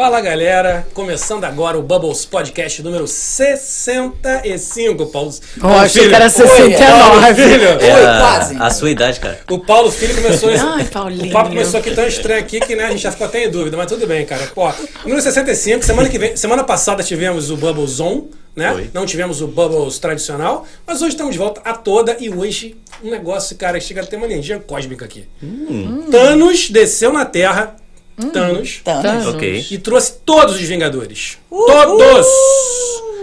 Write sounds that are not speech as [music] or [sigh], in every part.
Fala galera, começando agora o Bubbles Podcast número 65, Paulo. Oh, achei que era 69. Filho. É Oi, a, quase. a sua idade, cara. O Paulo Filho começou esse. Ai, o Paulinho. papo começou aqui tão estranho aqui que né, a gente já ficou até em dúvida, mas tudo bem, cara. Pô, número 65, semana que vem, semana passada tivemos o Bubbles On, né? Foi. Não tivemos o Bubbles tradicional, mas hoje estamos de volta a toda e hoje um negócio, cara, chega a ter uma energia cósmica aqui. Thanos desceu na Terra, Thanos, Thanos. Ok. e trouxe todos os Vingadores. Todos!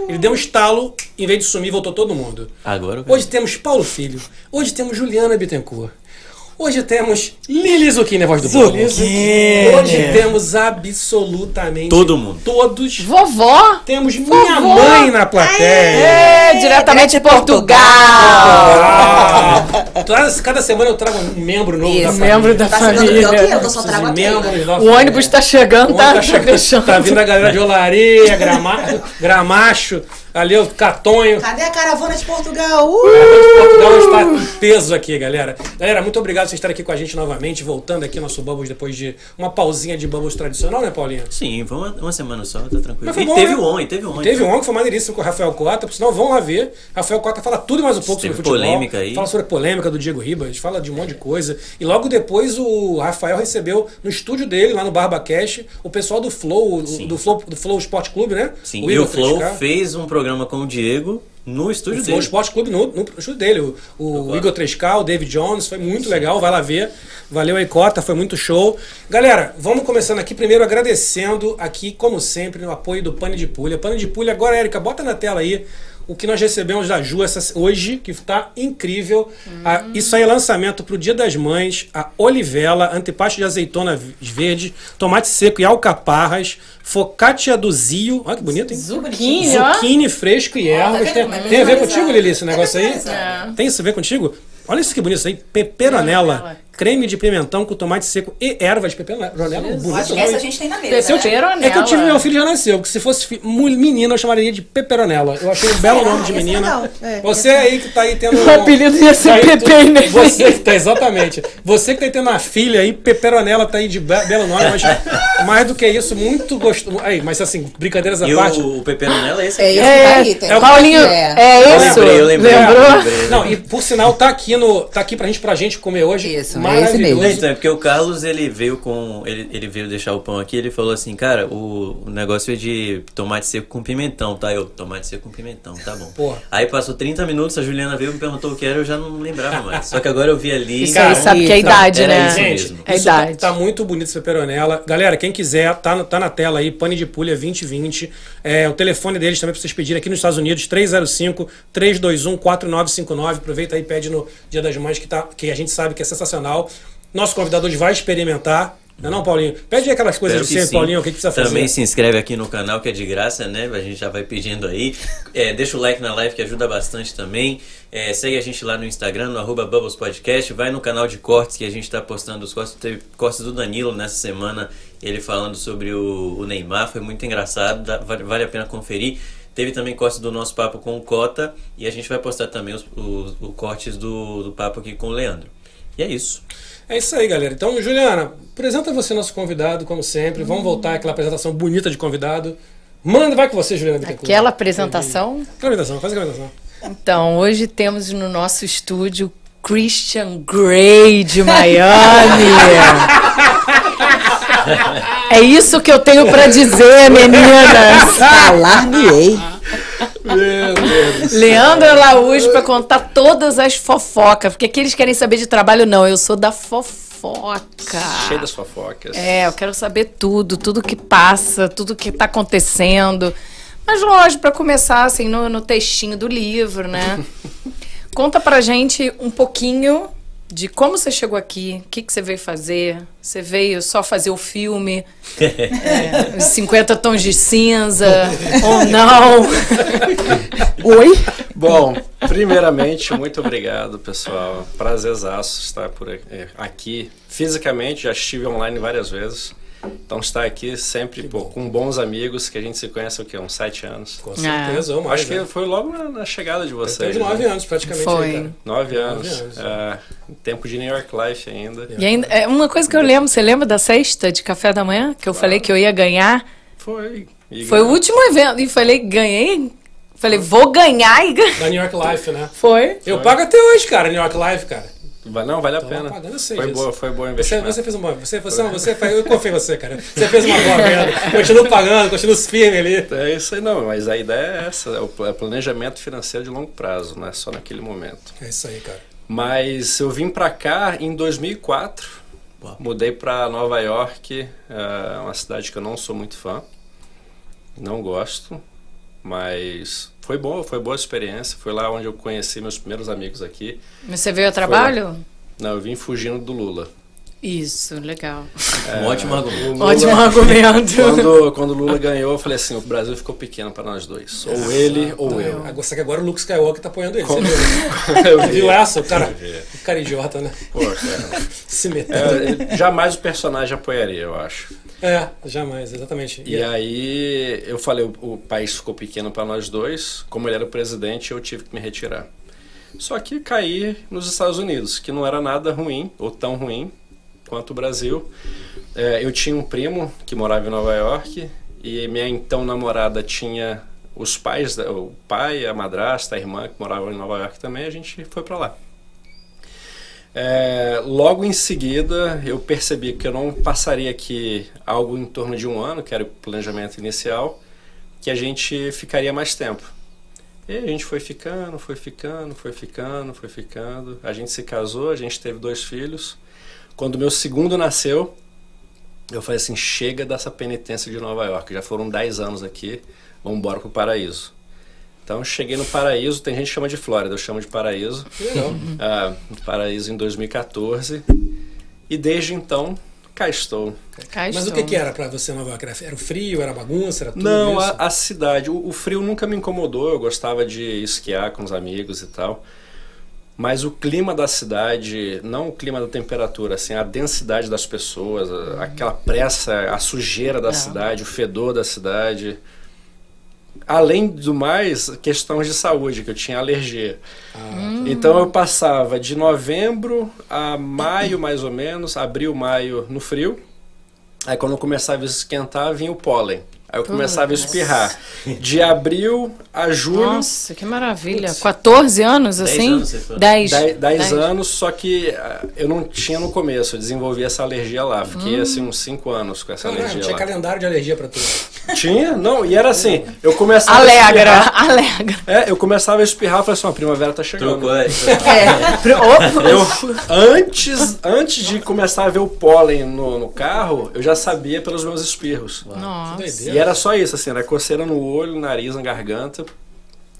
Ele deu um estalo, em vez de sumir, voltou todo mundo. Agora. Hoje temos Paulo Filho. Hoje temos Juliana Bittencourt. Hoje temos Lili Zucchini, a voz do Paulo. Hoje temos absolutamente Todo mundo. Todos. Vovó? Temos minha Vovó. mãe na plateia. É, diretamente de Portugal. Todas- cada semana eu trago um membro novo da Isso, família. membro da Tá chegando família. pior que eu, que eu só trago Esses aquele. membros da O família. ônibus tá chegando, tá, Tá, tá chegando, deixando. tá vindo a galera de Olaria, Grama, Gramacho, ali o Catonho. Cadê a caravana de Portugal? Uh! Portugal está em peso aqui, galera. Galera, muito obrigado por vocês estarem aqui com a gente novamente, voltando aqui nosso Bubbles depois de uma pausinha de Bubbles tradicional, né, Paulinho? Sim, foi uma, uma semana só, tá tranquilo. Mas foi E bom, teve né? o on, e teve o on. Teve um que foi maneiríssimo com o Rafael Cota, por sinal, vão lá ver. Rafael Cota fala tudo e mais um pouco Teve sobre futebol. polêmica aí. Fala sobre a polêmica do Diego Ribas, fala de um monte de coisa. E logo depois o Rafael recebeu no estúdio dele, lá no Barba Cash, o pessoal do Flow, Sim. do Flow, do Flow Sport Clube, né? Sim, O e o Flow 3K. fez um programa com o Diego no estúdio O dele. Esporte Clube no, no estúdio dele. O, o Igor 3K, o David Jones, foi muito legal, vai lá ver. Valeu aí, Cota, foi muito show. Galera, vamos começando aqui primeiro agradecendo aqui, como sempre, no apoio do Pane de Pulha. Pane de Pulha, agora, Érica, bota na tela aí o que nós recebemos da Ju essa, hoje, que tá incrível. Ah, isso aí é lançamento pro Dia das Mães, a olivela, antepasto de azeitona verde, tomate seco e alcaparras, focaccia do Zio, olha que bonito, hein? Zucchini, ó. Zucchini fresco e ervas. vendo Tem, é tem a ver contigo, Lili, esse negócio aí? personalizado. Tem isso a ver contigo? Olha isso que bonito isso aí. Peperonela. Peperonela. Creme de pimentão com tomate seco e ervas de peperonela. Bonito Acho que essa a gente tem na mesa. Eu né? tive- É que eu tive meu filho já nasceu, que se fosse menina eu chamaria de Peperonela. Eu achei um belo nome de Esse é menina. É, Você aí que tá aí tendo. [laughs] O apelido ia ser tá Pepe, né? Você que tá, exatamente. Você que tá aí tendo uma filha aí, Peperonela tá aí de be- belo nome, mas mais do que isso, muito gostoso. Aí, mas assim, brincadeiras à E parte. o, o Peperonela é esse É aqui. isso ó. que tá É. Tem é o Paulinho, É. é Eu isso. lembrei, eu lembrei. Lembrou? Eu lembrei. Não, e por sinal, tá aqui no. Tá aqui pra gente, pra gente comer hoje. Isso, é esse mesmo. Então, é porque o Carlos, ele veio com... Ele, ele veio deixar o pão aqui, ele falou assim, cara, o, o negócio é de tomate seco com pimentão, tá? Eu, tomate seco com pimentão, tá bom. Porra. Aí passou 30 minutos, a Juliana veio e me perguntou o que era, eu já não lembrava mais. Só que agora eu vi ali... Isso Cara, aí sabe que é a idade, era né? isso Gente, mesmo. É a isso tá, idade. tá muito bonito esse peperonela. Galera, quem quiser, tá, tá na tela aí, Pane de Pulha 2020. É, o telefone deles também pra vocês pedirem aqui nos Estados Unidos, 305-321-4959. Aproveita aí e pede no Dia das Mães, que, tá, que a gente sabe que é sensacional. Nosso convidado hoje vai experimentar. Não é não, Paulinho? Pede aquelas coisas Espero de sempre. Paulinho, o que, que precisa fazer? Também se inscreve aqui no canal que é de graça, né? A gente já vai pedindo aí. É, deixa o like na live que ajuda bastante também. É, segue a gente lá no Instagram, no arroba Bubbles Podcast. Vai no canal de cortes que a gente está postando os cortes. Teve cortes do Danilo nessa semana, ele falando sobre o, o Neymar. Foi muito engraçado, dá- vale, vale a pena conferir. Teve também cortes do nosso papo com o Cota. E a gente vai postar também os, os, os cortes do, do papo aqui com o Leandro. E é isso. É isso aí, galera. Então, Juliana, apresenta você nosso convidado, como sempre. Vamos voltar àquela apresentação bonita de convidado. Manda, vai com você, Juliana Bittencourt. Aquela apresentação. Aquela apresentação, faz aquela apresentação. Então, hoje temos no nosso estúdio Christian Grey de Miami. [laughs] É isso que eu tenho pra dizer, meninas. Falar-me-ei. Leandro Araújo pra contar todas as fofocas, porque aqui eles querem saber de trabalho, não, eu sou da fofoca. Cheio das fofocas. É, eu quero saber tudo, tudo que passa, tudo que tá acontecendo. Mas lógico, para começar assim no, no textinho do livro, né? [laughs] Conta pra gente um pouquinho de como você chegou aqui, o que, que você veio fazer. Você veio só fazer o filme, [laughs] é, os 50 tons de cinza, ou [laughs] não. Oi? Bom, primeiramente, muito obrigado, pessoal. Prazerzaço estar por aqui- aqui. Fisicamente, já estive online várias vezes. Então, estar aqui sempre pô, com bons amigos, que a gente se conhece há o quê? Uns sete anos. Com certeza, ou mais, Acho que né? foi logo na, na chegada de vocês. Tem nove né? anos praticamente Foi. aí, cara. Nove anos. anos, É, tempo de New York Life ainda. E ainda, é uma coisa que eu lembro, você lembra da sexta de café da manhã? Que eu falei que eu ia ganhar foi. E Foi o último evento. E falei, ganhei. Falei, vou ganhar e ganhar. Da New York Life, né? Foi. Eu pago até hoje, cara, New York Life, cara. Não, vale a Tô pena. pagando, Foi disso. boa, foi boa Você, investimento. você fez um bom. Você, você, você, eu confio em você, cara. Você fez uma boa merda. [laughs] Continua pagando, continua firme ali. É isso aí não, mas a ideia é essa, é o pla- planejamento financeiro de longo prazo, não é só naquele momento. É isso aí, cara. Mas eu vim pra cá em 2004, Uau. mudei pra Nova York, é uma cidade que eu não sou muito fã, não gosto, mas foi bom, foi boa experiência, foi lá onde eu conheci meus primeiros amigos aqui. Você veio a trabalho? Não, eu vim fugindo do Lula. Isso, legal. Um ótimo argumento. Lula- Ótimo [laughs] argumento. Quando, quando o Lula ganhou, eu falei assim, o Brasil ficou pequeno pra nós dois, ou ele ou eu. Agora, só que agora o Luke Skywalker tá apoiando ele. Como- Você viu? [laughs] Eu viu essa? O cara, o cara idiota, né? Pô, cara. [laughs] Se metendo. É, jamais o personagem apoiaria, eu acho. É, jamais, exatamente. E aí eu falei, o, o país ficou pequeno para nós dois, como ele era o presidente, eu tive que me retirar. Só que caí nos Estados Unidos, que não era nada ruim, ou tão ruim quanto o Brasil. É, eu tinha um primo que morava em Nova York, e minha então namorada tinha os pais, o pai, a madrasta, a irmã que moravam em Nova York também, a gente foi para lá. É, logo em seguida, eu percebi que eu não passaria aqui algo em torno de um ano, que era o planejamento inicial, que a gente ficaria mais tempo. E a gente foi ficando, foi ficando, foi ficando, foi ficando. A gente se casou, a gente teve dois filhos. Quando meu segundo nasceu, eu falei assim: chega dessa penitência de Nova York. Já foram 10 anos aqui, vamos embora pro paraíso. Então, cheguei no paraíso, tem gente que chama de Flórida, eu chamo de paraíso. [laughs] Ah, paraíso em 2014. E desde então, cá estou. Cá Mas o estou. que, que era pra você em Nova York? Era- Era o frio, era bagunça, era tudo Não, isso? a, a cidade, o, o frio nunca me incomodou, eu gostava de esquiar com os amigos e tal. Mas o clima da cidade, não o clima da temperatura, assim, a densidade das pessoas, a- aquela pressa, a sujeira da É. cidade, o fedor da cidade. Além do mais, questões de saúde, que eu tinha alergia. Ah, Então eu passava de novembro a maio, mais ou menos, abril, maio no frio. Aí quando eu começava a esquentar, vinha o pólen. Aí eu começava a espirrar. De abril a julho, Nossa, que maravilha. 14 anos, assim? anos você foi? 10. 10, 10 anos, só que ah, eu não tinha no começo, eu desenvolvi essa alergia lá. Fiquei assim uns 5 anos com essa Caralho, alergia tinha lá. calendário de alergia pra tudo. Tinha? Não, e era assim, eu começava a Alegra, espirrar. alegra. É, eu começava a espirrar e falei assim, ó, a primavera tá chegando. Trocou. é. É. [laughs] Eu, antes, antes de começar a ver o pólen no, no carro, eu já sabia pelos meus espirros. Nossa. E era só isso, assim, era coceira no olho, no nariz, na garganta.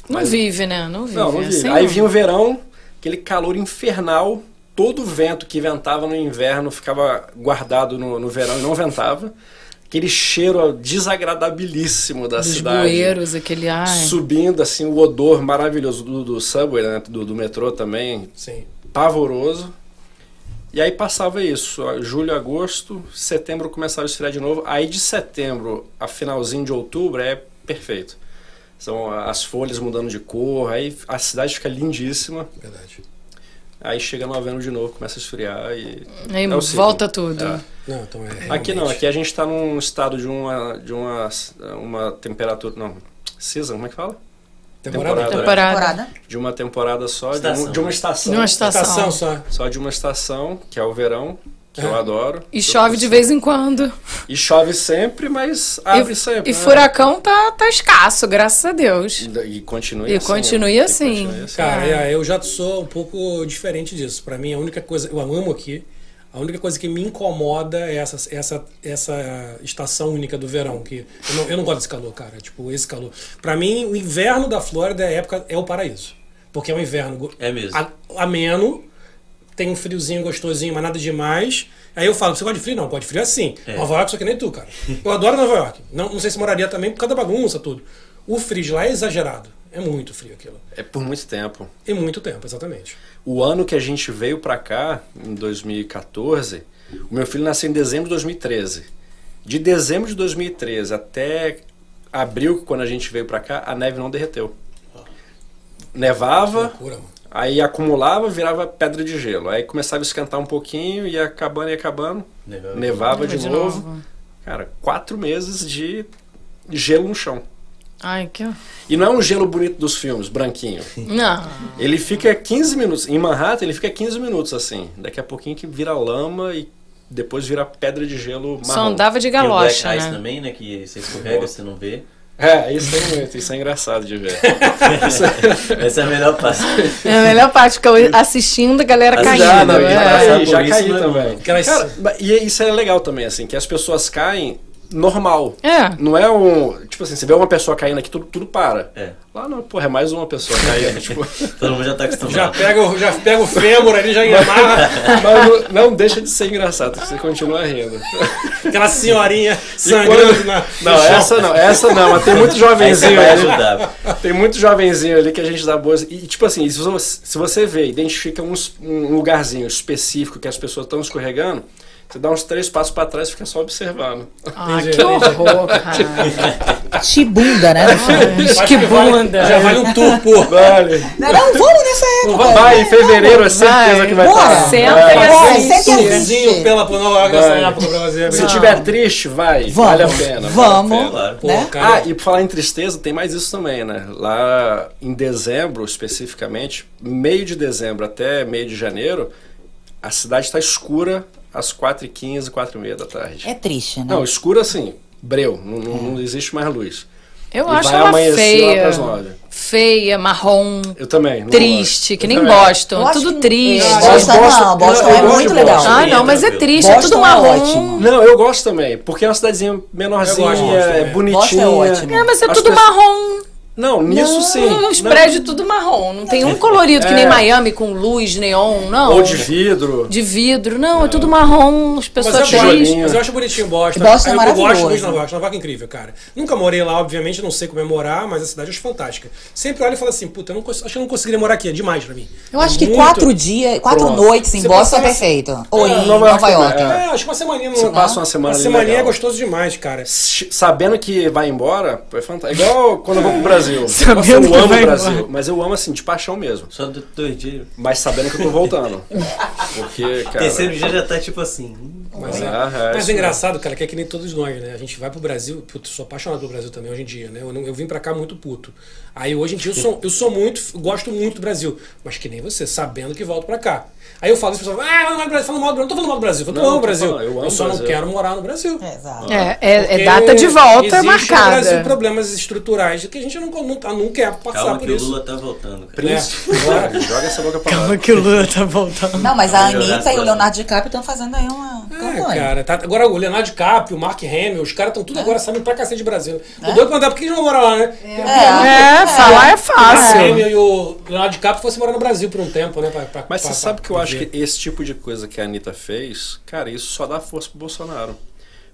Não Mas- vive, né? Não vive. Não, não vi. Assim, Aí vinha o verão, aquele calor infernal, todo o vento que ventava no inverno ficava guardado no, no verão e não ventava. Aquele cheiro desagradabilíssimo da Dos cidade. bueiros, aquele ar. Subindo, assim, o odor maravilhoso do, do subway, né, do, do metrô também, Sim. pavoroso. E aí passava isso, julho, agosto, setembro começava a esfriar de novo. Aí de setembro a finalzinho de outubro é perfeito. São as folhas mudando de cor, aí a cidade fica lindíssima. Verdade. Aí chega novembro de novo, começa a esfriar e. Aí é volta tudo. É. Não, então é. Aqui não, aqui a gente está num estado de uma, de uma, uma temperatura. Não, season, como é que fala? Temporada. Temporada. Temporada. Temporada. De uma temporada só, de, Estação. um- de uma estação. De uma estação. Estação só. Só de uma estação, que é o verão, que eu É. adoro. E chove de vez em quando. E chove sempre, mas abre sempre. E né? furacão tá, tá escasso, graças a Deus. E continue E assim. continue né? assim. E continue assim. Cara, Ah. é, eu já sou um pouco diferente disso. Pra mim, a única coisa. Eu amo aqui. A única coisa que me incomoda é essa, essa, essa estação única do verão. Que eu, não, eu não gosto desse calor, cara. Tipo, esse calor. Pra mim, o inverno da Flórida é a época, é o paraíso. Porque é um inverno É mesmo. a- ameno, tem um friozinho gostosinho, mas nada demais. Aí eu falo, você gosta de frio? Não, gosto de frio assim. É. Nova York, só que nem tu, cara. Eu adoro Nova York. Não, não sei se moraria também por causa da bagunça, tudo. O frio de lá é exagerado. É muito frio aquilo. É por muito tempo. E muito tempo, exatamente. O ano que a gente veio pra cá, em 2014, o meu filho nasceu em dezembro de 2013. De dezembro de 2013 até abril, quando a gente veio pra cá, a neve não derreteu. Nevava, Loucura. Aí acumulava, virava pedra de gelo. Aí começava a esquentar um pouquinho, ia acabando e acabando, Nevava. nevava de, De novo. novo. Cara, quatro meses de gelo no chão. Ai, que. E não é um gelo bonito dos filmes, branquinho. Não. Ele fica 15 minutos. Em Manhattan, ele fica 15 minutos assim. Daqui a pouquinho que vira lama e depois vira pedra de gelo marrom. Só andava de E o Black galocha, Ice né? também, né? Que você escorrega, você não vê. É, isso é muito, isso é engraçado de ver. [laughs] Essa é a melhor parte. É a melhor parte, ficar assistindo a galera caindo. já, não, é. já caí, por já isso caí não é bom. também. Aquelas- Cara, e isso é legal também, assim, que as pessoas caem normal. É. Não é um. Tipo assim, você vê uma pessoa caindo aqui, tudo, tudo para. É. Lá não, porra, é mais uma pessoa caindo. [laughs] tipo, Todo mundo já tá acostumado. Já pega, o- já pega o fêmur ali, já amarra [laughs] mas não, não deixa de ser engraçado, você continua rindo. aquela senhorinha sangrando quando- na. Não, chão. essa não, essa não, mas tem muito jovenzinho ali. Tem muito jovenzinho ali que a gente dá boas. E, tipo assim, se você, se você vê, identifica uns- um lugarzinho específico que as pessoas estão escorregando, você dá uns três passos pra trás e fica só observando. Entendi, que horror, [laughs] cara. Chibunda, né? Acho que vale- bunda. já vale um tour por. Vale. Não, não, vamos nessa época. Vai, em fevereiro é certeza Vai. que vai estar. Senta Vai. e assiste. senta Tourzinho pela por Nova York nessa Vai. época pra fazer. Se tiver triste, vai. Vamos. Vale a pena. Vamos. Vale a pena. Claro. Pô, né? Ah, e por falar em tristeza, tem mais isso também, né? Lá em dezembro, especificamente, meio de dezembro até meio de janeiro, a cidade está escura às 4h15, 4h30 da tarde. É triste, né? Não, escura assim, breu, não, não- não existe mais luz. Eu e acho vai ela amanhecer lá feia. pras. Feia, marrom, Eu também. não triste, gosto. que nem. Boston. Acho Tudo triste. É, Boston não, Boston é muito legal. Boston. Ah, não, mas é triste, é Boston tudo é marrom. ótimo. Não, eu gosto também, porque é uma cidadezinha menorzinha, gosto é também. bonitinha. Boston é ótimo. É, mas é As tudo pessoas- marrom. Não, nisso sim. Os Não. prédios tudo marrom. Não tem um colorido que nem É. Miami com luz, neon, não. Ou de vidro. De vidro, não, é tudo marrom, as Mas pessoas tristes. tijolinho. mas eu acho bonitinho Boston. Boston é eu, eu gosto maravilhoso. muito de Nova York. Nova York é incrível, cara. Nunca morei lá, obviamente, não sei como é morar, mas a cidade eu acho fantástica. Sempre olho e falo assim, puta, eu não acho que eu não conseguiria morar aqui, é demais pra mim. Eu acho que Muito- quatro dias, quatro Pronto. noites em Você Boston é perfeito. Ou É, em Nova Nova, York É, acho que uma semaninha... Você não- passa uma semana Uma ali semaninha é gostoso demais, cara. Sabendo que vai embora, é fantástico. Igual quando eu vou pro Brasil. [laughs] [laughs] Sabendo Nossa, eu amo o Brasil, embora. mas eu amo assim, de paixão mesmo. Só do- dois dias. Mas sabendo que eu tô voltando. Porque, [laughs] cara. Terceiro dia já tá tipo assim. Mas, é, é, mas isso é engraçado, cara, que é que nem todos nós, né? A gente vai pro Brasil, puto, sou apaixonado pelo Brasil também hoje em dia, né? Eu, não- eu vim pra cá muito puto. Aí hoje em dia eu sou, eu sou muito, eu gosto muito do Brasil, mas que nem você, sabendo que volto pra cá. Aí eu falo, as pessoas falam, ah, eu não Brasil, falando mal do Brasil, não tô falando mal do Brasil, eu Não, o tô Brasil. falando, eu amo eu só o não Brasil. quero morar no Brasil. É, exato. É, é, é Porque data de volta existe marcada. no Brasil problemas estruturais que a gente não, não, não quer passar Calma por que o isso. Lula tá voltando, cara. É. Joga essa boca pra lá. que o Lula tá voltando. Não, mas a Anitta e o. Leonardo DiCaprio estão fazendo aí uma É, campanha. cara, tá- agora o Leonardo DiCaprio, o Mark Hamill, os caras estão tudo agora sabendo pra cacete de Brasil. É? O doido mandar, por que eles não moram lá, né? É, falar é O Mark fácil. Hamill e o Leonardo DiCaprio fossem morar no Brasil por um tempo, né? pra- pra- Mas pra- você sabe que eu pra acho que esse tipo de coisa que a Anitta fez, cara, isso só dá força pro Bolsonaro.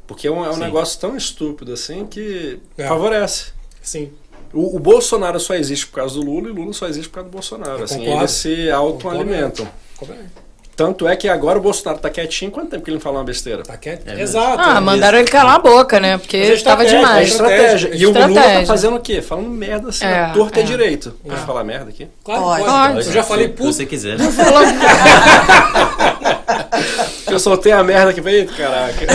Porque é um, é um negócio tão estúpido assim que É. favorece. Sim. O, o Bolsonaro só existe por causa do Lula e o Lula só existe por causa do Bolsonaro. Eu Assim, concordo. eles se autoalimentam. É? Tanto é que agora o Bolsonaro tá quietinho. Quanto tempo que ele não fala uma besteira? Tá quieto? É. Exato. Ah, é mandaram ele calar a boca, né? Porque é estava estratégia, É demais. estratégia. E o Lula tá Estratégia. fazendo o quê? Falando merda assim, É, é, torta é. e direito. Pode É. falar merda aqui? Claro, Pode. pode. Pode. Eu já falei Se puto. você quiser. [laughs] [laughs] [laughs] Eu soltei a merda aqui, falei, "Eita, caraca.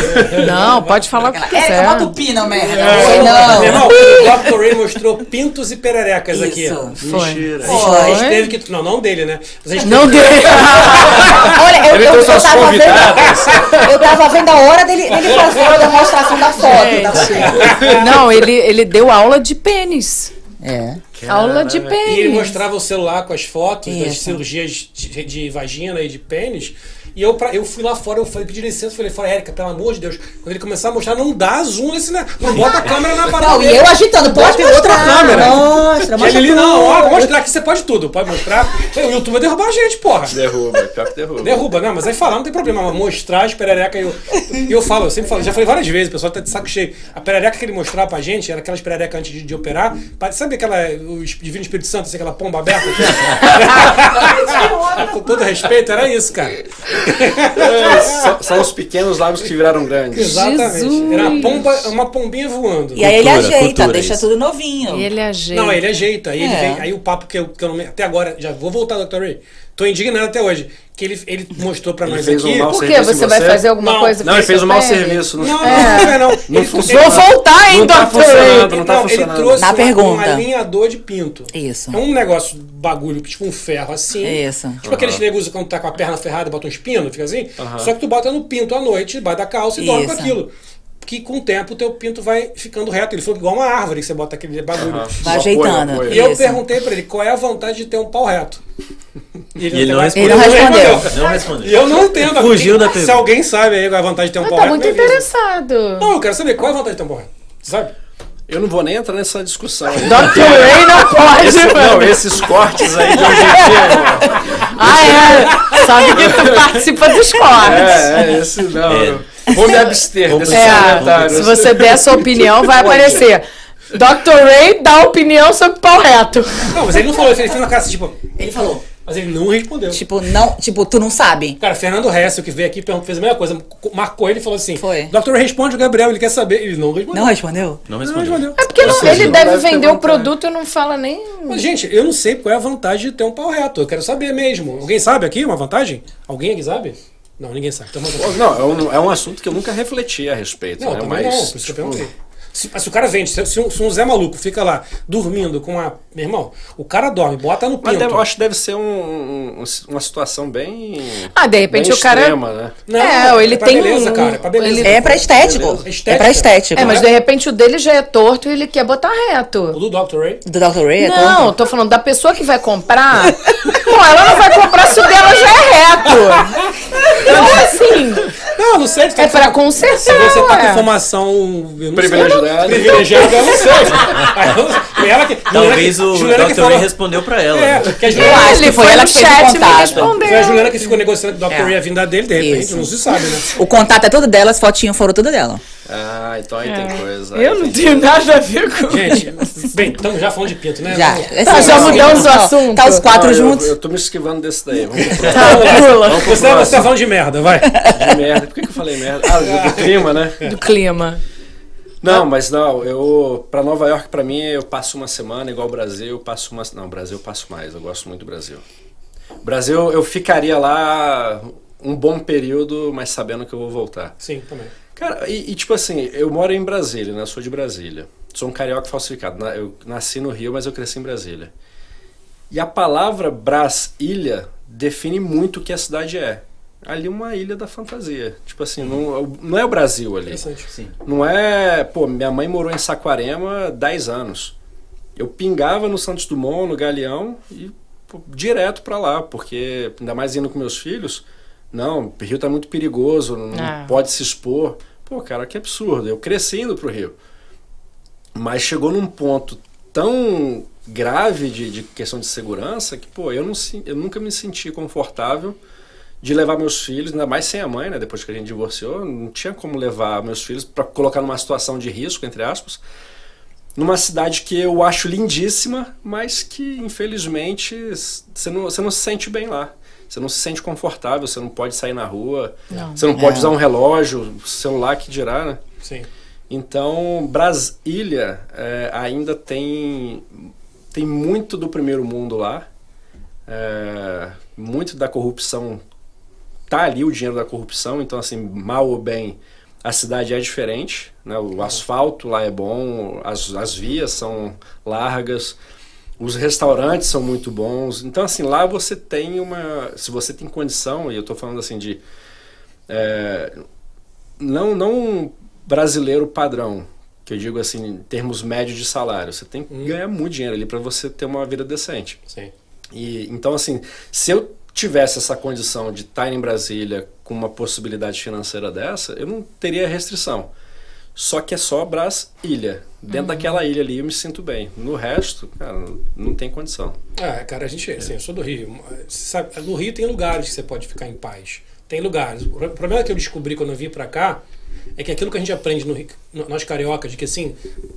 Não, pode falar o que quiser. bota o pino, merda. É, não. irmão, o [laughs] Dr. Ray mostrou pintos e pererecas aqui. Isso. Foi. Mentira. Foi. A gente teve que. Não, não dele, né? Mas a gente Não deu. [laughs] Olha, eu, Ele eu, eu tava convidadas. vendo. Eu tava vendo a hora dele, dele fazer a demonstração da foto. Vendo. Não, ele, ele deu aula de pênis. É. Aula de E ele pênis. mostrava o celular com as fotos das Isso. cirurgias de, de vagina e de pênis. E eu, pra- eu fui lá fora, eu falei, pedi licença, falei, fora, Érica, pelo amor de Deus, quando ele começar a mostrar, não dá zoom nesse, né? Não bota a câmera na parada. Não, e eu agitando, pode Bota em outra mostrar. câmera. Mostra, mostra ele, não, ó, mostrar que você pode tudo, pode mostrar. O YouTube vai derrubar a gente, porra. Derruba, pior que derruba. Derruba, não, mas aí falar não tem problema, mas mostrar as perereca e eu, e eu falo, eu sempre falo, já falei várias vezes, o pessoal tá de saco cheio. A perereca que ele mostrava pra gente era aquelas perereca antes de, de operar, sabe aquela, o Divino Espírito Santo, assim, aquela pomba aberta? [laughs] Com todo respeito, era isso, cara. É, são, são os pequenos lábios que viraram grandes. Exatamente. Jesus. Era uma, pomba, uma pombinha voando. E aí ele Cultura, ajeita, cultura, deixa isso. tudo novinho. E ele ajeita. Não, ele ajeita. Aí, ele É. vem, aí o papo que eu, que eu não me- Até agora, já vou voltar, Dr. Ray. Tô indignado até hoje. Que ele, ele mostrou pra Ele nós fez um aqui. mau Por serviço em Você vai você? fazer alguma Não, coisa Não, ele fez um mau serviço. Não, Não, não, não, não. [laughs] Não Ele- funciona. Vou voltar, hein, Não tá funcionando, não tá não, ele funcionando. trouxe Na uma- um pergunta. alinhador de pinto. Isso. É um negócio, bagulho, tipo um ferro assim. Isso. Tipo aqueles negros quando tá com a perna ferrada bota um espino, fica assim. Só que tu bota no pinto à noite, debaixo da calça e dorme com Isso. aquilo. Que com o tempo o teu pinto vai ficando reto. Ele falou que igual uma árvore que você bota aquele bagulho. Aham. Vai ajeitando. apoio, apoio. E eu Isso. perguntei pra ele qual é a vantagem de ter um pau reto. E E ele não respondeu. Ele não respondeu. Não E respondeu. eu não entendo. Fugiu da Se pergunta. alguém sabe aí qual é a vantagem de ter um Ah, pau tá reto. muito interessado. Não, eu quero saber qual é a vantagem de ter um pau reto. Sabe? Eu não vou nem entrar nessa discussão. Dr. Ray não pode, Esse- não, mano. esses cortes aí de hoje em dia, [laughs] irmão. Ah, é? Sabe que tu [laughs] participa dos cortes. É, é, esse não. É. Vou me abster É, comentários. se você der a sua opinião, vai aparecer. Dr. Ray dá opinião sobre pau reto. Não, mas ele não falou isso. Ele fez uma cara assim, tipo... Ele falou. Mas ele não respondeu. Tipo, não, tipo, tu não sabe. Cara, Fernando Hessel, que veio aqui, perguntou- fez a mesma coisa, marcou ele e falou assim: Foi. Doutor, responde o Gabriel, ele quer saber. Ele não respondeu. Não respondeu? Não Não respondeu. respondeu. É porque não- ele não deve deve vender o vontade. produto e não fala nem. Mas, gente, eu não sei qual é a vantagem de ter um pau reto. Eu quero saber mesmo. Alguém sabe aqui uma vantagem? Alguém aqui sabe? Não, ninguém sabe. Então, vamos- Não, é um, é um assunto que eu nunca refleti a respeito, não, né? Mas, não. Por isso que eu tipo, perguntei. Se, mas se o cara vende, se, se um, se um Zé maluco fica lá dormindo com uma. Meu irmão, o cara dorme, bota no Mas pinto. deve- eu acho que deve ser um- um- uma situação bem. Ah, de repente bem o cara. extrema, né? Não, É, ou ele pra tem beleza, um- cara. É pra beleza. ele- É pra estético. Estética. É pra estético. É, mas de repente o dele já é torto e ele quer botar O reto. do Dr. Ray. Do Dr. Ray é Não, tô falando da pessoa que vai comprar. [laughs] Pô, ela não vai comprar se o dela já é reto. [laughs] Então, assim, Não, não sei. é pra consertar. Se você tá com eu sei. Privilegiada. Privilegiada, eu não sei. Eu- ela que- Talvez Juliana o que- Juliana Dr. Ray respondeu pra ela. É, que a Eu Juliana, acho que que foi foi ela que fez o chat me contato. respondeu. foi a Juliana que ficou negociando com o Dr. É. Ray a vinda dele, de repente, Isso. não se sabe, né? O contato é todo dela, as fotinhas foram tudo dela. Ah, então aí tem coisa. aí Eu não tenho nada a ver com Gente, bem, estamos já falando de pinto, né? Já. Vamos- É Tá, já mudamos o assunto. Tá os quatro Não, eu- juntos. Eu, tô me esquivando desse daí. Vamos pro Tá, pula. Vamos pro Você, você tá falando de merda, vai. De merda. Por que, que eu falei merda? Ah, do, do clima, né? do clima. Não, mas não, eu para Nova York para mim eu passo uma semana igual o Brasil, eu passo uma não, Brasil eu passo mais, eu gosto muito do Brasil. Brasil eu ficaria lá um bom período, mas sabendo que eu vou voltar. Sim, também. Cara, e, e, tipo assim, eu moro em Brasília, né? Eu sou de Brasília. Sou um carioca falsificado. Eu nasci no Rio, mas eu cresci em Brasília. E a palavra Brasília define muito o que a cidade é. Ali uma ilha da fantasia. Tipo assim, não, não é o Brasil ali. Interessante. Sim. Não é. Pô, minha mãe morou em Saquarema 10 anos. Eu pingava no Santos Dumont, no Galeão e pô, direto pra lá, porque ainda mais indo com meus filhos. Não, o Rio tá muito perigoso, não Ah. pode se expor. Pô, cara, que absurdo. Eu cresci indo pro Rio. Mas chegou num ponto tão grave de, de questão de segurança que, pô, eu, não, se- eu nunca me senti confortável de levar meus filhos, ainda mais sem a mãe, né? Depois que a gente divorciou, não tinha como levar meus filhos para colocar numa situação de risco, entre aspas, numa cidade que eu acho lindíssima, mas que infelizmente você não, você não se sente bem lá. Você não se sente confortável, você não pode sair na rua, Não. você não pode É. usar um relógio, celular que dirá, né? Sim. Então, Brasília é, ainda tem, tem muito do primeiro mundo lá. É, muito da corrupção tá ali, o dinheiro da corrupção. Então, assim, mal ou bem, a cidade é diferente. Né? O asfalto lá é bom, as, as vias são largas, os restaurantes são muito bons. Então, assim, lá você tem uma... Se você tem condição, e eu estou falando assim de... é, não, não brasileiro padrão, que eu digo assim, em termos médios de salário. Você tem que ganhar muito dinheiro ali para você ter uma vida decente. Sim. E então assim, se eu tivesse essa condição de estar em Brasília com uma possibilidade financeira dessa, eu não teria restrição. Só que é só Brasília. Dentro daquela ilha ali eu me sinto bem. No resto, cara, não tem condição. Ah, cara, a gente, assim, eu sou do Rio. Sabe, no Rio tem lugares que você pode ficar em paz. Tem lugares. O pro- problema que eu descobri quando eu vim pra cá é que aquilo que a gente aprende no- nós cariocas, de que assim,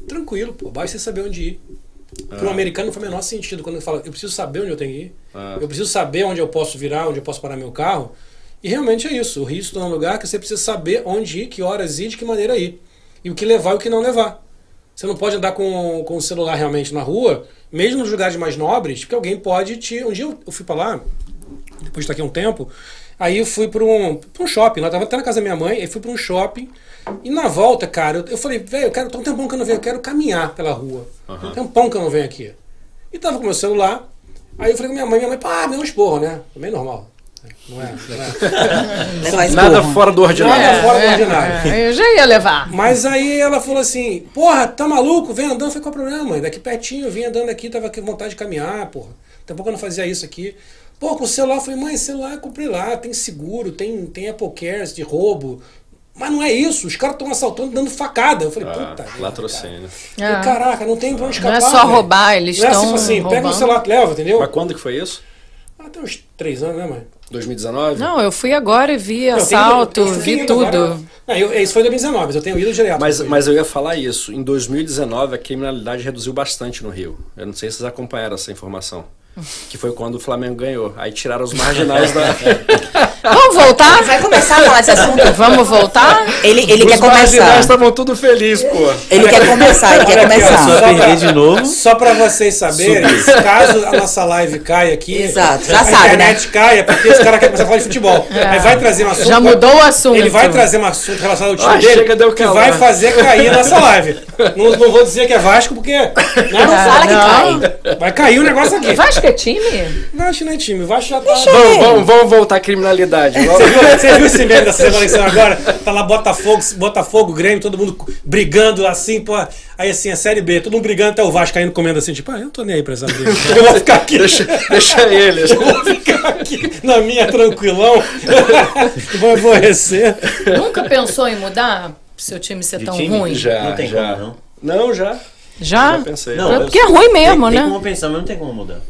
tranquilo, pô, basta você saber onde ir. Para um americano não faz o menor sentido quando ele fala, eu preciso saber onde eu tenho que ir. Ah. Eu preciso saber onde eu posso virar, onde eu posso parar meu carro. E realmente é isso. O Rio se torna um lugar que você precisa saber onde ir, que horas ir, de que maneira ir. E o que levar e o que não levar. Você não pode andar com, com o celular realmente na rua, mesmo nos lugares mais nobres, porque alguém pode te. Um dia eu, eu fui pra lá, depois de estar aqui um tempo. Aí eu fui para um, pra um shopping, lá tava até na casa da minha mãe, aí fui para um shopping. E na volta, cara, eu, eu falei, velho, eu quero, tô um tempão que eu não venho, eu quero caminhar pela rua. Tem um tempão que eu não venho aqui. E tava com meu celular, aí eu falei com minha mãe, minha mãe, pá, me deu um esporro, né? Também normal. Não é, não é. [laughs] Nada fora do ordinário. Nada fora do ordinário. É, eu já ia levar. Mas aí ela falou assim, porra, tá maluco? Vem andando. Eu falei, qual é o problema, mãe? Daqui pertinho, eu vim andando aqui, tava com vontade de caminhar, porra. Daqui a pouco eu não fazia isso aqui. Pô, com o celular, eu falei, mãe, celular eu comprei lá, tem seguro, tem, tem Apple Cares de roubo. Mas não é isso, os caras estão assaltando, dando facada. Eu falei, Ah, puta. latrocínio. cara. É. Caraca, não tem pra onde escapar. Não é só velho. roubar, eles Não é estão tipo assim, pega o celular, leva, entendeu? Mas quando que foi isso? Tem uns três anos, né, mãe? 2019? Não, eu fui agora e vi Não, eu tenho- assalto, eu vi indo tudo. agora- Não, eu, isso foi em 2019, mas eu tenho ido direto. Mas, mas eu ia falar isso. Em 2019, a criminalidade reduziu bastante no Rio. Eu não sei se vocês acompanharam essa informação. Que foi quando o Flamengo ganhou. Aí tiraram os marginais da. [laughs] Vamos voltar? Vai começar a falar desse assunto? Vamos voltar? Ele, ele os quer marginais começar. estavam tudo felizes, pô. Ele quer começar, ele quer começar. a Só pra- perder de novo. Só pra vocês saberem, caso a nossa live caia aqui, Exato, já a sabe, internet caia, é porque esse cara quer começar a falar de futebol. Aí vai trazer um assunto. Já mudou o assunto. Ele vai trazer um assunto relacionado ao time Ah, dele chega, deu que vai fazer cair a nossa live. Não, não vou dizer que é Vasco, porque. Né? Não fala que não. cai. Vai cair o negócio aqui. Vasco é time? Vasco não é time, Vasco já tá. Vamos, vamos, vamos voltar à criminalidade. Você viu, você viu esse meme dessa semana que saiu agora? Tá lá Botafogo, Botafogo, Grêmio, todo mundo brigando assim, pô. Aí assim, a Série B, todo mundo brigando até o Vasco caindo comendo assim, tipo, ah, eu não tô nem aí pra essa briga. [laughs] Eu vou ficar aqui. Deixa, deixa eles. Eu vou ficar aqui na minha tranquilão. [laughs] vou aborrecer. Nunca pensou em mudar? Seu time ser De tão time? ruim? Já, Não tem já. como, não. Não, já. Já? Já pensei. Não, É eu- porque é ruim mesmo, tem, né? Tem como pensar, mas não tem como mudar.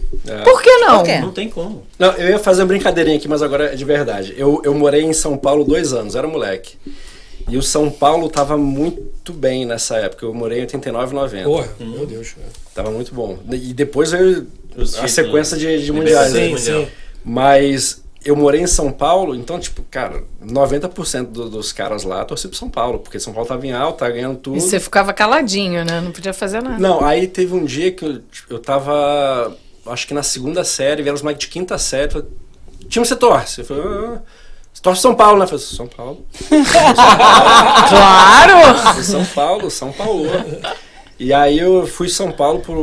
Por que não? Por quê? Não tem como. Não, eu ia fazer uma brincadeirinha aqui, mas agora é de verdade. Eu, eu morei em São Paulo dois anos, era moleque. E o São Paulo tava muito bem nessa época. Eu morei em 89 90. Porra, meu Deus. cara. Tava muito bom. E depois veio Os a títulos, sequência de, de né? mundiais. né? Sim, Mundial. sim. Mas eu morei em São Paulo, então, tipo, cara, 90% do- dos caras lá torci pro São Paulo, porque São Paulo tava em alta, ganhando tudo. E você ficava caladinho, né? Não podia fazer nada. Não, aí teve um dia que eu, eu tava, acho que na segunda série, vieram os moleques de quinta série, falei, time você torce? Eu falei, ah, você torce São Paulo, né? Eu falei, São Paulo. [laughs] Claro! São Paulo, São Paulo. E aí eu fui São Paulo por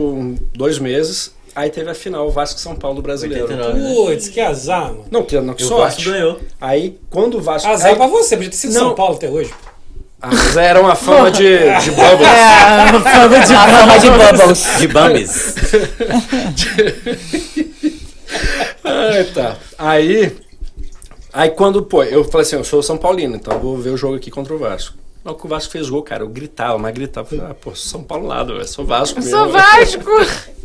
dois meses, aí teve a final, Vasco São Paulo brasileiro. 89, né? Putz, que azar, mano. Não, que, não, que E o Vasco sorte. ganhou. Aí quando o Vasco... Azar aí- pra você, podia ter sido Não. São Paulo até hoje. Ah, mas era uma fama de, de bubbles. É, fama de A fama de bubbles. De. [laughs] Ai, tá. Aí, aí quando, pô, eu falei assim, eu sou São Paulino, então eu vou ver o jogo aqui contra o Vasco. Na que o Vasco fez gol, cara, eu gritava, mas gritava, eu falei, ah, pô, São Paulo nada, eu sou Vasco mesmo. Sou Vasco! [laughs]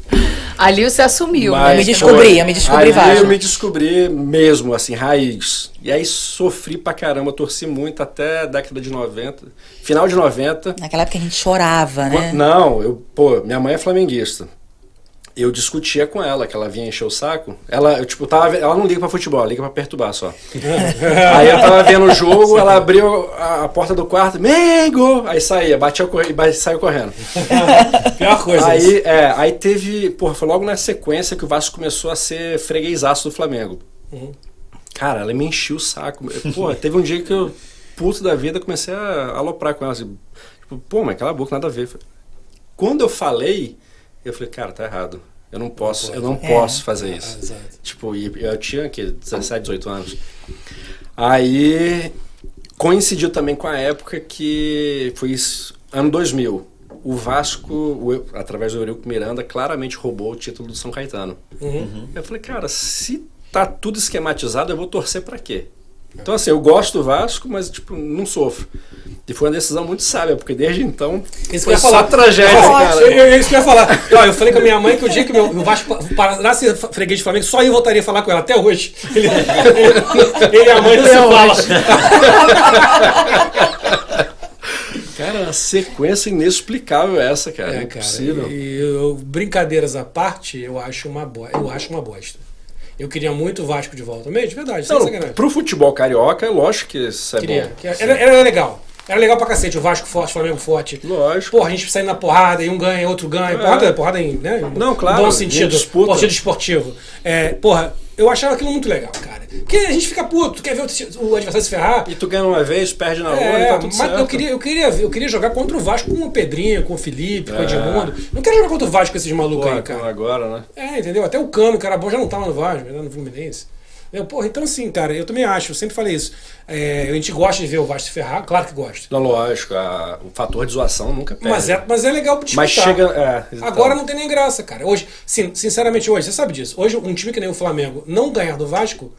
Ali você assumiu, Mas, né? Eu me descobri, eu me descobri Vasco. eu me descobri mesmo, assim, raiz. E aí sofri pra caramba, torci muito até a década de 90, final de 90. Naquela época a gente chorava, né? Não, eu, pô, minha mãe é flamenguista. Eu discutia com ela, que ela vinha encher o saco. Ela, eu, tipo, tava, ela não liga pra futebol, ela liga pra perturbar só. [laughs] aí eu tava vendo o jogo, ela abriu a, a porta do quarto, Mengo! Aí saía, batia e saiu correndo. [laughs] Pior coisa. aí, é, aí teve, porra, foi logo na sequência que o Vasco começou a ser freguesaço do Flamengo. Cara, ela me encheu o saco. Porra, teve um dia que eu, puto da vida, comecei a aloprar com ela. Assim, tipo, pô, mas cala a boca, nada a ver. Quando eu falei, eu falei, cara, tá errado. Eu não posso, eu não É. posso fazer Ah, isso. Tipo, e eu tinha que 17, 18 anos. Aí coincidiu também com a época que foi isso, ano 2000. O Vasco, o através do Eurico Miranda, claramente roubou o título do São Caetano. Uhum. Eu falei, cara, se tá tudo esquematizado, eu vou torcer pra quê? Então, assim, eu gosto do Vasco, mas, tipo, não sofro. E foi uma decisão muito sábia, porque desde então Isso eu foi só falar. tragédia, Eu- cara. Eu, eu, isso que eu ia falar. Ó, eu falei com a minha mãe que o dia que o meu, o Vasco parasse freguês de Flamengo, só eu voltaria a falar com ela até hoje. Ele, ele, ele e a mãe não se falam. Cara, uma sequência inexplicável essa, cara. É, É, cara, impossível. E eu- brincadeiras à parte, eu acho uma bosta. Eu acho uma bosta. Eu queria muito o Vasco de volta. Mesmo, de verdade, sem Não, sacanagem. pro futebol carioca, é lógico que isso é Queria. bom. Era, era legal. Era legal pra cacete. O Vasco forte, o Flamengo forte. Lógico. Porra, a gente saindo na porrada, e um ganha, outro ganha. É. Porrada, porrada em, né? Não, claro, Bom sentido. Sentido esportivo. É, porra, eu achava aquilo muito legal, cara. Porque a gente fica puto, quer ver o, adversário se ferrar. E tu ganha uma vez, perde na outra, É, tá tudo mas certo. eu queria, eu, queria, eu queria jogar contra o Vasco com o Pedrinho, com o Felipe, com o É. Edmundo. Não quero jogar contra o Vasco com esses malucos Porra, aí, cara. agora, né? É, entendeu? Até o Cano, que era bom, já não tava no Vasco, era no Fluminense. Eu, porra, então assim, cara, eu também acho, eu sempre falei isso. É, a gente gosta de ver o Vasco se ferrar, claro que gosta. Não, lógico, a- o fator de zoação nunca perde. Mas é, mas é legal disputar. Mas chega. É, então. Agora não tem nem graça, cara. Hoje, sim, sinceramente, hoje, você sabe disso. Hoje, um time que nem o Flamengo não ganhar do Vasco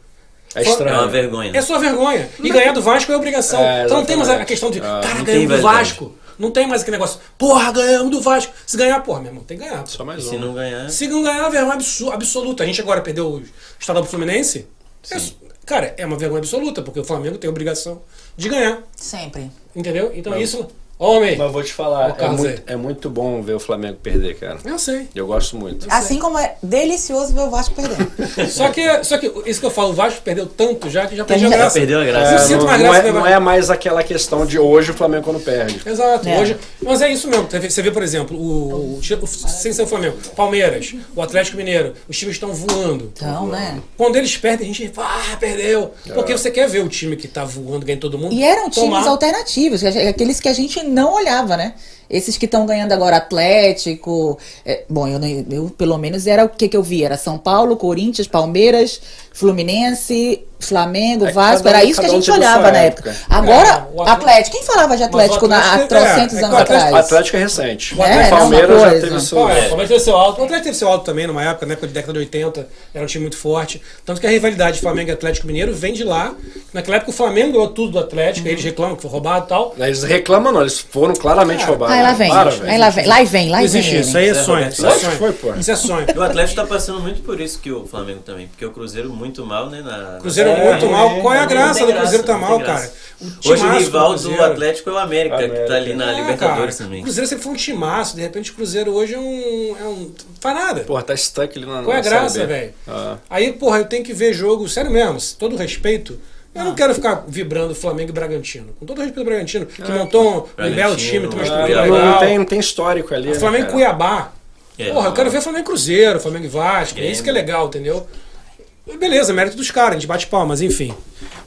É estranho. É uma vergonha. é só vergonha. E ganhar do Vasco é obrigação. É, então não tem mais a questão de, Ah, cara, ganhamos do. Vasco. Não tem mais aquele negócio, porra, ganhamos do Vasco. Se ganhar, porra, meu irmão, tem que ganhar. Só mais Se um. não ganhar. Se não ganhar, é uma vergonha absoluta. A gente agora perdeu o estadual pro Fluminense. É- cara, é uma vergonha absoluta, porque o Flamengo tem a obrigação de ganhar. Sempre. Entendeu? Então isso. Homem! Mas eu vou te falar, é muito, aí. é muito bom ver o Flamengo perder, cara. Eu sei. Eu gosto muito. Assim como é delicioso ver o Vasco perder. [laughs] Só que, só que isso que eu falo, o Vasco perdeu tanto já que já perdeu a graça. Já perdeu a graça. Eu É, sinto não, mais não graça é, não é mais aquela questão de hoje o Flamengo quando perde. Exato. É. Hoje, mas é isso mesmo. Você vê- por exemplo, o, o, o- sem ser o Flamengo, Palmeiras, o Atlético Mineiro, os times estão voando. Então, né? Quando eles perdem, a gente ah, perdeu. Porque É. você quer ver o time que tá voando, ganhando todo mundo. E eram times tomar. alternativos, que a gente- aqueles que a gente não olhava, né? Esses que estão ganhando agora Atlético. é, bom, eu, eu pelo menos era o que, que eu vi? Era São Paulo, Corinthians, Palmeiras, Fluminense, Flamengo, É, Vasco. um- Era isso que a gente olhava na época. época. Agora, É, Atlético- Atlético. Quem falava de Mas o Atlético na, há Atlético- trocentos é, é anos Atlético- atrás? Atlético é recente. O É, o Palmeiras já teve seu. Pô, é, É. o Palmeiras teve seu alto. O Atlético teve seu alto também numa época, na época de década de 80, era um time muito forte. Tanto que a rivalidade Flamengo e Atlético Mineiro vem de lá. Naquela época o Flamengo ganhou tudo do Atlético, aí eles reclamam que foi roubado e tal. Eles reclamam, não, eles foram claramente roubados. Aí lá vem, Para, aí lá vem, lá e vem, lá Não e vem. existe isso, aí é é sonho. Isso é sonho. foi, pô. Isso é sonho. E o Atlético tá passando muito por isso que o Flamengo também, porque o Cruzeiro muito mal, né? Na, Cruzeiro na- muito É, mal. Qual é a graça do Cruzeiro tá mal, cara? O Hoje o rival do. Atlético é o América, que tá ali na É, Libertadores cara, também. O Cruzeiro sempre foi um timaço, de repente o Cruzeiro hoje é um. É um faz nada. Porra, tá stuck ali na Qual é a graça, Série B. velho? Ah. Aí, porra, eu tenho que ver jogo, sério mesmo, todo respeito. Eu não quero ficar vibrando Flamengo e Bragantino. Com todo respeito ao Bragantino, que montou um belo Bragantino, time, tem uma é, estrutura Ah, não, legal. não tem, não tem histórico ali. né, Flamengo e? Cuiabá. É. Porra, eu quero ver Flamengo e Cruzeiro, Flamengo e Vasco. É isso que é legal, entendeu? Beleza, mérito dos caras, a gente bate palmas, enfim.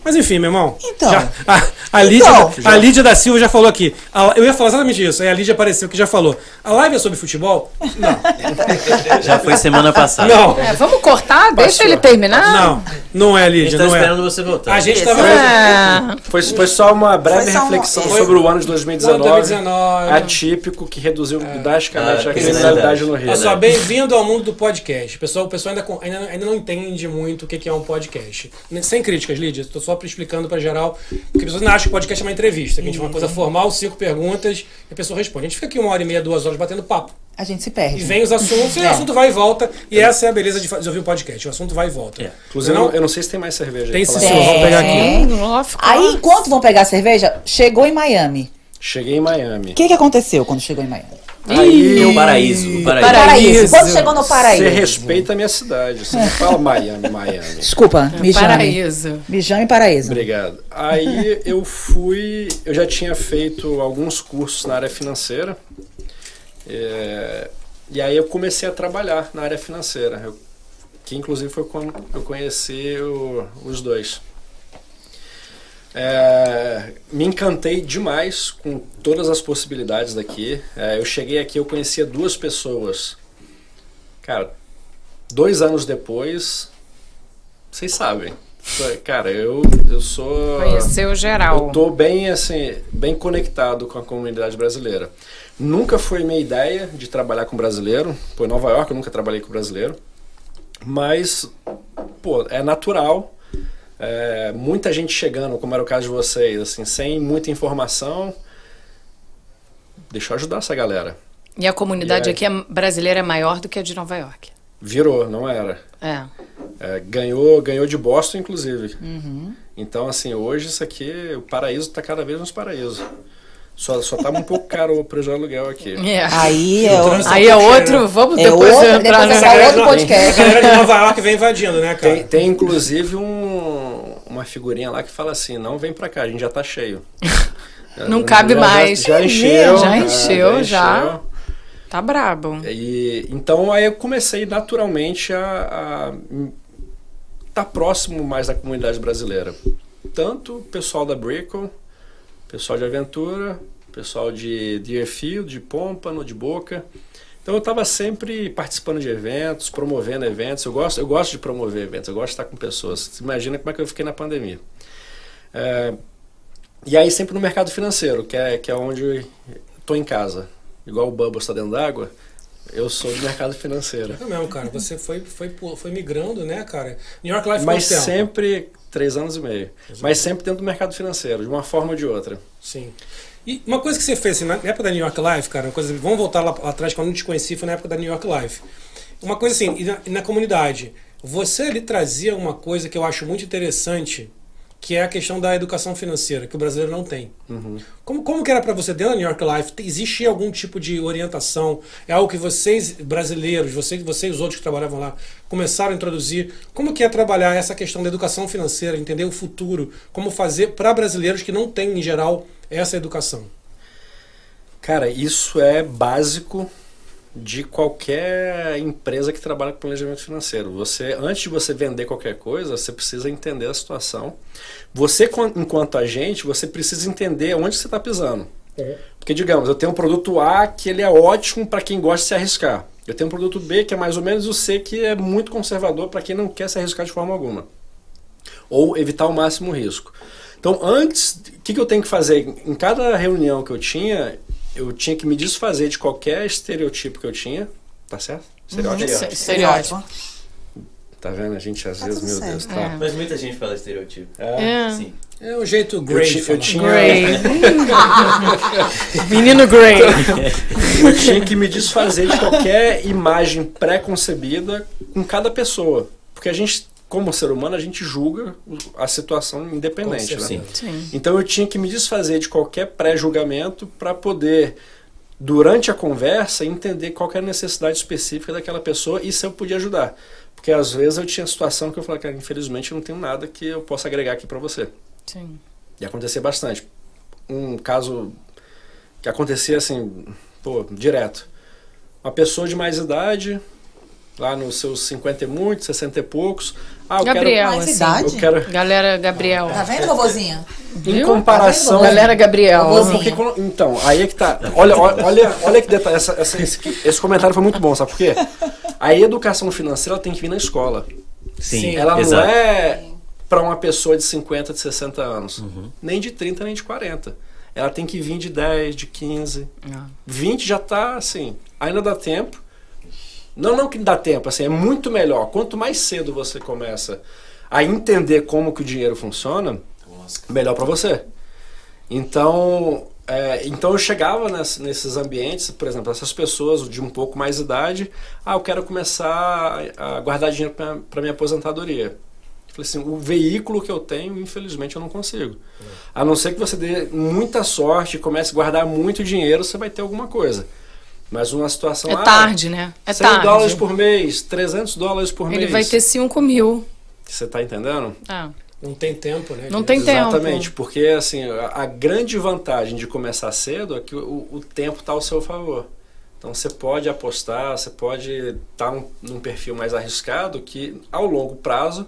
Mas enfim, meu irmão. Então. Já- [laughs] a, a Lídia, Então. a Lídia da Silva já falou aqui. A- eu ia falar exatamente isso. Aí a Lídia apareceu que já falou. A live é sobre futebol? Não. [laughs] Já foi semana passada. Não. É, vamos cortar? Deixa ele terminar? Não. Não é, A gente Lídia. tá Não é. esperando você voltar. A gente Isso. tava. É. Foi, foi só uma breve Foi só um- reflexão Foi- sobre o ano de 2019. 2019. Atípico que reduziu drasticamente Ah, a criminalidade no Rio. Olha só, bem-vindo ao mundo do podcast. O pessoal, o pessoal ainda, ainda, ainda não entende muito o que que é um podcast. Sem críticas, Lídia. Estou só explicando para geral. Porque as pessoas não acham que podcast é uma entrevista. Que a gente é uma coisa formal, cinco perguntas e a pessoa responde. A gente fica aqui uma hora e meia, duas horas batendo papo. A gente se E perde. vem os assuntos e o [laughs] É. assunto vai e volta. E essa é a beleza de, de ouvir um podcast. O assunto vai e volta. É. Inclusive, eu, eu não sei se tem mais cerveja. Tem sim. Vamos pegar aqui. Aí, enquanto vão pegar a cerveja, chegou em Miami. Cheguei em Miami. O que, que aconteceu quando chegou em Miami? Aí, O paraíso. O paraíso. Paraíso. Quando chegou no Você paraíso? respeita a minha cidade. Você não fala Miami, Miami. Desculpa, me chame. Paraíso. Me chame paraíso. Obrigado. Aí eu fui. Eu já tinha feito alguns cursos na área financeira. é, e aí eu comecei a trabalhar na área financeira. eu- que inclusive foi quando eu conheci o- os dois. É, me encantei demais com todas as possibilidades daqui. É, eu cheguei aqui, eu conhecia duas pessoas. Cara, dois anos depois, vocês sabem. Cara, eu, eu sou. Conheceu geral. Eu tô bem assim, bem conectado com a comunidade brasileira. Nunca foi minha ideia de trabalhar com brasileiro. Pô, em Nova York eu nunca trabalhei com brasileiro. Mas, pô, é natural. É, muita gente chegando, como era o caso de vocês, assim, sem muita informação. Deixa eu ajudar essa galera. E a comunidade E aí? aqui é- brasileira é maior do que a de Nova York. Virou, não era. É. É, ganhou, ganhou de Boston, inclusive. Então, assim, hoje isso aqui, o paraíso está cada vez mais paraíso. Só, só tá um pouco caro o preço do aluguel aqui. É. Aí é, o- Aí é outro, vamos É depois outro, entrar depois é outro podcast. A galera de Nova York vem invadindo, né, cara? Tem, tem inclusive um, uma figurinha lá que fala assim: não vem pra cá, a gente já tá cheio. [laughs] Não cabe Já- mais. Já, encheu. Já né, encheu, já. encheu. Tá brabo. E, então aí eu comecei naturalmente a, a está próximo mais da comunidade brasileira. Tanto o pessoal da Brickle, pessoal de aventura, pessoal de Deerfield, de Pompano, de Boca. Então eu estava sempre participando de eventos, promovendo eventos. Eu gosto, eu gosto de promover eventos, eu gosto de estar com pessoas. Você imagina como é que eu fiquei na pandemia. É, e aí sempre no mercado financeiro, que é, que é onde estou em casa. Igual o Bubble está dentro d'água, eu sou do mercado financeiro. É mesmo, cara. Você foi, foi, foi migrando, né, cara? New York Life Mas sempre, três anos e meio. Mas sempre dentro do mercado financeiro, de uma forma ou de outra. Sim. E uma coisa que você fez, assim, na época da New York Life, cara, uma coisa, vamos voltar lá atrás, quando eu te conheci, foi na época da New York Life. Uma coisa assim, e na, e na comunidade, você ali trazia uma coisa que eu acho muito interessante, que é a questão da educação financeira, que o brasileiro não tem. Uhum. Como, como que era para você dentro da New York Life? Existia algum tipo de orientação? É algo que vocês, brasileiros, vocês, vocês os outros que trabalhavam lá, começaram a introduzir? Como que é trabalhar essa questão da educação financeira, entender o futuro? Como fazer para brasileiros que não têm, em geral, essa educação? Cara, isso é básico de qualquer empresa que trabalha com planejamento financeiro. Você, antes de você vender qualquer coisa, você precisa entender a situação. Você, enquanto agente, você precisa entender onde você está pisando. É. Porque, digamos, eu tenho um produto A que ele é ótimo para quem gosta de se arriscar. Eu tenho um produto B que é mais ou menos o C que é muito conservador para quem não quer se arriscar de forma alguma. Ou evitar o máximo risco. Então, antes, o que, que eu tenho que fazer? Em cada reunião que eu tinha, eu tinha que me desfazer de qualquer estereotipo que eu tinha. Tá certo? Estereótipo. Uhum. Estereótipo. Tá vendo? A gente às Tá vezes, meu certo. Deus, tá. Mas muita gente fala estereotipo. É. Sim. É o jeito Eu, de eu falar. tinha, Grey. [laughs] Menino Grey. eu tinha que me desfazer de qualquer imagem pré-concebida com cada pessoa. Porque a gente, como ser humano, a gente julga a situação independente. Né? Sim. Sim. Então eu tinha que me desfazer de qualquer pré-julgamento para poder, durante a conversa, entender qual era a necessidade específica daquela pessoa e se eu podia ajudar. Porque às vezes eu tinha situação que eu falava, cara, infelizmente eu não tenho nada que eu possa agregar aqui para você. Sim. E acontecia bastante. Um caso que acontecia assim, pô, direto. Uma pessoa de mais idade, lá nos seus 50 e muitos, 60 e poucos. Ah, eu Gabriel, Mais assim. idade? quero. Eu quero. Galera Gabriel. Tá vendo, vovozinha? Em Viu? comparação. Galera Gabriel. Porque então, aí é que tá. Olha, olha, olha, que detalhe. Essa, essa- esse, esse comentário foi muito bom, sabe por quê? A educação financeira ela tem que vir na escola. Sim, Sim, Ela exato. não é para uma pessoa de 50, de 60 anos. Nem de 30, nem de 40. Ela tem que vir de 10, de 15. Ah. 20 já tá assim. Ainda dá tempo. Não, não que dá tempo, assim, é muito melhor. Quanto mais cedo você começa a entender como que o dinheiro funciona, melhor para você. Então, é, então eu chegava ness- nesses ambientes, por exemplo, essas pessoas de um pouco mais idade, ah, eu quero começar a, guardar dinheiro para minha aposentadoria. Eu falei assim, o veículo que eu tenho, infelizmente, eu não consigo. A não ser que você dê muita sorte comece a guardar muito dinheiro, você vai ter alguma coisa. Mas uma situação... É ah, tarde, né? É 100 tarde. dólares por mês, 300 dólares por Ele mês. vai ter 5 mil. Você tá entendendo? Ah, Não tem tempo, né? Não de- tem tempo. Exatamente, porque assim, a, a grande vantagem de começar cedo é que o, o tempo está ao seu favor. Então você pode apostar, você pode estar num, num perfil mais arriscado que ao longo prazo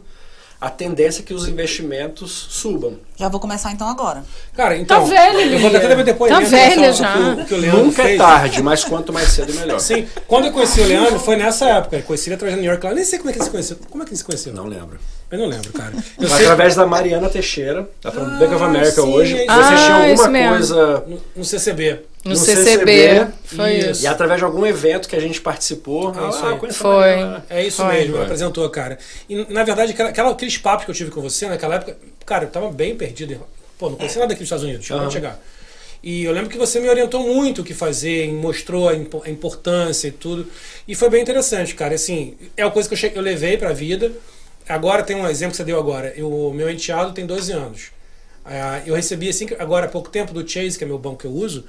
a tendência é que os investimentos subam. Já vou começar então agora. Cara, então. velha, Eu vou até dar meu depoimento. Tá velha já. Que, o- que o Leandro Nunca é fez. tarde, mas quanto mais cedo melhor. Sim, quando eu conheci o Leandro foi nessa época. Eu conheci ele através da New York. Eu nem sei como é que ele se conheceu. Como é que ele se conheceu? Não lembro. Eu não lembro, cara. Eu sei através da Mariana Teixeira, da Ah, Bank of America sim, hoje, é Ah, tinha isso alguma mesmo. coisa no, no CCB. no, No CCB. CCB, Foi isso. isso. e através de algum evento que a gente participou, É isso ah, aí. Foi. Mariana. É isso Foi. mesmo, Foi. apresentou, cara. E, na verdade, aquela, aquela- aqueles papos que eu tive com você naquela época, cara, eu tava bem perdido. Pô, não conhecia nada aqui nos Estados Unidos, tinha de chegar. E eu lembro que você me orientou muito o que fazer, e mostrou a, impo- a importância e tudo. E foi bem interessante, cara. Assim, é uma coisa que eu, eu levei pra vida. Agora tem um exemplo que você deu agora. O meu enteado tem 12 anos. Ah, eu recebi assim agora há pouco tempo do Chase, que é meu banco que eu uso,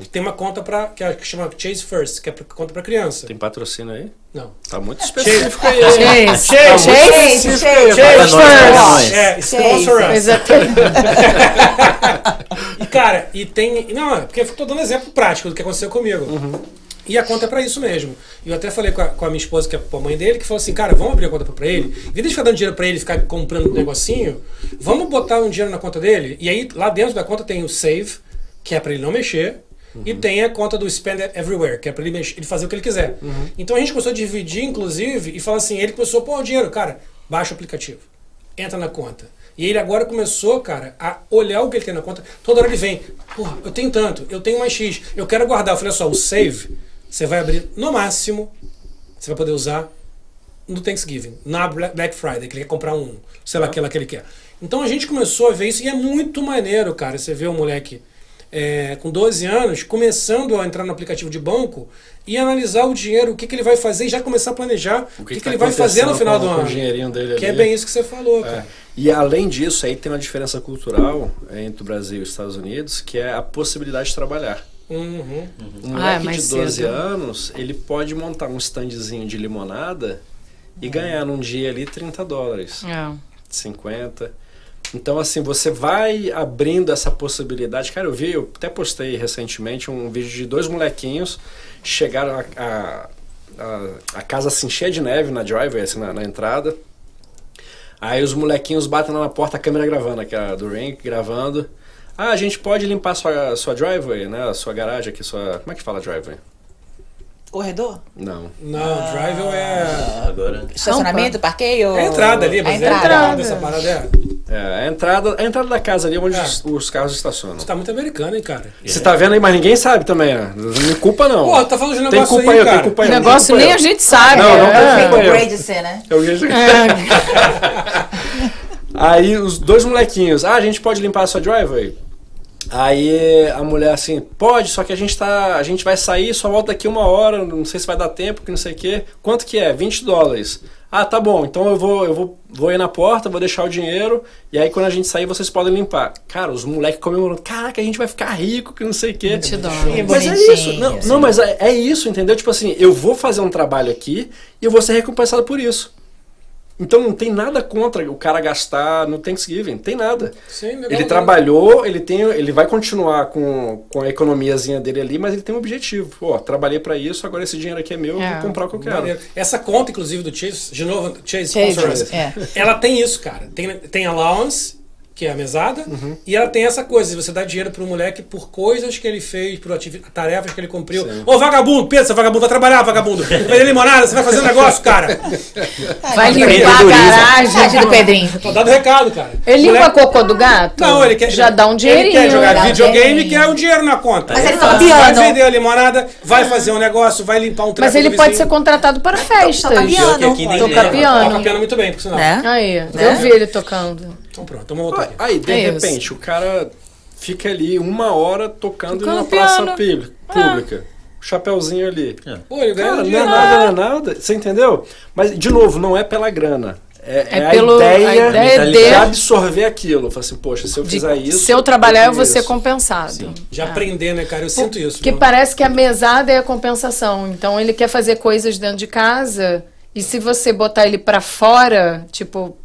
que tem uma conta para que, é- que chama Chase First, que é pra, conta para criança. Tem patrocínio aí? Não. Tá muito específico aí. Chase. Chase. Chase. Chase, Chase first. É, sponsor us. Exatamente. E cara, e tem. Não, é porque eu tô dando exemplo prático do que aconteceu comigo. E a conta é pra isso mesmo. Eu até falei com a, com a minha esposa, que é a mãe dele, que falou assim, cara, vamos abrir a conta pra ele. Em vez de ficar dando dinheiro pra ele ficar comprando um negocinho, vamos botar um dinheiro na conta dele. E aí, lá dentro da conta tem o save, que é pra ele não mexer. E tem a conta do Spend Everywhere, que é pra ele, ele fazer o que ele quiser. Então a gente começou a dividir, inclusive, e falar assim, ele começou a pôr o dinheiro, cara, baixa o aplicativo, entra na conta. E ele agora começou, cara, a olhar o que ele tem na conta. Toda hora ele vem, porra, eu tenho tanto, eu tenho mais X, eu quero guardar. Eu falei, olha só, o save, você vai abrir no máximo, você vai poder usar no Thanksgiving, na Black Friday, que ele quer comprar um, sei lá, aquela que ele quer. Então a gente começou a ver isso e é muito maneiro, cara. Você vê um moleque é, com 12 anos começando a entrar no aplicativo de banco e analisar o dinheiro, o que, que ele vai fazer e já começar a planejar o que, que, tá ele vai fazer no final com- do com ano. o dinheirinho dele Que é ali. bem isso que você falou, É. cara. E além disso, aí tem uma diferença cultural é, entre o Brasil e os Estados Unidos, que é a possibilidade de trabalhar. Uhum. Um Ah, é moleque mais de 12 cedo. anos, ele pode montar um standzinho de limonada e ganhar num dia ali 30 dólares, É. 50. Então, assim, você vai abrindo essa possibilidade. Cara, eu vi, eu até postei recentemente um vídeo de dois molequinhos chegaram a, a, a, a casa assim cheia de neve na driveway, assim, na, na entrada. Aí os molequinhos batem lá na porta, a câmera gravando, aqui, a do Ring gravando. Ah, a gente pode limpar sua, sua driveway, né? A sua garagem aqui, sua. Como é que fala driveway? Corredor? Não. Não, drive é. Agora. Estacionamento, parqueio? É a entrada ali, A mas é a entrada. entrada dessa parada é. É, a entrada, a entrada da casa ali onde É. os, os carros estacionam. Você tá muito americano, hein, cara? Você tá vendo aí, mas ninguém sabe também, né? Não me culpa não. Pô, tá falando de um tem negócio culpa aí, aí, cara. tem culpa aí. O negócio nem eu. a gente sabe. Não, não é. tem culpa o eu. Grade C, né? Eu [laughs] Aí os dois molequinhos, ah, a gente pode limpar a sua driveway? Aí a mulher assim, pode, só que a gente tá. A gente vai sair, só volta daqui uma hora, não sei se vai dar tempo, que não sei o quê. Quanto que é? 20 dólares. Ah, tá bom, então eu vou, eu vou, vou ir na porta, vou deixar o dinheiro, e aí quando a gente sair, vocês podem limpar. Cara, os moleques comemorando, caraca, a gente vai ficar rico, que não sei o quê. 20 dólares. Que Mas é isso, não, não mas é, é isso, entendeu? Tipo assim, eu vou fazer um trabalho aqui e eu vou ser recompensado por isso. Então não tem nada contra o cara gastar no Thanksgiving, tem nada. Sim, legal, Ele trabalhou, ele tem, ele vai continuar com, com a economiazinha dele ali, mas ele tem um objetivo. Pô, trabalhei pra isso, agora esse dinheiro aqui é meu, eu É. vou comprar o que eu quero. Maneiro. Essa conta, inclusive, do Chase, de novo, Chase, Chase, é. ela tem isso, cara. Tem, tem allowance, que é a mesada, e ela tem essa coisa, você dá dinheiro pro moleque por coisas que ele fez, por tarefas que ele cumpriu. Sim. Ô, vagabundo, pensa, vagabundo, vai trabalhar, vagabundo. Vai vender limonada, você vai fazer um negócio, cara. Vai limpar a Empreendedorismo. garagem. Do Pedrinho. Tá dado recado, cara. Ele limpa Moleque- cocô do gato? Não, ele quer. Já dá um dinheirinho. Ele quer jogar um videogame e quer o dinheiro na conta. Mas ele Vai toca piano. vender a limonada, vai fazer um negócio, vai limpar um Mas ele pode ser contratado para festas. toca piano. Toca leva. piano. Toca piano muito bem, por sinal. Né? Aí, Né? eu vi ele tocando. Então pronto, vamos voltar aqui. Aí, de É isso. repente, o cara fica ali uma hora tocando, Tocando em uma praça piano. pública. pública. Chapeuzinho ali. Pô, ele Cara, não é nada, não é nada. Você entendeu? Mas, de novo, não é pela grana. É, É é pelo- a ideia, a ideia de de- absorver aquilo. Fala assim, poxa, se eu De- fizer isso. se eu trabalhar, eu vou ser isso. compensado. De É. aprender, né, cara? Eu sinto isso. Porque viu? parece que a mesada é a compensação. Então ele quer fazer coisas dentro de casa e se você botar ele pra fora, tipo,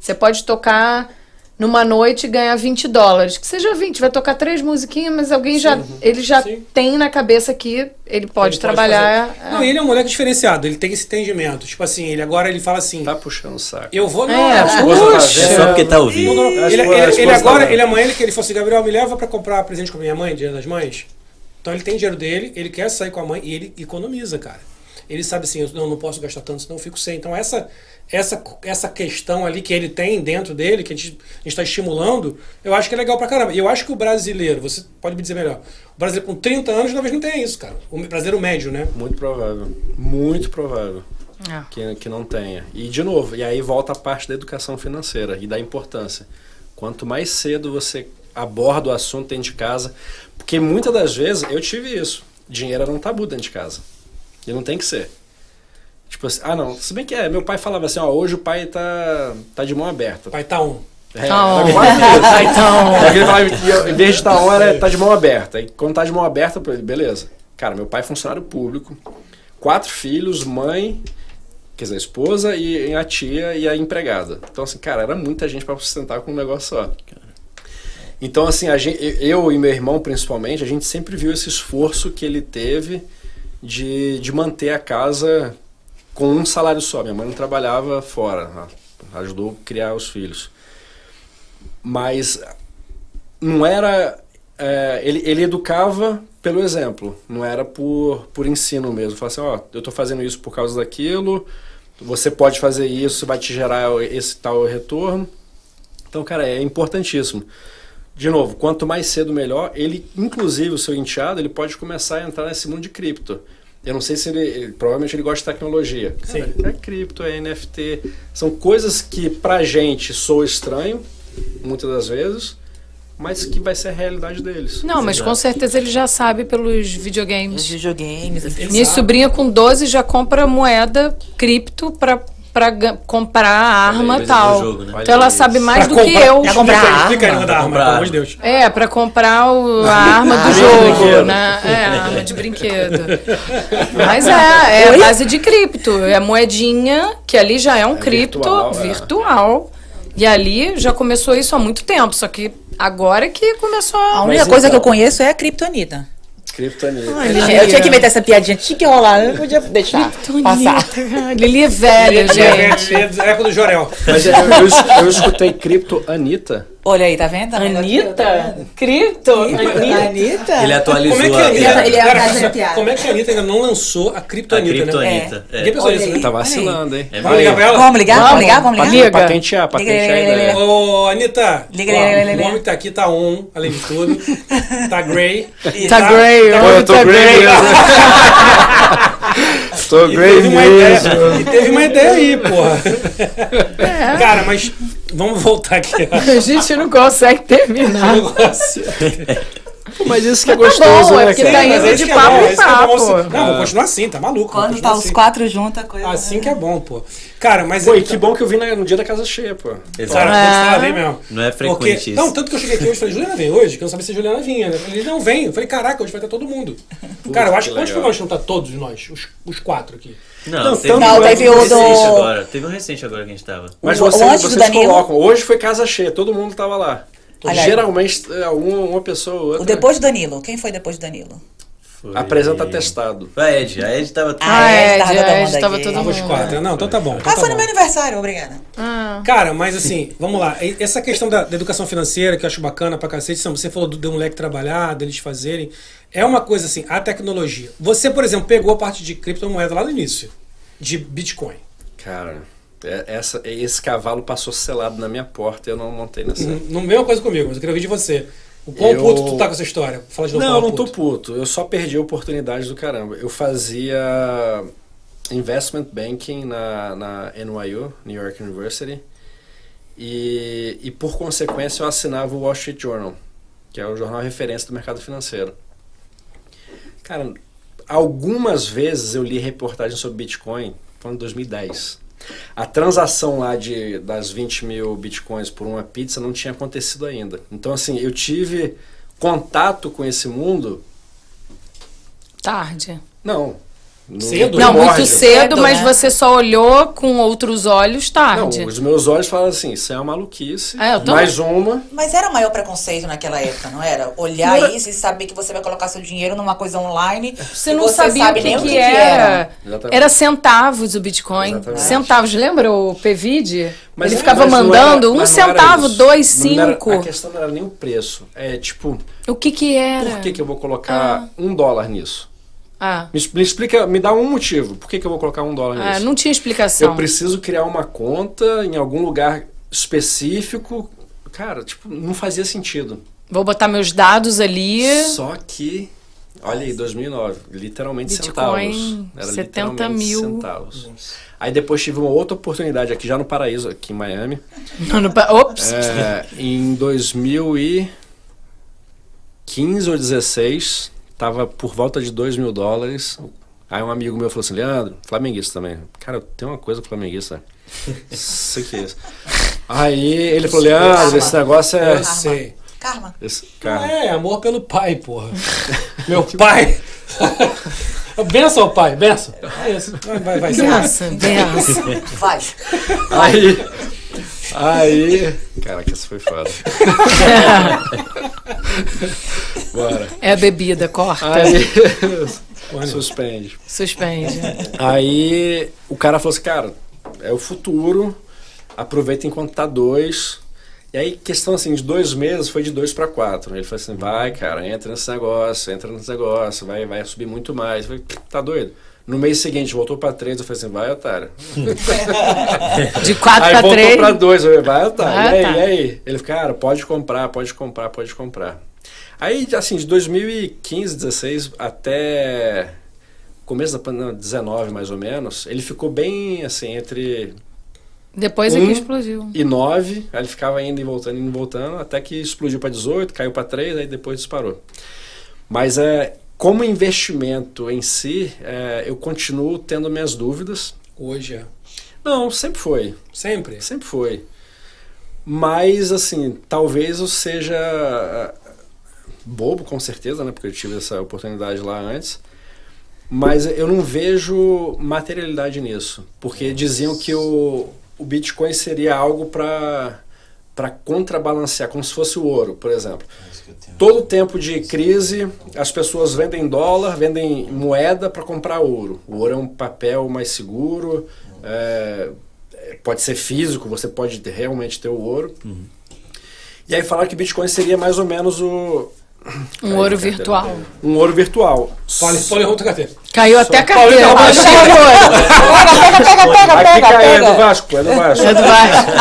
você pode tocar numa noite e ganhar 20 dólares. Que seja 20, vai tocar três musiquinhas, mas alguém já ele já Sim. tem na cabeça que ele pode Ele trabalhar. fazer. Não, ele é um moleque diferenciado, ele tem esse entendimento. Tipo assim, ele agora ele fala assim: Tá puxando o saco. eu vou. Não, É, A tá puxa. vendo. Só porque tá ouvindo. Não, não, A Ele, ele- a esposa ele agora, tá ele amanhã ele, ele falou assim, Gabriel, me leva pra comprar presente pra minha mãe, dia das mães. Então ele tem dinheiro dele, ele quer sair com a mãe e ele economiza, cara. Ele sabe assim, eu não, não posso gastar tanto, senão eu fico sem. Então essa, essa, essa questão ali que ele tem dentro dele, que a gente está estimulando, eu acho que é legal pra caramba. E eu acho que o brasileiro, você pode me dizer melhor, o brasileiro com 30 anos talvez não tenha isso, cara. O brasileiro médio, né? Muito provável. Muito provável. É. que, que não tenha. E, de novo, e aí volta a parte da educação financeira e da importância. Quanto mais cedo você aborda o assunto dentro de casa, porque muitas das vezes eu tive isso. Dinheiro era um tabu dentro de casa. E não tem que ser. Tipo assim, ah não, se bem que é, meu pai falava assim, ó, hoje o pai tá, tá de mão aberta. Vai estar um. É, Tá on. quase isso. Vai tá on. Só que ele falava em vez de estar on, era tá de mão aberta. E quando tá de mão aberta, eu falei, beleza. Cara, meu pai é funcionário público, quatro filhos, mãe, quer dizer, a esposa e a tia e a empregada. Então, assim, cara, era muita gente para sustentar com um negócio só. Então, assim, a gente, eu e meu irmão, principalmente, a gente sempre viu esse esforço que ele teve de, de manter a casa com um salário só. Minha mãe não trabalhava fora, ajudou a criar os filhos. Mas não era. É, ele, ele educava pelo exemplo, não era por, por ensino mesmo. Falava assim: ó, oh, eu estou fazendo isso por causa daquilo, você pode fazer isso, vai te gerar esse tal retorno. Então, cara, é importantíssimo. De novo, quanto mais cedo melhor. Ele, inclusive, o seu enteado, ele pode começar a entrar nesse mundo de cripto. Eu não sei se ele, ele provavelmente ele gosta de tecnologia. Cara, Sim. É cripto, é NFT, são coisas que pra gente soa estranho, muitas das vezes, mas que vai ser a realidade deles. Não, mas com certeza ele já sabe pelos videogames. Os videogames. Assim, Minha sobrinha com 12 já compra moeda cripto para para comprar a arma e tal. Jogo, né? Então ela sabe mais pra do comprar, que eu. Pra comprar a arma. Explica da arma, pelo amor de Deus. É, para comprar o, a [laughs] arma do jogo, né? É, a arma de brinquedo. Mas é, é a base de cripto. É moedinha, que ali já é um é cripto virtual. É. virtual. E ali já começou isso há muito tempo, só que agora que começou a... A única coisa então... que eu conheço é a criptonita. Kryptonita. eu tinha que meter essa piadinha, tinha que rolar, eu não podia deixar passar. Lili é velha, gente. É a época do Jorel. Mas eu, eu, eu escutei Cripto Anitta. Olha aí, tá vendo? Anitta? Cripto? Anitta? Ele atualizou. Como é que a Anitta, ele, ele é como é que a Anitta ainda não lançou a Cripto Anitta, né? Anitta. É. Ninguém pensou nisso, né? Tá vacilando, hein? Vamos ligar pra ela? Vamos ligar? Vamos ligar? Vamos ligar? Liga. Patentear, patentear a ideia. Ô, Anitta. Liga, O homem tá aqui, tá on, além de tudo. [laughs] Tá grey. Tá grey. Pô, eu tô grey [laughs] Tô grey mesmo. E teve uma ideia aí, porra. Cara, mas vamos voltar aqui. A gente não consegue terminar. [laughs] Mas isso que é tá gostoso, bom, né, é porque tá indo de papo em papo. Não, vou continuar assim, tá maluco. Quando tá os assim. quatro juntos, a coisa... Assim que é bom, pô. Cara, mas... Pô, e que bom que eu vim no dia da casa cheia, pô. Exato. Cara, é. mesmo. Não é frequente porque, isso. Não, tanto que eu cheguei aqui hoje e falei, Juliana vem hoje? Que eu não sabia se a Juliana vinha, né? Ele não vem. Eu falei, caraca, hoje vai estar todo mundo. Puta, Cara, eu acho que quantos programas não tá todos nós? Os, os quatro aqui. Não, não, teve, não, teve o do... Agora. Teve um recente agora que a gente tava. Mas o, vocês, vocês colocam, hoje foi casa cheia, todo mundo tava lá. Aliás, Geralmente, é, uma, uma pessoa ou outra. O depois do Danilo. Quem foi depois do Danilo? Foi... Apresenta testado. A Ed. A Ed tava... Ah, a Ed, a Ed, a Ed tava todo mundo. Quatro. Não, então tá bom. Então ah, tá foi bom. no meu aniversário. Obrigada. Ah. Cara, mas assim, vamos lá. Essa questão da, da, educação financeira, que eu acho bacana pra cacete, você falou do, do moleque trabalhar, deles fazerem. É uma coisa assim, a tecnologia. Você, por exemplo, pegou a parte de criptomoeda lá no início, de Bitcoin. Cara... É, essa, esse cavalo passou selado na minha porta e eu não montei nessa. Não, mesma coisa comigo, mas eu queria ouvir de você. O quão eu... puto tu tá com essa história? Fala de novo. Não, eu não tô puto. Eu só perdi oportunidades do caramba. Eu fazia investment banking na, na NYU, New York University. E, e por consequência eu assinava o Wall Street Journal, que é o jornal referência do mercado financeiro. Cara, algumas vezes eu li reportagens sobre Bitcoin, foi em 2010. A transação lá de, das 20 mil bitcoins por uma pizza não tinha acontecido ainda. Então, assim, eu tive contato com esse mundo. Tarde. Não, Cedo? Não, muito cedo, mas né? você só olhou com outros olhos tarde. Não, os meus olhos falam assim, isso é uma maluquice, é, tô... mais uma. Mas era o maior preconceito naquela época, não era? Olhar não era... isso e saber que você vai colocar seu dinheiro numa coisa online. Você não você sabia sabe o que, nem que, que era. Era. era centavos o Bitcoin. Exatamente. Centavos, lembra o PVD? Mas Ele é, ficava mandando era, um centavo, dois, cinco. Era, a questão não era nem o preço. É tipo... O que que era? Por que que eu vou colocar ah. um dólar nisso? Ah. Me, me, explica, me dá um motivo. Por que, que eu vou colocar um dólar ah, nisso? Não tinha explicação. Eu preciso criar uma conta em algum lugar específico. Cara, tipo, não fazia sentido. Vou botar meus dados ali. Só que, olha aí, 2009, literalmente Bitcoin, centavos. Era 70 mil. centavos. Aí depois tive uma outra oportunidade aqui já no Paraíso, aqui em Miami. [laughs] No, no, ops! É, em 2015 ou 16 tava por volta de 2 mil dólares. Aí um amigo meu falou assim, Leandro, flamenguista também. Cara, tem uma coisa flamenguista. [laughs] Isso que é isso. Aí ele falou, Leandro, Karma. esse negócio é. Eu sei. Karma. Esse, Não é, amor pelo pai, porra. [laughs] meu pai. [laughs] benção, pai, benção. É isso. Vai, vai, benção, benção. Vai. Aí. Aí. Caraca, isso foi foda. [laughs] Bora. É a bebida, corta. Aí, Suspende. Suspende. Aí o cara falou assim, cara, é o futuro, aproveita enquanto tá dois. E aí, questão assim, de dois meses foi de dois para quatro. Ele falou assim, vai, cara, entra nesse negócio, entra nesse negócio, vai, vai subir muito mais. Eu falei, tá doido? No mês seguinte voltou para três, eu falei assim, vai, otário. [laughs] De 4 aí para voltou 3. para dois, eu falei, vai, otário. Vai, e aí, otário. e aí? Ele falou, cara, pode comprar, pode comprar, pode comprar. Aí, assim, de 2015, 16 até começo da pandemia, 19 mais ou menos, ele ficou bem, assim, entre Depois é Um que explodiu. e 9, aí ele ficava indo e voltando, indo e voltando, até que explodiu para 18, caiu para 3, aí depois disparou. Mas é, como investimento em si, é, eu continuo tendo minhas dúvidas. Hoje é. Não, sempre foi, Sempre. sempre foi. Mas, assim, talvez eu seja ah, bobo, com certeza, né? Porque eu tive essa oportunidade lá antes. Mas eu não vejo materialidade nisso. Porque diziam que o, o Bitcoin seria algo para para contrabalancear, como se fosse o ouro, por exemplo. Todo tempo de crise, as pessoas vendem dólar, vendem moeda para comprar ouro. O ouro é um papel mais seguro, é, é, pode ser físico, você pode ter- realmente ter o ouro. E aí falaram que Bitcoin seria mais ou menos o, Um ouro virtual. um ouro virtual. Pode, pode outra carteira. Caiu até a Paulo carteira. tá Achei ouro. Pega, pega, pega, Aqui pega, caiu, é do pega. Vasco, é do Vasco. É do Vasco.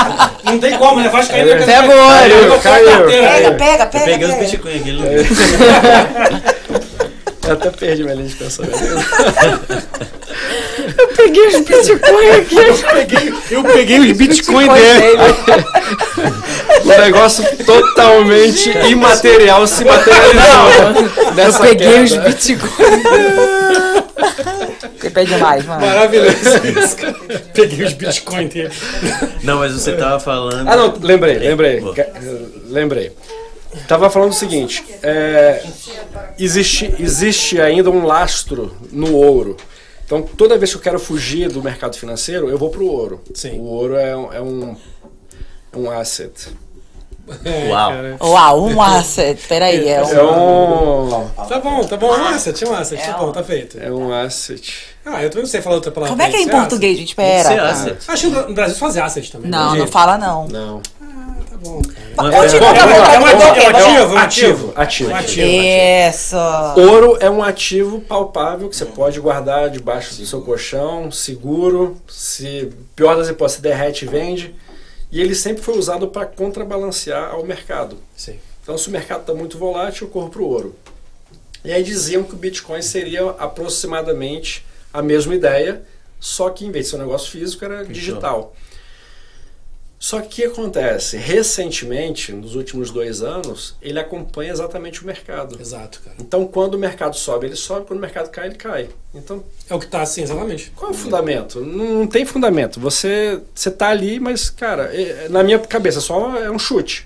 Não tem como, né? Vasco caindo. Pega o ouro. Caiu, caiu. Pega, pega, pega. peguei os pega. Bitcoin aqui. Não... [laughs] Eu até perdi minha linha de pensamento. [laughs] Eu peguei os Bitcoin aqui. Eu peguei os Bitcoin dele. O negócio totalmente imaterial se materializou. Eu peguei queda. os Bitcoin. [laughs] Você pede mais, mano. Maravilhoso isso, [laughs] cara. Peguei os Bitcoin dele. não, mas você tava falando. Ah, não, lembrei, lembrei. Lembrei. Tava falando o seguinte: é, existe, existe ainda um lastro no ouro. Então, toda vez que eu quero fugir do mercado financeiro, eu vou pro ouro. Sim. O ouro é um, é um, é um asset. [laughs] Uau. cara. Uau, um asset. Peraí, é um... É um, Tá bom, tá bom. Um asset, um asset. Tá bom, tá feito. é um asset. Ah, eu também não sei falar outra palavra. Como é que é em português, gente? Pera. asset. Acho que no Brasil faz asset também. Não, né, não fala não. Não. Tá bom, cara. Ferramenta- Tá bom, tá É um bom, ativo, tá é um ativo, Ativo. Isso. Ouro é um ativo palpável que você pode guardar debaixo do seu colchão, seguro. Se pior das hipóteses, se derrete e vende. E ele sempre foi usado para contrabalancear ao mercado. Sim. Então, se o mercado está muito volátil, eu corro para o ouro. E aí diziam que o Bitcoin seria aproximadamente a mesma ideia, só que em vez de ser um negócio físico, era digital. Só que o que acontece? Recentemente, nos últimos dois anos, ele acompanha exatamente o mercado. Exato, cara. Então, quando o mercado sobe, ele sobe, quando o mercado cai, ele cai. Então, É o que tá assim, exatamente. qual é o fundamento? Não, tem fundamento. Você você tá ali, mas, cara, é- na minha cabeça só é um chute.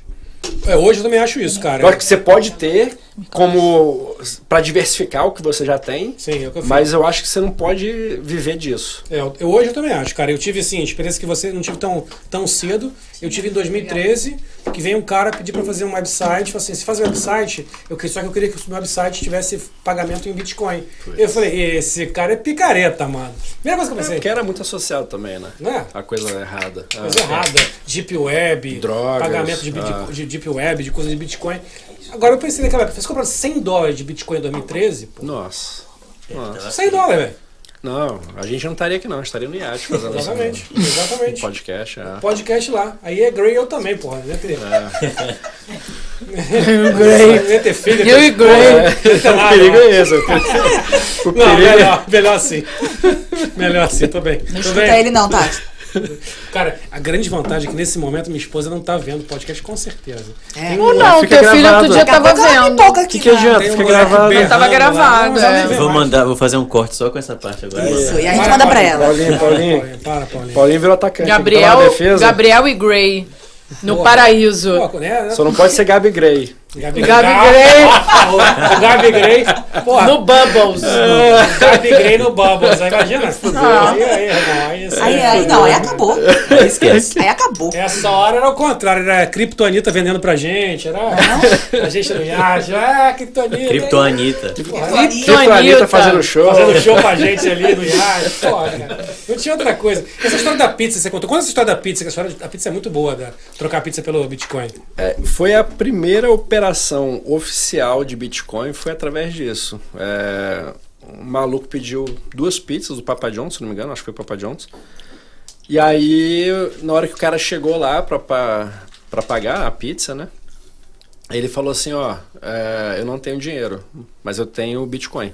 É, hoje eu também acho isso, cara. Eu acho que você pode ter como para diversificar o que você já tem, Sim, é o que eu fiz. mas eu acho que você não pode viver disso. É, eu, hoje eu também acho, cara. Eu tive assim, experiência que você não tive tão, tão cedo. Eu tive em 2013, que veio um cara pedir pra fazer um website, falou assim, se faz um website, eu queria, só que eu queria que o meu website tivesse pagamento em Bitcoin. Eu falei, esse cara é picareta, mano. Primeira coisa que eu pensei, Porque era muito associado também, né? né? A coisa errada. Coisa Ah, errada. Deep Web, Drogas, pagamento de, ah. de Deep Web, de coisa de Bitcoin. Agora eu pensei naquela época, você comprou 100 dólares de Bitcoin em 2013? Pô, Nossa. Nossa. 100 dólares, velho. Não, a gente não estaria aqui não, a gente estaria no iate fazendo Exatamente, exatamente. podcast. É. Podcast lá. Aí é Grey eu também, porra. Não ia ter, [laughs] Grey. não ia ter filho. Eu e Grey. não ter O perigo não. é esse. O Não, perigo é... melhor, melhor assim. Melhor assim, tô bem. Não escuta ele não, Tati. [laughs] Cara, a grande vantagem é que nesse momento minha esposa não tá vendo o podcast, com certeza. É. Tem Ou um- não, Fica teu filho gravado. outro dia Daqui tava vendo. O aqui que, que adianta? tem um Fica gravado. berrando Tava gravado, é. Vou mandar, vou fazer um corte só com essa parte agora. Isso, e a gente Vai, manda pra Paulinho, ela. Paulinho, Paulinho. Para, Paulinho. Paulinho virou atacante. Gabriel, defesa. Gabriel e Grey. No Porra. paraíso. Pô, né? Só não pode ser Gabi Gray. Gabi, Gabi Gray. o, Gabi. Porra, No Bubbles. o Gabi Gray no Bubbles. Aí imagina. Ah. Aí, aí, irmão. Aí, Aí, aí, aí não, aí acabou. [laughs] Esquece. Aí acabou. Essa hora era o contrário, era a Kryptonita vendendo pra gente, era a gente no iate, ah, Kryptonita. Criptoanita. Porra, Kryptonita fazendo show. Fazendo show pra gente ali no porra, cara. Não tinha outra coisa. Essa história da pizza, você contou. Conta essa história da pizza, que a história da pizza é muito boa, da, trocar pizza pelo Bitcoin. É, foi a primeira operação oficial de Bitcoin, foi através disso. É, um maluco pediu duas pizzas do Papa John's, se não me engano, acho que foi Papa John's. E aí, na hora que o cara chegou lá pra, pra, pra pagar a pizza, né? Ele falou assim, ó, é, eu não tenho dinheiro, mas eu tenho Bitcoin.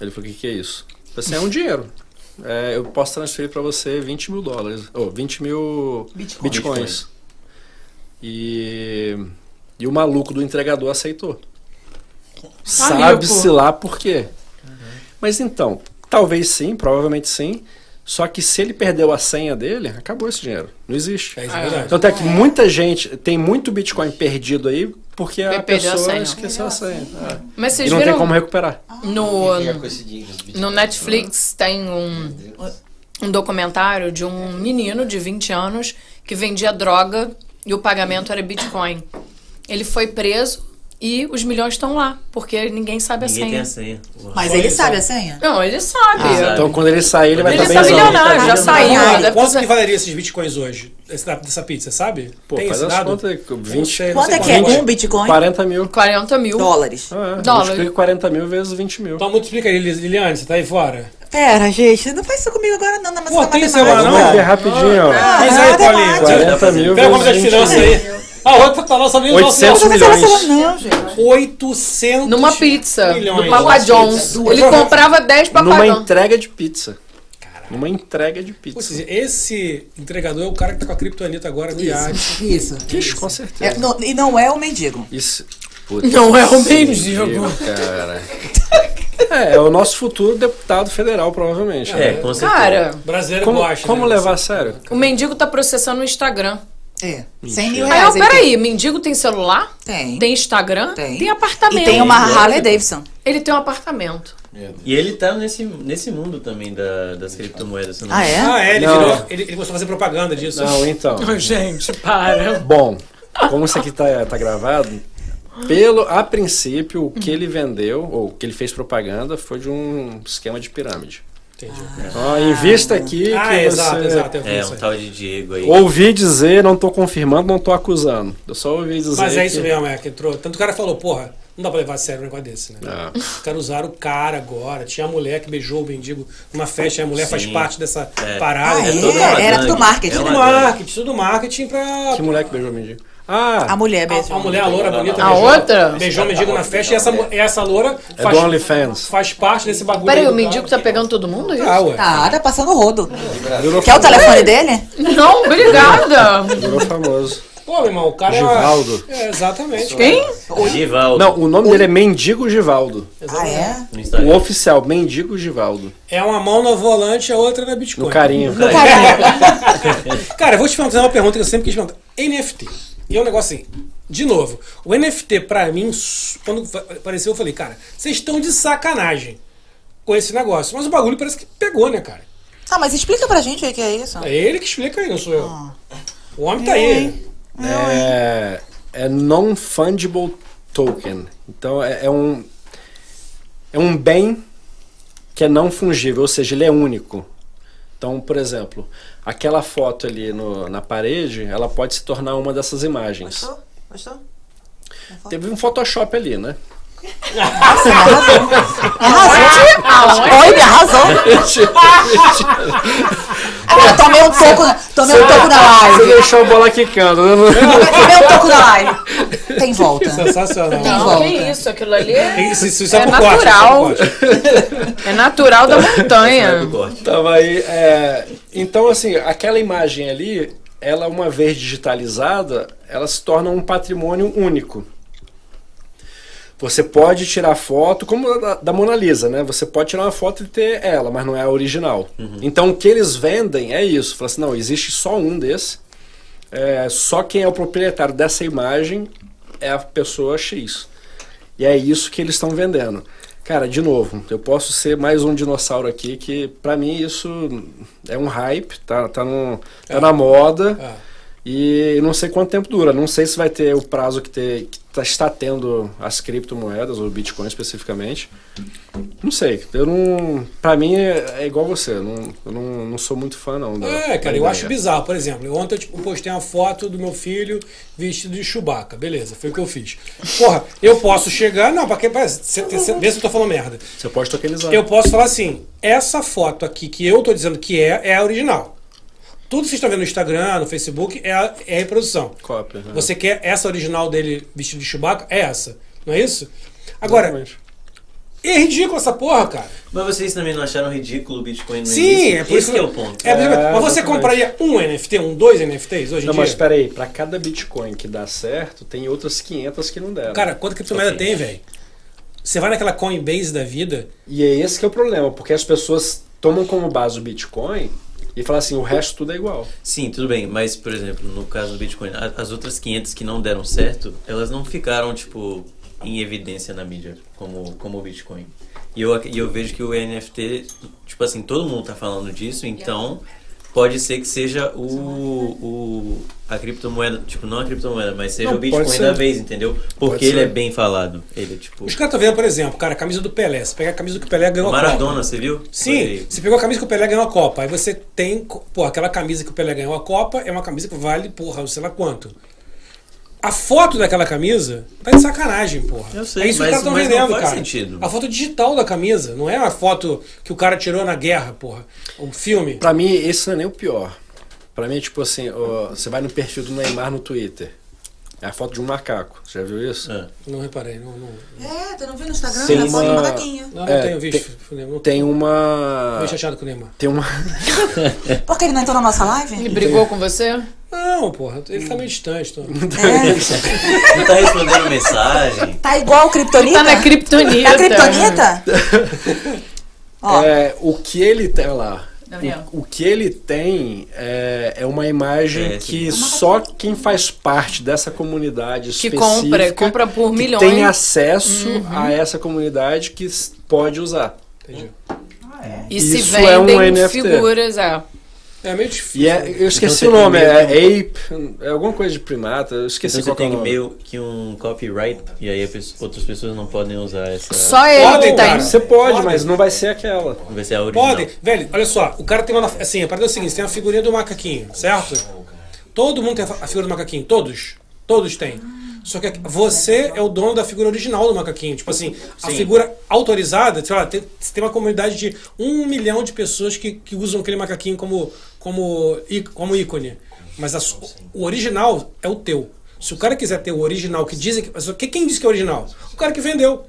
Ele falou, o que, que é isso? Falei assim, é um dinheiro. É, eu posso transferir pra você 20 mil dólares, ou 20 mil Bitcoin. bitcoins. E, e o maluco do entregador aceitou. Sabe-se lá por quê. Mas então, talvez sim, provavelmente sim. Só que se ele perdeu a senha dele, acabou esse dinheiro. Não existe. É, isso é verdade. Então é que muita gente tem muito Bitcoin perdido aí porque a perdeu a pessoa senha. esqueceu a senha. É. Mas vocês E não tem viram como recuperar. no, no Netflix tem um, um documentário de um menino de 20 anos que vendia droga e o pagamento era Bitcoin. Ele foi preso e os milhões estão lá, porque ninguém sabe a Ninguém tem senha. a senha. Mas ele sabe a senha? Não, ele sabe. sabe. Então quando ele sair, ele vai ele estar tá benzão. milionário, já Tá saiu. Quanto, Deve quanto que valeria esses bitcoins hoje? Esse da- dessa pizza, sabe? Pô, Tem faz esse as dado? contas aí, Eu não 20, sei, não Quanto é que é um Bitcoin? 40 mil. 40 mil. Dólares. É, Dólar. multiplica 40 mil vezes 20 mil. Então multiplica aí, Liliane, você tá aí fora? Pera, gente, não faz isso comigo agora não, na Pô, tem matemática. celular não? Aqui rapidinho, ó. Ah, não, aí, é Paulinho. matemática. 40 mil Pega o nome das vezes 20 finanças aí. A outra tá lá, só viu 800 Não, não faz milhões. celular não, gente. 800 Numa pizza milhões. do Papa John's. Ele comprava 10 Numa papagão. entrega de pizza. Numa entrega de Ou pizza. seja, esse entregador é o cara que tá com a criptonita agora no iate. Isso. Ixi, com certeza. É, não- e não é o mendigo. Isso. Putz, [laughs] Não é o mendigo. cara. É, é o nosso futuro deputado federal, provavelmente. É, com certeza. Cara, Brasileiro Como, gosta. como né? levar a sério? o mendigo tá processando o Instagram. É. 100 mil Aí, reais. ele peraí, mendigo tem celular? Tem. Tem Instagram? Tem. apartamento. E tem uma Harley Davidson. Ele tem um apartamento. E ele tá nesse, nesse mundo também da- das criptomoedas. não Ah, me é? Ah, é, ele Não. virou. Ele, ele começou a fazer propaganda disso. Não, então. [laughs] Gente, para. Bom, como isso aqui tá, tá gravado, pelo, a princípio, o que ele vendeu, ou o que ele fez propaganda, foi de um esquema de pirâmide. Entendi. Ó, invista aqui Ah, que é, você... exato, exato. É, um tal de Diego aí. Ouvi dizer, não tô confirmando, não tô acusando. Eu só ouvi dizer Mas é que- isso mesmo, é que entrou. Tanto o cara falou, porra, não dá pra levar a sério um negócio desse, né? Ah. Os caras usaram o cara agora. Tinha a mulher que beijou o mendigo numa festa, e a mulher faz Sim. parte dessa É. parada. Ah, É é? uma Era gangue. tudo marketing. É tudo gangue. marketing, tudo marketing pra. Que mulher que beijou o mendigo? Ah, A mulher A, mesmo. a mulher, a loura bonita, A beijou, outra? beijou o mendigo na festa e essa, essa loura é faz, do OnlyFans. faz parte desse bagulho. Peraí, aí o mendigo tá pegando todo mundo? é isso? Ah, ué. Ah, tá passando rodo. Virou, Quer o telefone dele? Não, obrigada. virou famoso. Pô, meu irmão, o cara Givaldo. é. É, exatamente. Quem? Givaldo. Não, o nome dele é Mendigo Givaldo. Ah, é? No O oficial, Mendigo Givaldo. É uma mão no volante, a outra na Bitcoin. No carinho. [laughs] Cara, eu vou te fazer uma pergunta que eu sempre quis perguntar. NFT. E é um negócio assim. De novo, o NFT pra mim, quando apareceu, eu falei, cara, vocês estão de sacanagem com esse negócio. Mas o bagulho parece que pegou, né, cara? Ah, mas explica pra gente o que é isso. É ele que explica aí, não sou eu. O homem tá aí. É, é non-fungible token. Então é, é um é um bem que é não fungível, ou seja, ele é único. Então, por exemplo, aquela foto ali no- na parede, ela pode se tornar uma dessas imagens. Gostou? Gostou? Teve um Photoshop ali, né? Nossa, arrasou. Me arrasou. Oi, me arrasou. Eu tomei um toco, na- tomei um toco na Você live. deixou a bola quicando. né? Tomei um toco na live. [laughs] Tem volta. Sensacional. Tem volta. que isso, aquilo ali é, Isso, isso, isso é, É é natural. pro corte. é natural da montanha. Corte. Tava aí. é, então, assim, aquela imagem ali, ela uma vez digitalizada, ela se torna um patrimônio único. Você pode tirar foto, como a da, da Mona Lisa, né? Você pode tirar uma foto e ter ela, mas não é a original. Então, o que eles vendem é isso. Fala assim, não, existe só um desse. É, só quem é o proprietário dessa imagem é a pessoa X. E é isso que eles estão vendendo. Cara, de novo, eu posso ser mais um dinossauro aqui que, para mim, isso é um hype, tá, tá, no, tá é. na moda. É. E não sei quanto tempo dura. Não sei se vai ter o prazo que, ter, que tá, está tendo as criptomoedas, ou Bitcoin especificamente. Não sei. Eu não. Pra mim é, é igual você. Não, eu não, não sou muito fã, não. Da, é, cara, eu acho bizarro. Por exemplo, ontem eu tipo, postei uma foto do meu filho vestido de Chewbacca. Beleza, foi o que eu fiz. Porra, eu posso chegar. Não, pra que. Vê se eu tô falando merda. Você pode tokenizar. Eu posso falar assim: essa foto aqui que eu tô dizendo que é, é a original. Tudo que vocês estão vendo no Instagram, no Facebook, é a, é a reprodução. Cópia. Né? Você quer essa original dele vestido de Chewbacca? É essa. Não é isso? Agora, Exatamente. é ridículo essa porra, cara. Mas vocês também não acharam ridículo o Bitcoin no Sim, início? é por Esse isso que é o ponto. É, é, mas você compraria um NFT, um, dois NFTs hoje em não, dia? mas espera aí, pra cada Bitcoin que dá certo, tem outras 500 que não deram. Cara, quanto criptomoeda okay. tem, velho? Você vai naquela Coinbase da vida... E é esse que é o problema, porque as pessoas tomam como base o Bitcoin e falar assim, o resto tudo é igual. Sim, tudo bem, mas por exemplo, no caso do Bitcoin, as outras 500 que não deram certo, elas não ficaram tipo em evidência na mídia como como o Bitcoin. E eu, e eu vejo que o NFT, tipo assim, todo mundo tá falando disso, então pode ser que seja o, o a criptomoeda, tipo, não a criptomoeda, mas seja não, o Bitcoin da vez, entendeu? Porque ele é bem falado. Ele, tipo... Os caras estão vendo, por exemplo, cara, a camisa do Pelé. Você pega a camisa que o Pelé ganhou Maradona, a Copa. Maradona, você viu? Sim, Foi... você pegou a camisa que o Pelé ganhou a Copa. Aí você tem, pô, aquela camisa que o Pelé ganhou a Copa é uma camisa que vale, porra, sei lá quanto. A foto daquela camisa tá de sacanagem, porra. Eu sei, é isso mas, que os caras estão vendendo, cara. Sentido. A foto digital da camisa, não é a foto que o cara tirou na guerra, porra. O filme. Pra mim, esse não é nem o pior. Pra mim, é tipo assim, ó, você vai no perfil do Neymar no Twitter. É a foto de um macaco. Já viu isso? É. Não reparei. Não, não... É, tu não viu no Instagram? Tem uma... foto de um macaquinho. Não, não é, tenho visto. Tem, tem uma... Tô chateado com o Neymar. Tem uma... [laughs] Por que ele não entrou na nossa live? Ele brigou com você? Não, porra, ele tá meio distante. Tô... É. Não tá respondendo mensagem. Tá igual o Kryptonita? Tá na Kryptonita. É a Kryptonita? [laughs] é, o que ele tem lá... O, o, que ele tem é, é uma imagem é, que só quem faz parte dessa comunidade que compra, compra por milhões, tem acesso uhum. a essa comunidade que pode usar. Entendi. Ah, é. E Isso se vendem é um figuras, é. É meio difícil. E é, eu esqueci então, o nome, é, Ape, é alguma coisa de primata, eu esqueci então, qual você tem meio que um copyright e aí outras pessoas não podem usar essa. Só ele Podem, tem. Cara. Você pode, pode, mas não vai ser aquela. Não vai ser a original. Pode. Velho, olha só, o cara tem uma. Assim, a parada é o seguinte: tem a figurinha do macaquinho, certo? Todo mundo tem a figura do macaquinho, todos. Todos têm. Só que você é o dono da figura original do macaquinho. Tipo assim, a figura autorizada, sei lá, tem, tem uma comunidade de um milhão de pessoas que, que usam aquele macaquinho como, como, como ícone. Mas a, o original é o teu. Se o cara quiser ter o original que dizem que. Quem disse que é original? O cara que vendeu.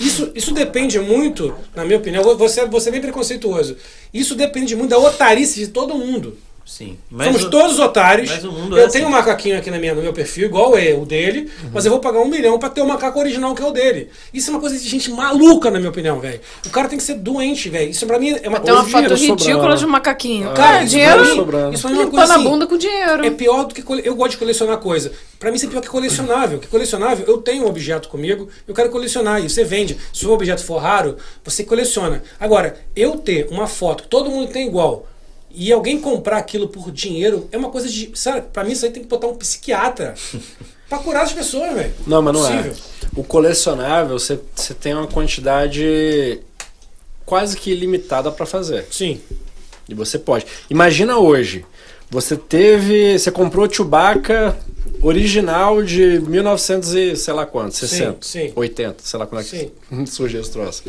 Isso, isso depende muito, na minha opinião, você, você é bem preconceituoso. Isso depende muito da otarice de todo mundo. Sim. Somos o, todos otários. Mas o mundo eu é tenho assim. um macaquinho aqui na minha, no meu perfil, igual é o dele, uhum. mas eu vou pagar um milhão pra ter o macaco original que é o dele. Isso é uma coisa de gente maluca, na minha opinião, velho. O cara tem que ser doente, velho. Isso pra mim é uma Tem uma foto ridícula de um macaquinho. Ah, cara, isso dinheiro. Isso é uma coisa na assim, bunda com dinheiro. É pior do que. Eu gosto de colecionar coisa. Pra mim, isso é pior que colecionável. Que colecionável, eu tenho um objeto comigo, eu quero colecionar. E você vende. Se o objeto for raro, você coleciona. Agora, eu ter uma foto que todo mundo tem igual e alguém comprar aquilo por dinheiro é uma coisa de. Sabe, pra mim isso aí tem que botar um psiquiatra. [laughs] pra curar as pessoas, velho. Não, mas não é. Possível. O colecionável, você tem uma quantidade quase que ilimitada para fazer. Sim. E você pode. Imagina hoje. Você teve. Você comprou Chewbacca original de 1900 e sei lá quanto, 60, sim, sim. 80, sei lá quando é que sim. [laughs] surgiu esse troço.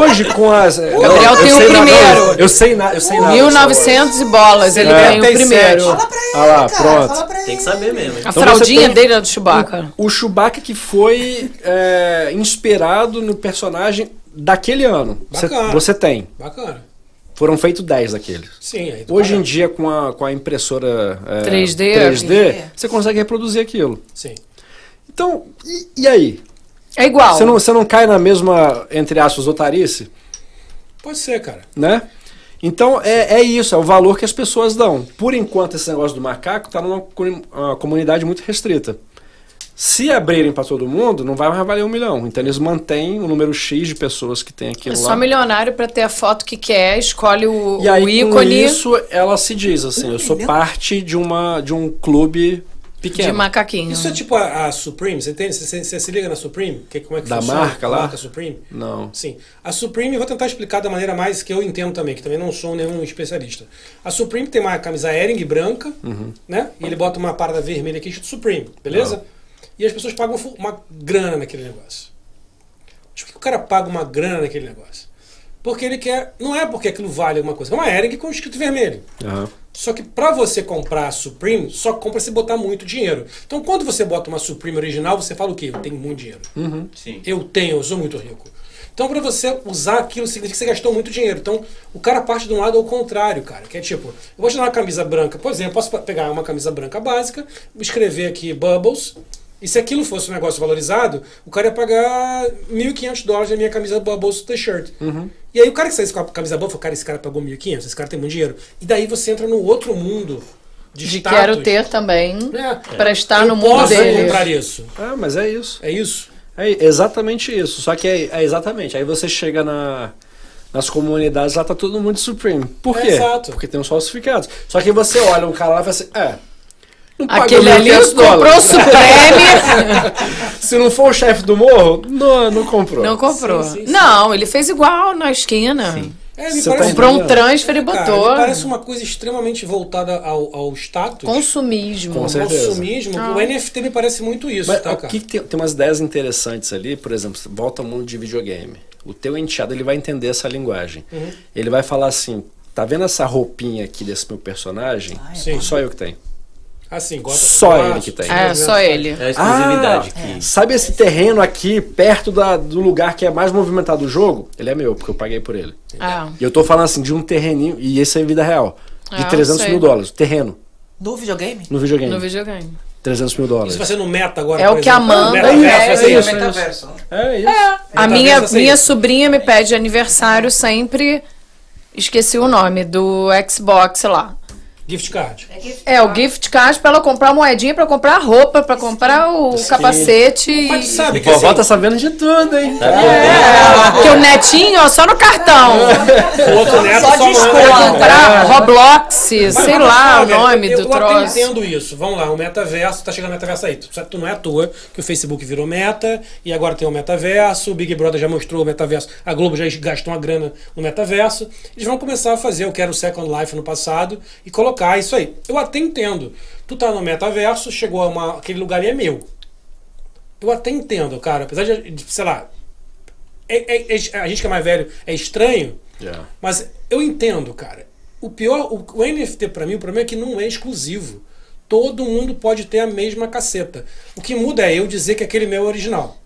Hoje com as O Gabriel tem o primeiro. eu sei nada, eu sei nada. 1900 e bolas, ele É. tem o primeiro. Fala pra ele, Ah lá, cara. pronto. Fala pra ele. Tem que saber mesmo. hein? A Então fraldinha você dele é do Chewbacca. O Chewbacca que foi é, inspirado no personagem daquele ano. Você, Bacana. você tem. Bacana. Foram feitos 10 daqueles. Sim, aí Hoje em dia, com a, com a impressora é, 3D, 3D, você consegue reproduzir aquilo. Sim. Então, e, e aí? É igual. Você não, você não cai na mesma, entre aspas, otarice? Pode ser, cara. Né? Então, é, é isso, é o valor que as pessoas dão. Por enquanto, esse negócio do macaco está numa com- uma comunidade muito restrita. Se abrirem para todo mundo, não vai mais valer um milhão. Então eles mantêm o número X de pessoas que tem aquilo É lá. só milionário pra ter a foto que quer, escolhe o, E aí, o com ícone isso, ela se diz assim, eu sou parte de, uma, de um clube de pequeno. macaquinho. Isso é tipo a, a Supreme, você entende? Você, você se liga na Supreme? Que, como é que Da funciona? marca lá? Marca Supreme? Não. Sim. A Supreme, eu vou tentar explicar da maneira mais que eu entendo também, que também não sou nenhum especialista. A Supreme tem uma camisa Ering branca, Uhum. né? E ele bota uma parada vermelha aqui escrito Supreme, beleza? E as pessoas pagam uma grana naquele negócio. Mas por que o cara paga uma grana naquele negócio? Porque ele quer. Não é porque aquilo vale alguma coisa. É uma Ering com escrito vermelho. Aham. Só que pra você comprar a Supreme, só compra se botar muito dinheiro. Então quando você bota uma Supreme original, você fala o quê? Eu tenho muito dinheiro. Sim. Eu tenho, eu sou muito rico. Então, para você usar aquilo, significa que você gastou muito dinheiro. Então, o cara parte de um lado ao contrário, cara. Que é tipo, eu vou te dar uma camisa branca. Por exemplo, eu posso pegar uma camisa branca básica, escrever aqui Bubbles. E se aquilo fosse um negócio valorizado, o cara ia pagar 1.500 dólares na minha camisa Bubbles T-shirt. E aí o cara que sai com a camisa Bubbles, fala, cara, esse cara pagou 1.500, esse cara tem muito dinheiro. E daí você entra no outro mundo de, De status. quero ter também, É. pra estar eu no mundo posso dele. comprar isso. Ah, mas é isso. É isso? É exatamente isso. Só que é, é exatamente. Aí você chega na, nas comunidades, lá tá todo mundo Supreme. Por É, quê? exato. Porque tem os falsificados. Só que você olha um cara lá e fala assim, é. Não Aquele ali 1.500 comprou o. Supreme, [laughs] Se não for o chefe do morro, não, não comprou. não comprou. Sim, sim, sim. Não, ele fez igual na esquina. É, me parece- tá Comprou um transfer e Cara, botou. me parece uma coisa extremamente voltada ao, ao status. Consumismo. Com certeza. consumismo. Ah. O NFT me parece muito isso, Mas tá, cara? que tem, tem umas ideias interessantes ali, por exemplo, volta ao mundo de videogame. O teu enteado ele vai entender essa linguagem. Uhum. Ele vai falar assim: tá vendo essa roupinha aqui desse meu personagem? Sim. Só eu que tenho. Assim, bota, Só bota- ele que tem. É, só ele. É a exclusividade que. Sabe esse terreno aqui, perto da- do lugar que é mais movimentado do jogo? Ele é meu, porque eu paguei por ele. Ah, E eu tô falando assim, de um terreninho, e esse é vida real, de Ah, eu 300 sei. mil dólares. Terreno, No videogame? no videogame. no videogame. 300 mil dólares. Isso vai ser no meta agora. É o que a Amanda vai ser É isso. isso. metaverso. né? É isso. A Tá minha, minha sobrinha me pede aniversário sempre. Esqueci o nome do Xbox lá. Gift card. É, o gift card pra ela comprar moedinha, pra comprar roupa, pra comprar o capacete. e- Mas sabe que Vovó assim, tá sabendo de tudo, hein? Tá É, porque o netinho, ó, só no cartão. [laughs] o outro neto Só só de manda- escola. Comprar Roblox, Mas, sei mas, lá o nome eu, do eu troço. entendo isso. Vamos lá, o metaverso, tá chegando o metaverso aí. Tu, sabe, tu não é à toa que o Facebook virou meta e agora tem o metaverso, o Big Brother já mostrou o metaverso, a Globo já gastou uma grana no metaverso. Eles vão começar a fazer o que era o Second Life no passado e colocar isso aí. Eu até entendo. Tu tá no metaverso, chegou a uma, aquele lugar ali é meu. Eu até entendo, cara. Apesar de, de, sei lá, é- é- é- a gente que é mais velho é estranho, Já. mas eu entendo, cara. O pior, o, o NFT pra mim, o problema é que não é exclusivo. Todo mundo pode ter a mesma caceta. O que muda é eu dizer que aquele meu é original.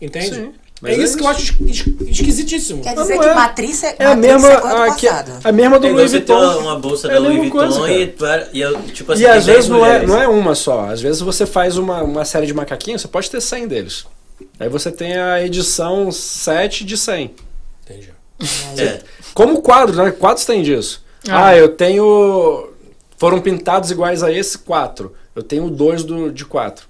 Entende? Sim, é mas é isso que eu acho es- es- esquisitíssimo. Quer dizer que é. Matriz é, É a mesma, é a, que- a mesma do É Louis Vuitton. uma bolsa É da Louis Vuitton coisa, e, cara. e eu, tipo assim, E às 10 vezes não é, não é uma só. Às vezes você faz uma, uma série de macaquinhos, você pode ter 100 deles. Aí você tem a edição 7 de 100. Entendi. É. Como quadros, né? Quadros tem disso. Ah. Ah, eu tenho. Foram pintados iguais a esse, quatro. Eu tenho dois do, de quatro.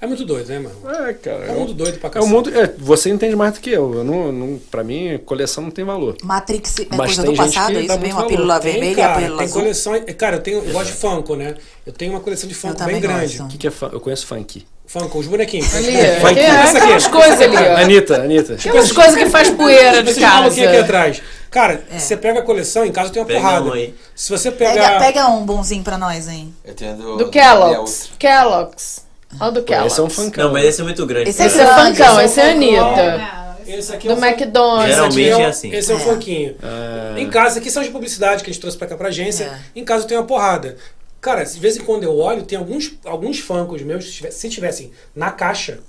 É. É muito doido, né, mano? É, cara. É um mundo doido pra É o cacete. mundo. é, você entende mais do que eu. eu não, não, pra mim, coleção não tem valor. Matrix é Mas coisa do passado, que é isso mesmo? A pílula. Tem, vermelha e a pílula tem azul? coleção. Cara, eu, tenho, eu gosto de Funko, né? Eu tenho uma coleção de Funko bem grande. O que, que é fã? Eu conheço funk. Funko, os bonequinhos. Ali, Funko. é, é, Isso aqui. aquelas coisas ali, ó. Anitta, Anitta. Aquelas coisas que faz poeira de Esses maluquinhos aqui casa. atrás. Cara, você pega a coleção, em casa tem uma Pega porrada. um aí. Se você Pega, pegar. pega um bonzinho pra nós, hein? Eu tenho do, Do Kellogg's. Kellogg's. Olha o do Pô, esse é um Kellogg's. funkão. Não, mas esse é muito grande. Esse é Esse é grande, funkão, esse é um. Anitta. Esse aqui Do é um McDonald's. Geralmente Esse aqui é um- assim. Esse é um É. funkinho. Ah. Em casa, aqui são de publicidade que a gente trouxe pra cá pra agência. É. Em casa eu tenho uma porrada. Cara, de vez em quando eu olho, tem alguns, alguns funkos meus, se tivessem na caixa,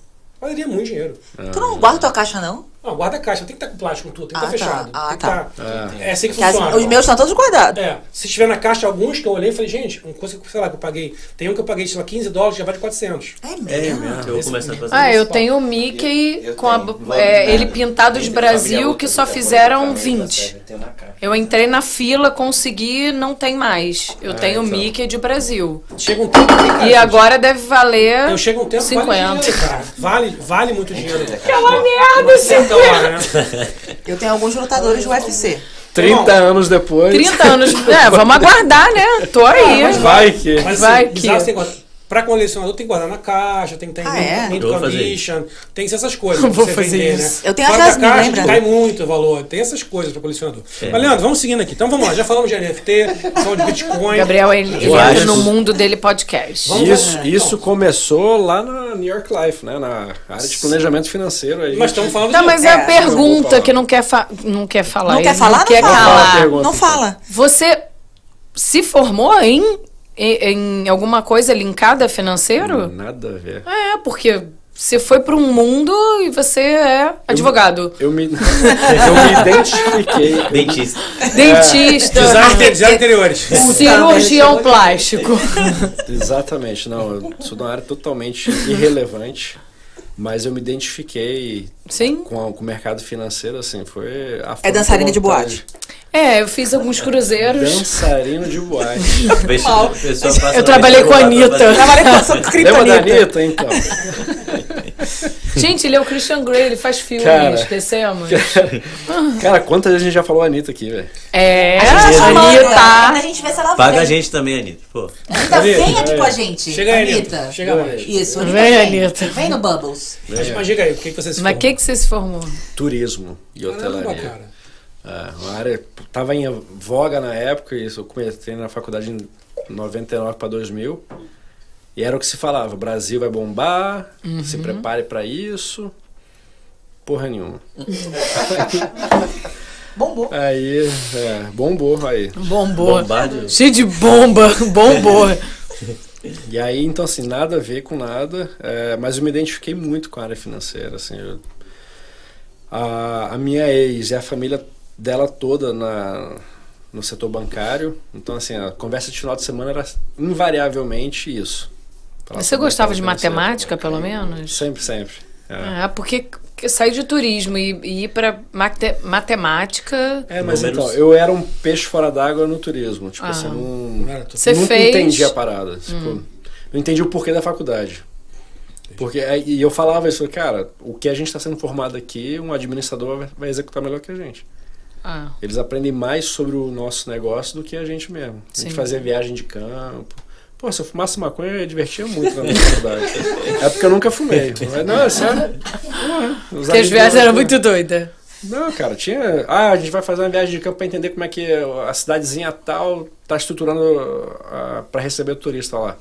valeria muito dinheiro. Tu não guarda tua caixa, não? Não, guarda-caixa, tem que estar com plástico tudo, tem que Ah, estar tá. fechado. Ah, tem que tá. tá- É assim que as- funciona. os meus estão todos guardados. É, se tiver na caixa alguns que eu olhei, falei, gente, uma coisa que, sei lá, que eu paguei. Tem um que eu paguei, sei lá, 15 dólares, já vale 400. É mesmo? Eu vou começar a fazer Ah, isso. eu tenho o Mickey Eu com a, é, ele Vamos- pintado de Brasil, que só fizeram coisa, 20. eu tenho na caixa. Eu entrei na fila, consegui, não tem mais. Eu tenho o então. Mickey de Brasil. Chega um tempo cara, E agora deve valer eu chego um tempo que vale 50. dinheiro, cara. Vale, vale muito dinheiro. Aquela merda, Certa hora, [laughs] né? Eu tenho alguns lutadores do UFC. 30 anos depois. 30 anos. [laughs] É, vamos aguardar, né? Tô aí. mas Vai que. Mas Vai assim, que- bizarro, você tem que Pra colecionador tem que guardar na caixa, tem que estar Ah, em é? mint condition, tem que ser essas [laughs] coisas Eu pra vou você fazer vender, isso. né? Eu tenho a Fora da Jasmine, caixa, lembra? cai muito o valor. Tem essas coisas pra colecionador. Mas, Leandro, vamos seguindo aqui. Então vamos lá, já falamos de NFT, [laughs] falamos de Bitcoin. Gabriel, ele, ele entra no mundo dele podcast. Vamos- Isso, é, isso então. começou lá na New York Life, né? Na área de planejamento financeiro. Aí. Mas estamos falando Tá, de... mas é É, a vou pergunta que não quer, fa não quer falar. Não ele quer falar? Não quer fala. Não então. fala. Você se formou em, em, em alguma coisa linkada financeiro? Nada a ver. É, porque você foi para um mundo e você é advogado. Eu me, [laughs] eu me identifiquei. Dentista. Dentista. Design, design interiores. Cirurgião plástico. Exatamente, não. Eu sou de uma área totalmente irrelevante. Mas eu me identifiquei Sim. com, a- com o mercado financeiro, assim, foi a É dançarina de boate. É, eu fiz alguns cruzeiros. Dançarino de boate. Passa Eu trabalhei com a Anitta. Trabalhei com essa Lembra da. Anitta, então? [laughs] Gente, ele é o Christian Grey, ele faz filmes, Cara. descemos. Cara, quantas vezes a gente já falou Anitta aqui, velho? É, tá chamando, Anitta. A gente vê se ela Paga vem. a gente também, Anitta. Pô. Anitta, vem aqui com a gente. Chega aí, Anitta. Anitta. Chega mais. Isso, Anitta. Vem, vem. Anitta. Vem no Bubbles. Mas, mas diga aí, o que, que você se Mas o formou? que, que você se formou? Turismo e Caramba, hotelaria. cara. É, uma área tava em voga na época, isso eu comecei na faculdade em 99 para 2000. E era o que se falava, o Brasil vai bombar, se prepare para isso. Porra nenhuma. [laughs] Bombou. Aí, é, bombou aí. Bombou. Bombarde. Cheio de bomba, [laughs] bombou. [laughs] E aí, então, assim, nada a ver com nada, é, mas eu me identifiquei muito com a área financeira, assim. eu- a, a minha ex e a família dela toda na, no setor bancário, então, assim, a conversa de final de semana era invariavelmente isso. Você gostava de matemática, pelo menos? Sempre, sempre. É. Ah, porque que sair de turismo e, e ir pra mate- matemática. É, mas Números. então, eu era um peixe fora d'água no turismo. Tipo Ah. assim, não, Não era. Você nunca fez. Hum. entendi a parada. Tipo, não entendi o porquê da faculdade. Porque, aí- e eu falava isso, cara, o que a gente está sendo formado aqui, um administrador vai- vai executar melhor que a gente. Ah, Eles aprendem mais sobre o nosso negócio do que a gente mesmo. A gente Sim. fazia viagem de campo. Pô, se eu fumasse maconha, eu divertia muito na minha faculdade. É porque eu nunca fumei. Mas, não, é sério. Porque as viagens eram muito doidas. não, cara, tinha. Ah, a gente vai fazer uma viagem de campo pra entender como é que a cidadezinha tal tá estruturando ah, pra receber o turista lá.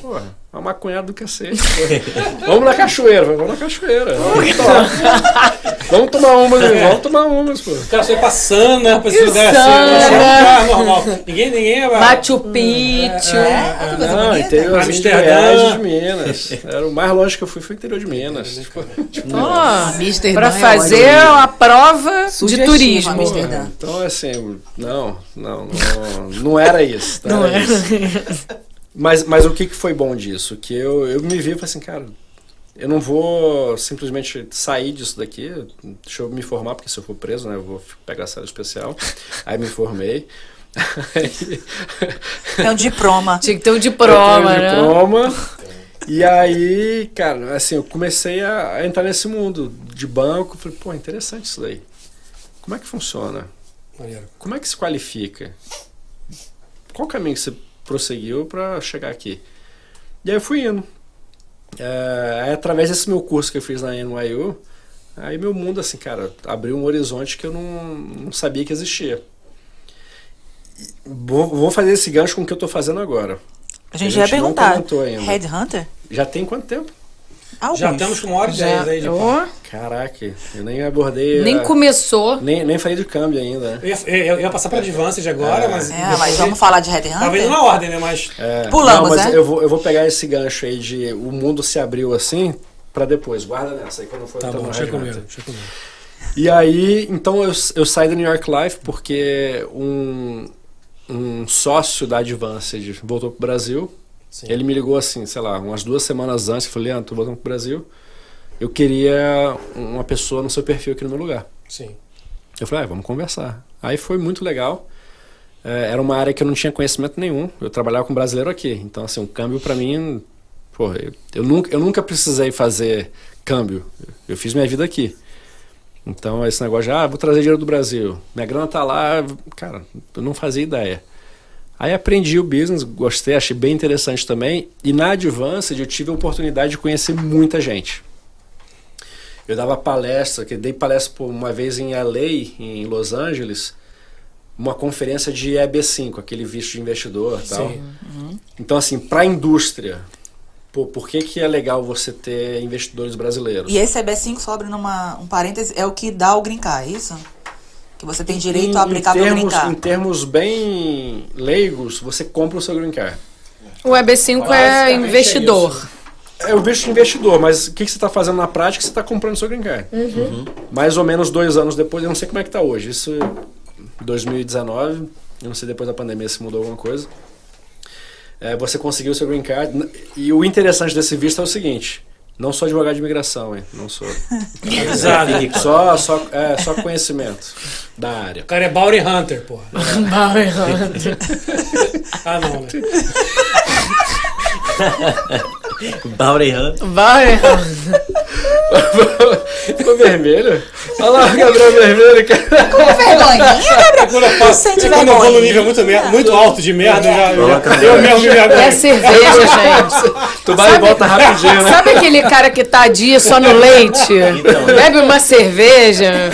Porra, uma maconhada do cacete. [laughs] vamos na cachoeira, vamos na cachoeira. Vamos tomar, vamos tomar umas, vamos tomar umas, pô. O cara foi passando, né? Pra esse lugar assim. Sana. Achei um lugar normal. Ninguém, ninguém é. Machu Picchu. É, que coisa Não, bonita. interiorzinho de Amsterdã. De Minas. Era o mais longe que eu fui, foi o interior de Minas. Tipo, Amsterdã pra é fazer a prova de turismo. Então, assim, não, não, não, não era isso. Não, Não era era isso. [laughs] Mas, mas o que, que foi bom disso? Que eu, eu me vi e falei assim, cara, eu não vou simplesmente sair disso daqui, deixa eu me formar, porque se eu for preso, né, eu vou pegar cela especial. [laughs] Aí me formei. É um diploma. Tinha que ter um eu diploma, né? diploma. E aí, cara, assim, eu comecei a, a entrar nesse mundo de banco. Falei, pô, interessante isso daí. Como é que funciona? Como é que se qualifica? Qual caminho que você prosseguiu para chegar aqui? E aí eu fui indo. É, através desse meu curso que eu fiz na NYU, aí meu mundo, assim, cara, abriu um horizonte que eu não, não sabia que existia. Vou, vou fazer esse gancho com o que eu tô fazendo agora. A gente A já ia gente perguntar. ainda. Headhunter? Já tem quanto tempo? Alguns. Já estamos com uma hora e dez aí de. Ó, Caraca, eu nem abordei. nem a- começou. nem, nem falei de câmbio ainda? Eu ia, eu ia passar pra Advanced agora, mas. É, mas vamos falar de Tava indo Headhunter? na ordem, né? Mas. É, Pulamos, não, mas né? eu vou, eu vou pegar esse gancho aí de o mundo se abriu assim pra depois. Guarda nessa aí quando for Tá bom, deixa Red comigo. Hunter. Deixa comigo. E aí, então eu, eu saí da New York Life porque um, um sócio da Advanced voltou pro Brasil. Sim. Ele me ligou assim, sei lá, umas duas semanas antes, eu falei, Leandro, tô voltando pro Brasil. Eu queria uma pessoa no seu perfil aqui no meu lugar. Sim. Eu falei, ah, vamos conversar. Aí foi muito legal. É, era uma área que eu não tinha conhecimento nenhum. Eu trabalhava com brasileiro aqui. Então, assim, um câmbio para mim. Pô, eu, eu, nunca, eu nunca precisei fazer câmbio. Eu fiz minha vida aqui. Então, esse negócio de, ah, vou trazer dinheiro do Brasil. Minha grana tá lá. Cara, eu não fazia ideia. Aí aprendi o business, gostei, achei bem interessante também. E na Advanced eu tive a oportunidade de conhecer muita gente. Eu dava palestra, que dei palestra por uma vez em LA, em Los Angeles, uma conferência de EB5, aquele visto de investidor e tal. Sim. Então, assim, para a indústria, pô, por que, que é legal você ter investidores brasileiros? E esse EB5, só abrindo uma, um parêntese, é o que dá o green card, é isso? Que você tem direito Em- a aplicar o green termos, card. em termos bem leigos, você compra o seu green card. O EB5 é é investidor. É o visto de investidor, mas o que, que você está fazendo na prática? Você está comprando o seu green card. Mais ou menos dois anos depois, eu não sei como é que está hoje. Isso 2019, eu não sei depois da pandemia se mudou alguma coisa. É, você conseguiu o seu green card. E o interessante desse visto é o seguinte: não sou advogado de imigração, hein? Não sou. [laughs] Exato. Fique claro. Só, só, é, só conhecimento da área. O cara é Bounty Hunter, porra. [laughs] Ah, não, né? [laughs] Hunt. Vai. [laughs] Ficou vermelho? Olha lá o Gabriel vermelho, cara. Com vergonhinha, Gabriel? Quando eu e quando eu vou no nível muito, muito alto de merda, eu já, já, eu mesmo me É vergonho. cerveja, gente. Tu vai e volta rapidinho, né? Sabe aquele cara que tá dia só no leite? Então. Bebe uma cerveja.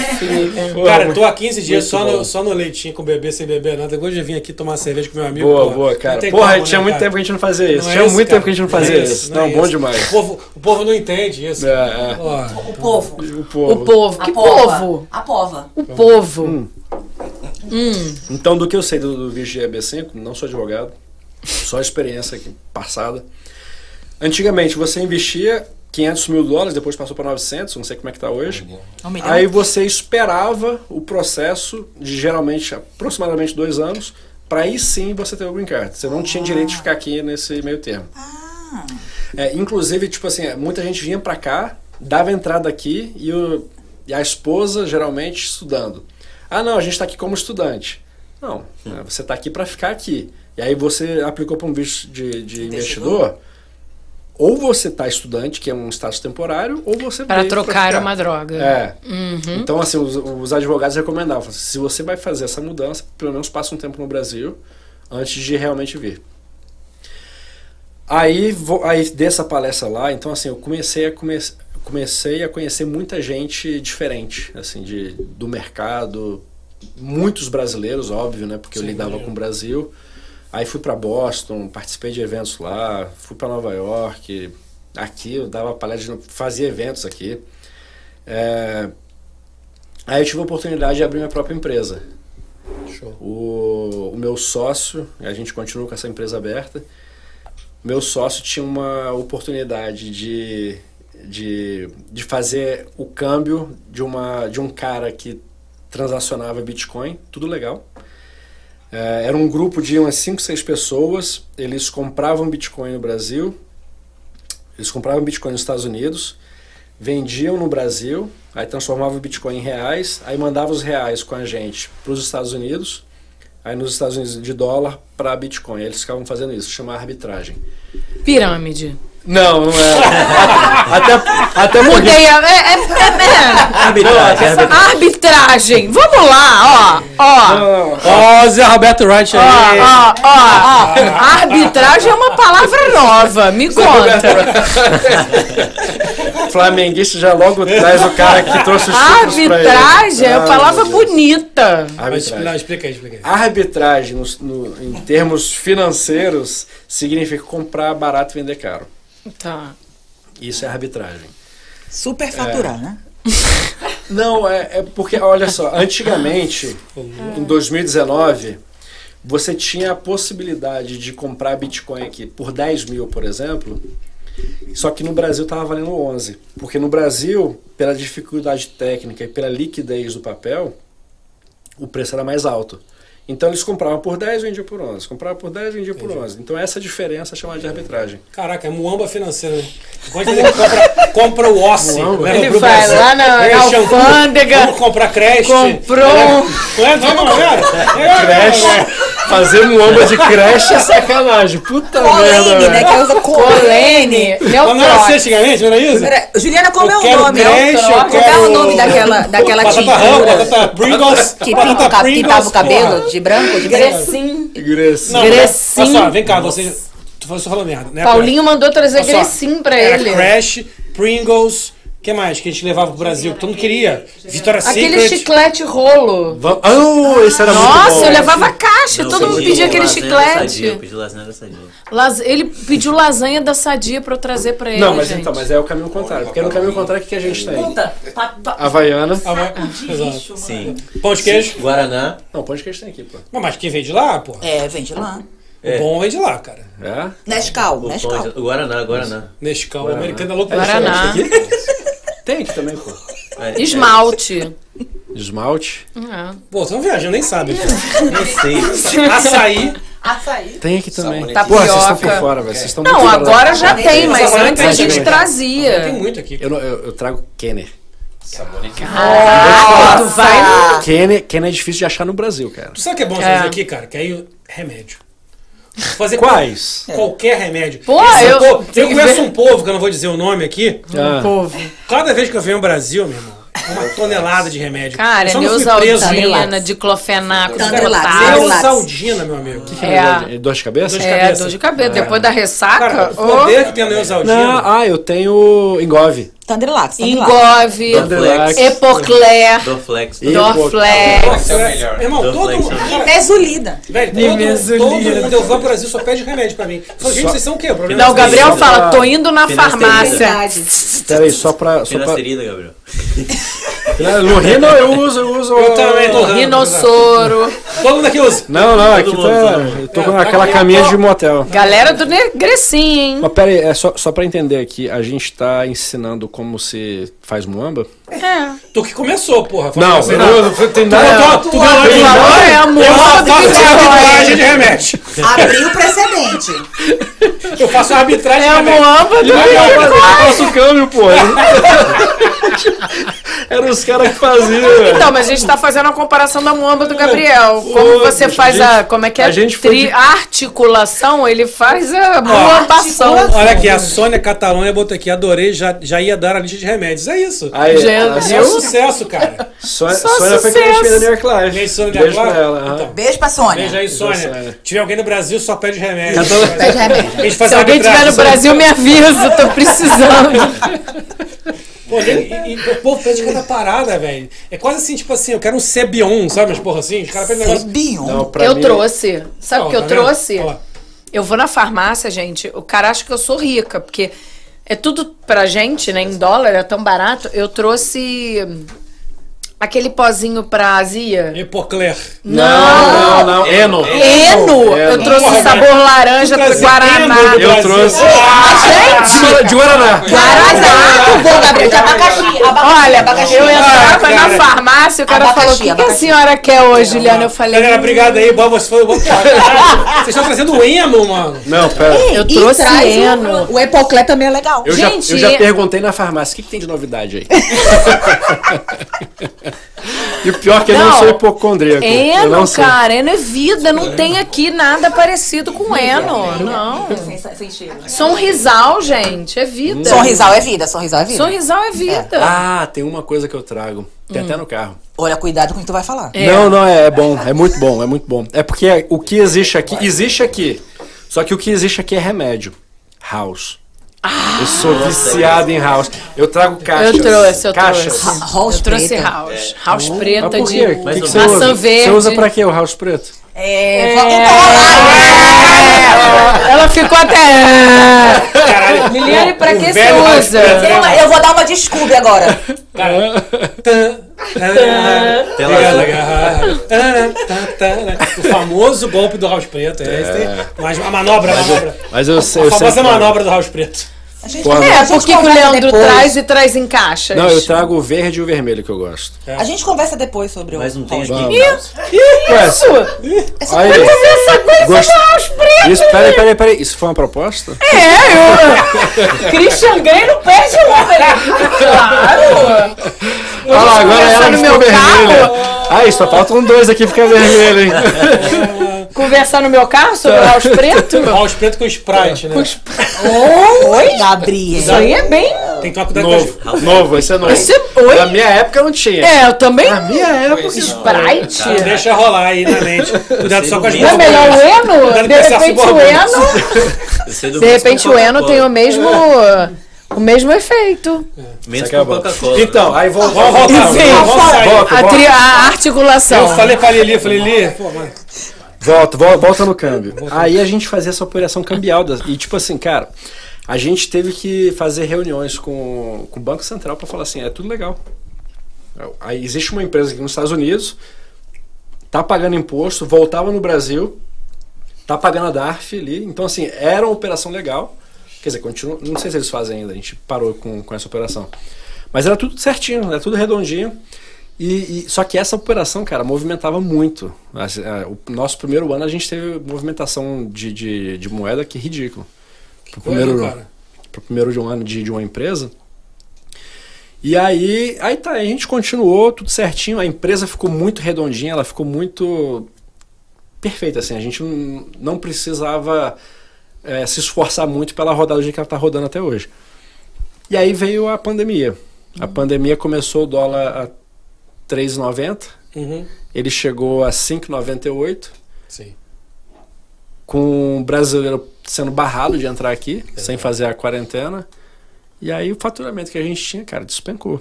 Cara, eu tô há 15 dias só bom. no, só no leitinho com bebê sem beber nada. Depois de vir aqui tomar cerveja com meu amigo. Boa, porra, boa, cara. Porra, como, tinha né, muito cara? tempo que a gente não fazia isso. Não é tinha esse, muito cara. tempo que a gente não é fazia esse, isso. Não é bom esse. demais. O povo, o povo não entende isso. É, é. Ó, O povo. O povo. O povo. Que povo? A pova. O povo. Então, do que eu sei do, do visto de EB5, não sou advogado, só experiência aqui, passada. Antigamente, você investia 500 mil dólares, depois passou para 900, não sei como é que tá hoje. Um. Aí você esperava o processo de geralmente aproximadamente dois anos, para aí sim você ter o green card. Você não tinha direito de ficar aqui nesse meio termo. Ah, É, inclusive, tipo assim, muita gente vinha pra cá, dava entrada aqui e, o- e a esposa geralmente estudando. Ah, não, a gente tá aqui como estudante. Não, né, você tá aqui pra ficar aqui. E aí você aplicou para um visto de, de Investidor. Ou você tá estudante, que é um status temporário, ou você Para pra trocar ficar. uma droga. É. Uhum. Então, assim, os, os advogados recomendavam, assim, se você vai fazer essa mudança, pelo menos passa um tempo no Brasil antes de realmente vir. Aí, vou, aí dessa palestra lá, então assim, eu comecei a, come, comecei a conhecer muita gente diferente, assim, de, do mercado, muitos brasileiros, óbvio, né, porque eu Sim, lidava imagino. com o Brasil. Aí fui para Boston, participei de eventos lá, fui para Nova York, aqui eu dava palestra, fazia eventos aqui. É, Aí eu tive a oportunidade de abrir minha própria empresa. Show. O, o meu sócio, a gente continua com essa empresa aberta, meu sócio tinha uma oportunidade de, de, de fazer o câmbio de, uma, de um cara que transacionava Bitcoin, tudo legal. É, era um grupo de umas 5, 6 pessoas, eles compravam Bitcoin no Brasil, eles compravam Bitcoin nos Estados Unidos, vendiam no Brasil, aí transformavam o Bitcoin em reais, aí mandavam os reais com a gente para os Estados Unidos, aí nos Estados Unidos de dólar para Bitcoin. Eles ficavam fazendo isso, chama arbitragem. Pirâmide. Não, não é. [laughs] até, até porque. Mudei a. É, é, é, Arbitragem, é. arbitragem. Arbitragem. Vamos lá, ó. Ó. Ó, Zé Roberto Wright Ó, aí. ó, ó. Arbitragem é uma palavra nova. Me conta. [laughs] Flamenguista já logo traz o cara que trouxe os títulos pra ele. Arbitragem é Ah, uma palavra meu Deus. bonita. Arbitragem. não, explica aí, explica aí. Arbitragem, no, no- em termos financeiros, significa comprar barato e vender caro. Tá. Isso é arbitragem. super faturar, né? [laughs] Não, é, é porque, olha só, antigamente, em 2019, você tinha a possibilidade de comprar Bitcoin aqui por 10 mil, por exemplo, Só que no Brasil estava valendo 11. Porque no Brasil, pela dificuldade técnica e pela liquidez do papel, o preço era mais alto. Então eles compravam por 10 vendiam por 11. Compravam por 10 vendiam por 11. Então essa diferença é chamada de arbitragem. Caraca, é muamba financeira. né? Compra, compra o Ossi. Leva Ele vai Brasil. lá na- shampoo, alfândega, Vamos comprar creche. comprou um- Não é, não, não. Fazer muamba de creche é sacanagem. Puta merda. Colene, né? velho. Que usa Colene, Mas não era assim antigamente, não era isso? Pera, Juliana, qual é Eu o quero nome? creche, eu Qual é quero- o nome daquela, daquela Batata tintura Ram, batata Pringles. que batata pintava o cabelo porra. de branco? De? Grecim. Igreja. Não, Grecinho. olha só, vem cá, você. Tu falou merda, né? Paulinho mandou trazer Grecim pra era ele. Crash, Pringles, que mais que a gente levava pro Brasil? Que todo mundo queria. Aquele Secret. chiclete rolo. Ah, esse era muito bom. Nossa, eu levava caixa, Não, todo mundo pedi pedia aquele Sadia, Eu chiclete. pedi lasanha da sadia. Las- Ele pediu lasanha da sadia pra eu trazer pra ele. Não, mas gente. então, mas é o caminho contrário. Porque no caminho contrário, o que que a gente tem? Puta, pa- pa- Havaiana. Sim. Pão de queijo. Guaraná. Não, pão de queijo tem aqui, pô. Não, mas quem veio de lá, pô. É, vem de lá. É. O bom vem de lá, cara. É? Nescau, O Nescau. Guaraná, Guaraná. Nescau, o Guaraná. americano é louco Guaraná. Tem aqui também, pô. É, Esmalte. Esmalte. É. Pô, você não viaja, nem sabe. é, [laughs] Não sei. Açaí. Açaí. Tem aqui também. Tapioca. Pô, vocês estão por fora, velho. Vocês estão muito Não, fora da- agora já tem, mas antes a gente também. Tem trazia. muito aqui. Eu, não- eu, eu trago Kenner. Ah, tu vai. Kenner, Kenner é difícil de achar no Brasil, cara. Tu sabe o que é bom você É. fazer aqui, cara? Que aí, remédio. Fazer Quais? qualquer remédio. Pô, Esse eu- povo- eu que conheço ver. um povo, que eu não vou dizer o nome aqui. Ah, Povo. Cada vez que eu venho ao Brasil, meu irmão, é uma tonelada de remédio. Cara, Neusaldina, diclofenaco. Neusaldina, meu amigo. É, Dor de cabeça? Dor de é, cabeça. dor de cabelo. Depois da ressaca, Cara, o poder que tem a Neusaldina. Não, ah, eu tenho Engove. Engove, Tandrelax. Epocler, Dorflex. Dorflex. é o irmão, todo mundo. é Mesulida. Velho, todo, mundo eu vou ao Brasil só pede remédio pra mim. Fala, gente, vocês são o quê? O problema Não, é o Gabriel fala, tô indo na farmácia. Peraí, só pra. Só pra... Finasterida, Gabriel. No Rino eu uso, eu uso. Eu também tô usando. Rinossoro. Todo mundo aqui usa. Não, não, aqui tá. mundo. Eu tô com aquela caminha de motel. Galera do Negrecinho, hein? Mas pera aí, é só, só pra entender aqui, a gente tá ensinando como se faz muamba? É. Tu que começou, porra. Não, você eu não tem nada. Não, tu, tu deu Tu falou, é a Eu faço arbitragem Bitcoin. de remédio. Abriu o precedente. Eu faço arbitragem É de a remédio. muamba do Eu Bitcoin. faço o câmbio, pô. [laughs] Eram os caras que faziam. Então, mas a gente tá fazendo a comparação da muamba do Gabriel. Como você faz a. Como é que é? a gente Tri- de- articulação, ele faz a muambação. Olha aqui, a Sônia Catalônia botou aqui, adorei, já, já ia dar a lista de remédios. É isso. Aí, A É um sucesso, cara. Sônia, Só Sônia foi cliente sucesso. minha da New York Live. Beijo, Sônia Beijo Gabriel. pra ela. aham. Então, Beijo pra Sônia. Beijo aí, Sônia. Sônia. Se tiver alguém no Brasil, só pede remédio. Pede remédio. A gente faz Se alguém estiver arbitragem, no. Brasil, me avisa, tô precisando. Pô, e, e, o povo pede cada parada, velho. É quase assim, tipo assim, eu quero um Cebion, sabe? Mas porra assim, os caras pedem negócio. Cebion. Não, pra Eu mim- trouxe. Sabe o que eu tá vendo? trouxe? Olha lá. Eu vou na farmácia, gente. O cara acha que eu sou rica, porque é tudo pra gente, né? Em dólar, é tão barato. Eu trouxe aquele pozinho pra azia. Epocler. Não, não, não. Eno. Eno! Eu trouxe Porra, sabor laranja Tu pro trazia Guaraná. Eno do Eu Brasil. trouxe. Gente! De Guaraná. Guaraná! Muito bom, Gabriel. De abacaxi. abacaxi Olha, abacaxi. eu entrava Ah, na farmácia, o cara Abacaxi, falou: o que, que a senhora quer hoje, Juliana? Eu falei. Galera, obrigado aí, Bob, você foi. Vocês estão trazendo emo, mano. Não, pera. Eu E trouxe Eno. O Epoclé também é legal. Eu, Gente, já, eu já perguntei na farmácia, o que, que tem de novidade aí? [laughs] e o pior é que eu não Não. sou hipocondríaco. eu Eno, não sou. cara, Eno é vida. Não tem aqui nada parecido com Eno. Não. Sonrisal, gente, é vida. Sonrisal é vida, sonrisal é vida. Sonrisal é vida. Ah, tem uma coisa que eu trago. Tem até no carro. Olha, cuidado com o que tu vai falar. É. Não, não, é, é bom. É muito bom, é muito bom. É porque o que existe aqui, existe aqui. Só que o que existe aqui é remédio. House. Eu sou viciado em house. Eu trago caixas. Eu trouxe, eu caixas. trouxe. House Eu trouxe preta. house. House Mas preta de maçã verde. Você usa pra quê o house preto? É. É, Ela ficou até. Caralho. Liliane, pra que você usa? Eu vou dar uma de Scooby agora. O famoso golpe do House Preto. É, tem- mas a manobra, a manobra. Mas eu sei, A eu sei. famosa que- manobra do House Preto. A gente, Pô, a É, gente porque que o Leandro depois. traz e traz em caixas. Não, eu trago o verde e o vermelho que eu gosto. A gente conversa depois sobre o. Mas não tem aqui. Isso! É só aí, Essa coisa Gost- do House Preto! Isso, peraí, peraí, peraí. Isso foi uma proposta? É, eu... [laughs] Christian Grey não perde uma, né? Claro! Olha lá, agora ela no ficou meu vermelha. carro? Aí, só faltam dois aqui ficar vermelho, hein? [laughs] Conversar no meu carro sobre o House [laughs] Preto? House preto com Sprite, né? Oi? Gabriel. Isso aí é bem... Tem que tomar cuidado com as... Novo, novo, esse é novo. Esse é- Oi? Na minha época não tinha. É, eu também... Na minha época. Sprite? Deixa rolar aí na mente. Cuidado só com as Não é melhor o Eno? De com repente o. Eno... Do De repente com o Eno tem o mesmo... O mesmo efeito. Menos Isso com. Coca-Cola. Então, aí vou, Vamos voltar, Enfim, vamos sair. volta, A, a articulação. Eu falei pra Lili, eu falei, Lili, volta, volta, no câmbio. Aí a gente fazia essa operação cambial. das- E tipo assim, cara, a gente teve que fazer reuniões com, com o Banco Central pra falar assim, é tudo legal. Aí existe uma empresa aqui nos Estados Unidos, tá pagando imposto, voltava no Brasil, tá pagando a DARF ali. Então, assim, era uma operação legal. Quer dizer, continua, não sei se eles fazem ainda, a gente parou com, com essa operação. Mas era tudo certinho, era tudo redondinho. E, e- só que essa operação, cara, movimentava muito. O nosso primeiro ano a gente teve movimentação de, de, de moeda que é ridículo. Pro coisa, primeiro, cara. pro primeiro de um ano de, de uma empresa. E aí, aí tá, a gente continuou tudo certinho, a empresa ficou muito redondinha, ela ficou muito perfeita, assim, a gente não, não precisava eh, se esforçar muito pela rodada que ela está rodando até hoje. E aí veio a pandemia. A pandemia começou o dólar a 3,90, Uhum. ele chegou a 5,98, Sim. com o brasileiro sendo barrado de entrar aqui, sem fazer a quarentena. E aí o faturamento que a gente tinha, cara, despencou.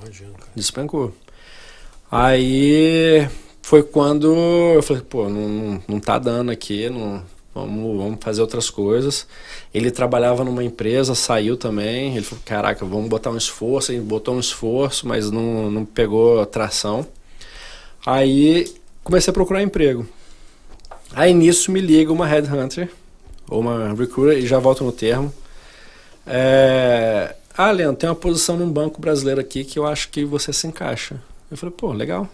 Imagina, cara. Despencou. Aí foi quando eu falei, pô, não, não tá dando aqui, não, vamos, vamos fazer outras coisas. Ele trabalhava numa empresa, saiu também. Ele falou, caraca, vamos botar um esforço. Ele botou um esforço, mas não, não pegou tração. Aí comecei a procurar emprego. Aí nisso me liga uma headhunter, ou uma recruiter, e já volto no termo. É... Ah, Leandro, tem uma posição num banco brasileiro aqui que eu acho que você se encaixa. Eu falei, pô, legal.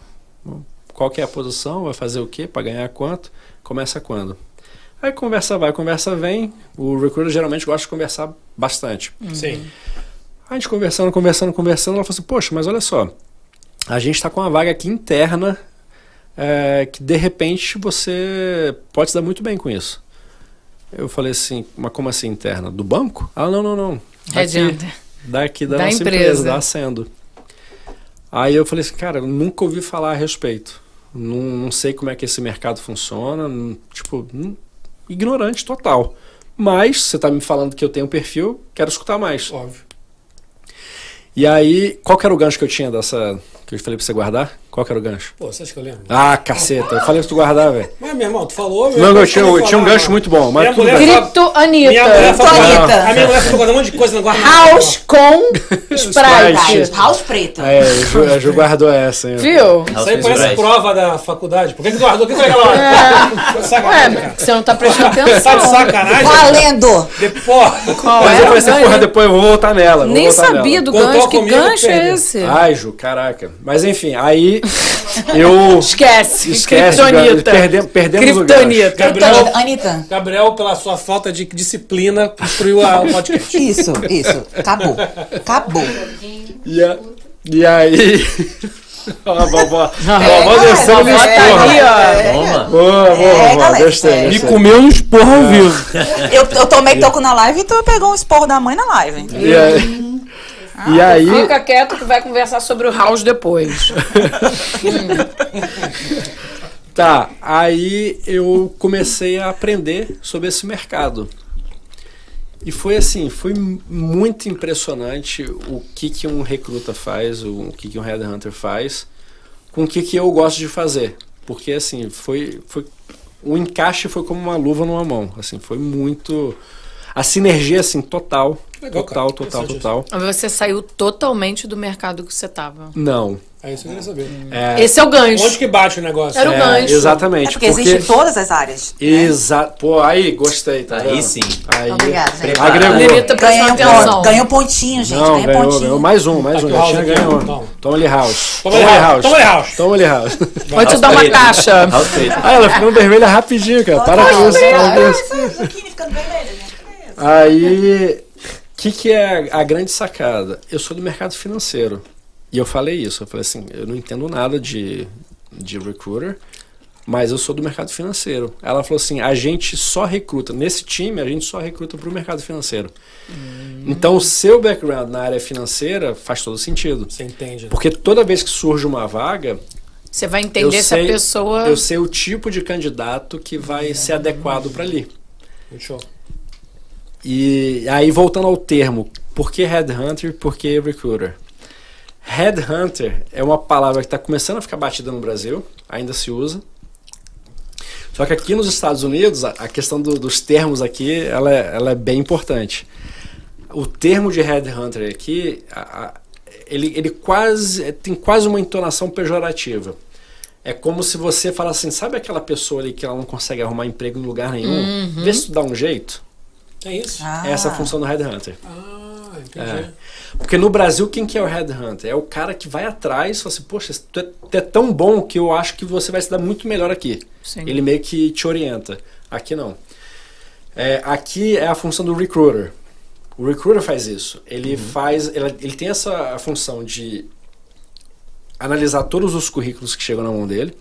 Qual que é a posição? Vai fazer o quê? Para ganhar quanto? Começa quando? Aí conversa vai, conversa vem. O recruiter geralmente gosta de conversar bastante. Sim. A gente conversando, conversando, conversando, ela falou assim, poxa, mas olha só, a gente está com uma vaga aqui interna é, que de repente você pode se dar muito bem com isso. Eu falei assim, mas como assim interna? Do banco? Ah, não, não, não. Daqui, Adianta. daqui da, Da nossa empresa. empresa. da Ascendo. Aí eu falei assim, cara, eu nunca ouvi falar a respeito. Não, não sei como é que esse mercado funciona. não- tipo, não- ignorante total. Mas você está me falando que eu tenho um perfil, quero escutar mais. Óbvio. E aí, qual que era o gancho que eu tinha dessa. que eu falei pra você guardar? Qual que era o gancho? Pô, você acha que eu lembro? Ah, caceta, eu falei pra tu guardar, velho. Mas, meu irmão, tu falou... meu Não, irmão, eu tinha, eu tinha um gancho muito bom, mas Minha tudo mulher bem. Cripto Anitta. Minha mulher falou... Anitta. A minha mulher ficou guardando um monte de coisa no guarda House com [laughs] Sprite. House preto. É, a Ju, a Ju guardou essa, hein? Viu? Isso aí parece prova da faculdade. Por que que tu guardou? O que foi aquela hora? Ué, [laughs] Sacanagem, cara. você não tá prestando [laughs] Tá de atenção. sacanagem? Valendo! Depois... Qual Mas é eu falei assim, porra, depois eu vou voltar nela. Nem sabia do gancho. Que gancho é esse? Ai, Ju, caraca. Mas enfim, aí [laughs] eu. Esquece. Esquece, Kryptonita. perde- perdemos o Kryptonita. Gabriel, Anitta. Gabriel, pela sua falta de disciplina, destruiu a- o podcast. Isso, isso. Acabou. Acabou. E, a- e aí. [laughs] Ó, a vovó. A É, vovó descendo vovó no esporro. Boa, boa, É, Gostei. é. comeu um esporro ao vivo. Eu, eu tomei toco na live e tu pegou um esporro da mãe na live. E aí. E aí Fica quieto que vai conversar sobre o House depois. [laughs] Tá, aí eu comecei a aprender sobre esse mercado. E foi assim, foi muito impressionante o que, que um recruta faz, o que, que um headhunter faz, com o que, que eu gosto de fazer. Porque assim, foi, foi o encaixe foi como uma luva numa mão, assim, foi muito a sinergia assim total, Legal, total, cara. total, total. Você saiu totalmente do mercado que você tava. Não. É isso que eu queria saber. É, Esse é o gancho. Onde que bate o negócio? Era o é, gancho. Exatamente. É porque, existe em todas as áreas. Exato. Pô, aí, gostei, tá Aí vendo? sim. Aí, Obrigada, gente. Agregou. Prestando um, ponto, ganhei um pontinho, gente. Não, ganhou, pontinho. ganhou mais um, mais um. Já tinha ganhou. toma. Toma ali, House. Toma ali, House. Toma ali, House. Toma ali, House. Vou te dar uma preto. Ah, ela ficando vermelha rapidinho, cara. Para com isso. ficando vermelha, gente. Aí, o que, que é a grande sacada? Eu sou do mercado financeiro. E eu falei isso. Eu falei assim, eu não entendo nada de, de recruiter, mas eu sou do mercado financeiro. Ela falou assim, a gente só recruta, nesse time, a gente só recruta para o mercado financeiro. Então, o seu background na área financeira faz todo sentido. Você entende. né? Porque toda vez que surge uma vaga, Você vai eu entender se sei, a pessoa. eu sei o tipo de candidato que vai ser adequado para ali. Muito show. E aí, voltando ao termo, por que headhunter por que recruiter? Headhunter é uma palavra que está começando a ficar batida no Brasil, ainda se usa. Só que aqui nos Estados Unidos, a, questão do- dos termos aqui, ela é, ela é bem importante. O termo de headhunter aqui, a- a- ele, ele quase tem quase uma entonação pejorativa. É como se você falasse assim, sabe aquela pessoa ali que ela não consegue arrumar emprego em lugar nenhum? Vê se tu dá um jeito. É isso? Ah. Essa é a função do headhunter. Ah, entendi. É. Porque no Brasil, quem que é o headhunter? É o cara que vai atrás e fala assim, poxa, tu é, tu é tão bom que eu acho que você vai se dar muito melhor aqui. Sim. Ele meio que te orienta. Aqui não. É, aqui é a função do recruiter. O recruiter faz isso. Ele faz, ele, ele tem essa função de analisar todos os currículos que chegam na mão dele,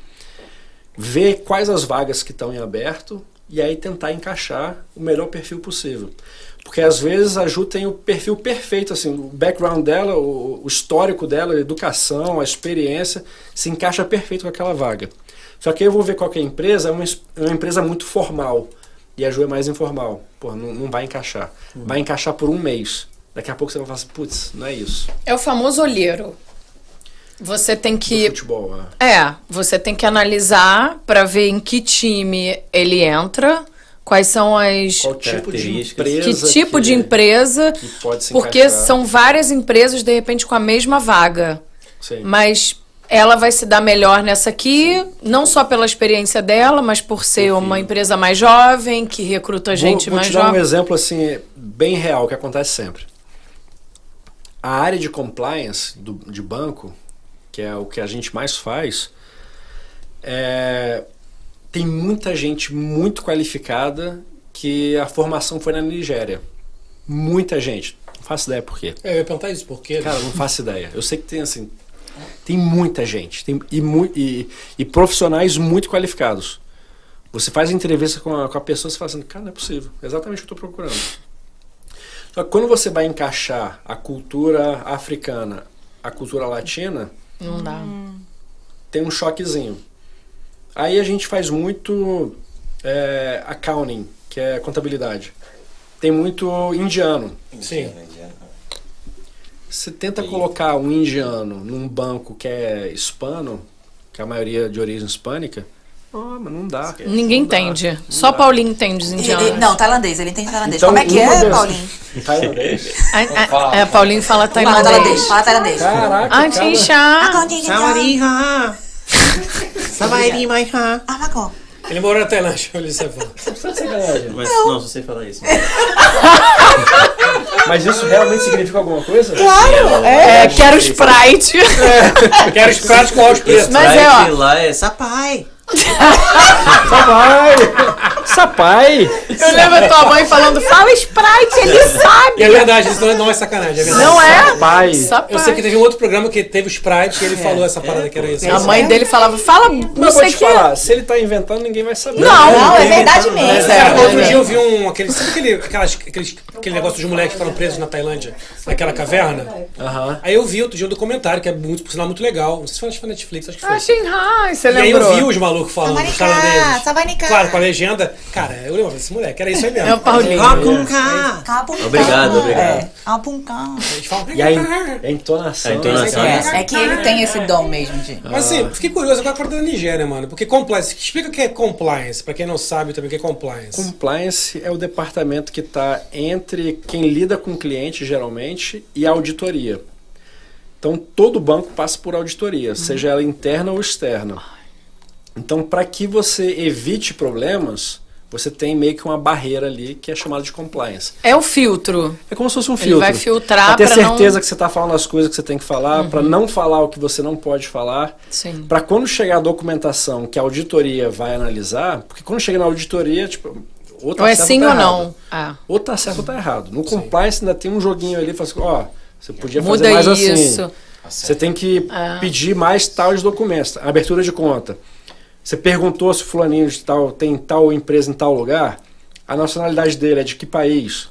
ver quais as vagas que estão em aberto e aí tentar encaixar o melhor perfil possível. Porque às vezes a Ju tem o perfil perfeito, assim, o background dela, o, o histórico dela, a educação, a experiência, se encaixa perfeito com aquela vaga. Só que aí eu vou ver qual que é a empresa, é uma, é uma empresa muito formal. E a Ju é mais informal. Pô, não, não vai encaixar. Vai encaixar por um mês. Daqui a pouco você vai falar assim, putz, não é isso. É o famoso olheiro. Você tem Do que. futebol, é. É, você tem que analisar pra ver em que time ele entra, quais são as. Qual tipo de empresa Que tipo que- de empresa. que pode se Porque encaixar. são várias empresas, de repente, com a mesma vaga. Sim. Mas ela vai se dar melhor nessa aqui, não só pela experiência dela, mas por ser uma empresa mais jovem, que recruta gente vou, vou mais te dar um jovem. exemplo assim bem real que acontece sempre. A área de compliance do, de banco, que é o que a gente mais faz, é, tem muita gente muito qualificada que a formação foi na Nigéria. Muita gente. Não faço ideia por quê. É, eu ia perguntar isso, porque. Cara, não faço ideia. Eu sei que tem assim. Tem muita gente. Tem, e, e, e profissionais muito qualificados. Você faz entrevista com a, com a pessoa e fala assim, cara, não é possível. É exatamente o que eu estou procurando. Só que quando você vai encaixar a cultura africana, a cultura latina, Não dá. tem um choquezinho. Aí a gente faz muito é, accounting, que é contabilidade. Tem muito indiano. Sim. Você tenta colocar um indiano num banco que é hispano, que é a maioria de origem hispânica, oh, mas não dá. Ninguém Não dá, entende. não Só dá. Paulinho entende os indianos. ele- não, tailandês, ele entende tailandês. Então, Como é que é, Paulinho? [laughs] Tailandês? Ah, ah, é, Paulinho fala Fala tailandês. tailandês, fala tailandês. Caraca, cara. Antisha. Ah, Marco. Ele morou na Tailândia, olha isso aí fala. Mas não, se você falar isso. [laughs] Mas isso realmente significa alguma coisa? Claro! É, quero Sprite. Quero os pratos com arroz preto. Mas é, ó. Sprite lá é sapai. Sapai! Sapai! Eu lembro a tua mãe falando, fala Sprite, ele E sabe. é verdade, isso não é sacanagem, é verdade. Não é? Sapai! Sapai. Eu sei que teve um outro programa que teve o Sprite e ele falou essa parada que era isso. A mãe dele falava, fala, não vou sei o que. falar, se ele tá inventando, ninguém vai saber. Não, Não, é verdade mesmo. cara, é, outro é. dia eu vi um. Aquele, sabe aquele, aquelas, aqueles, aquele negócio dos moleques que foram presos na Tailândia, naquela caverna? Aham. Aí eu vi outro dia um documentário que é muito, por sinal, muito legal. Não sei se foi na Netflix, acho que foi. Ah, Shanghai, você E aí eu lembrou? vi os malucos falando, os Savanica, tailandeses. Savanica. Claro, com a legenda. Cara, eu lembro desse moleque, era isso aí mesmo. É o Paulinho. Capuncão. Obrigado, obrigado. É, apuncão. Eles falam, E aí, a entonação. A entonação. né? É, é que ele tem esse dom mesmo de. Mas assim, fiquei curioso agora com a da Nigéria, mano. Porque compliance. Explica o que é compliance, pra quem não sabe também o que é compliance. Compliance é o departamento que está entre quem lida com o cliente, geralmente, e a auditoria. Então, todo banco passa por auditoria, seja ela interna ou externa. Então, para que você evite problemas, você tem meio que uma barreira ali que é chamada de compliance. É o filtro. É como se fosse um Ele filtro. vai filtrar Pra ter certeza não- que você está falando as coisas que você tem que falar, para não falar o que você não pode falar. Sim. Para quando chegar a documentação que a auditoria vai analisar, porque quando chega na auditoria, tipo, ou tá Ou é certo sim tá ou errado. não. Ah. Ou tá certo ou tá errado. No compliance ainda tem um joguinho ali, fala assim, ó, você podia Muda fazer mais isso. assim. Você tem que Ah. pedir mais tais documentos. Abertura de conta. Você perguntou se o fulaninho de tal tem tal empresa em tal lugar. A nacionalidade dele é de que país?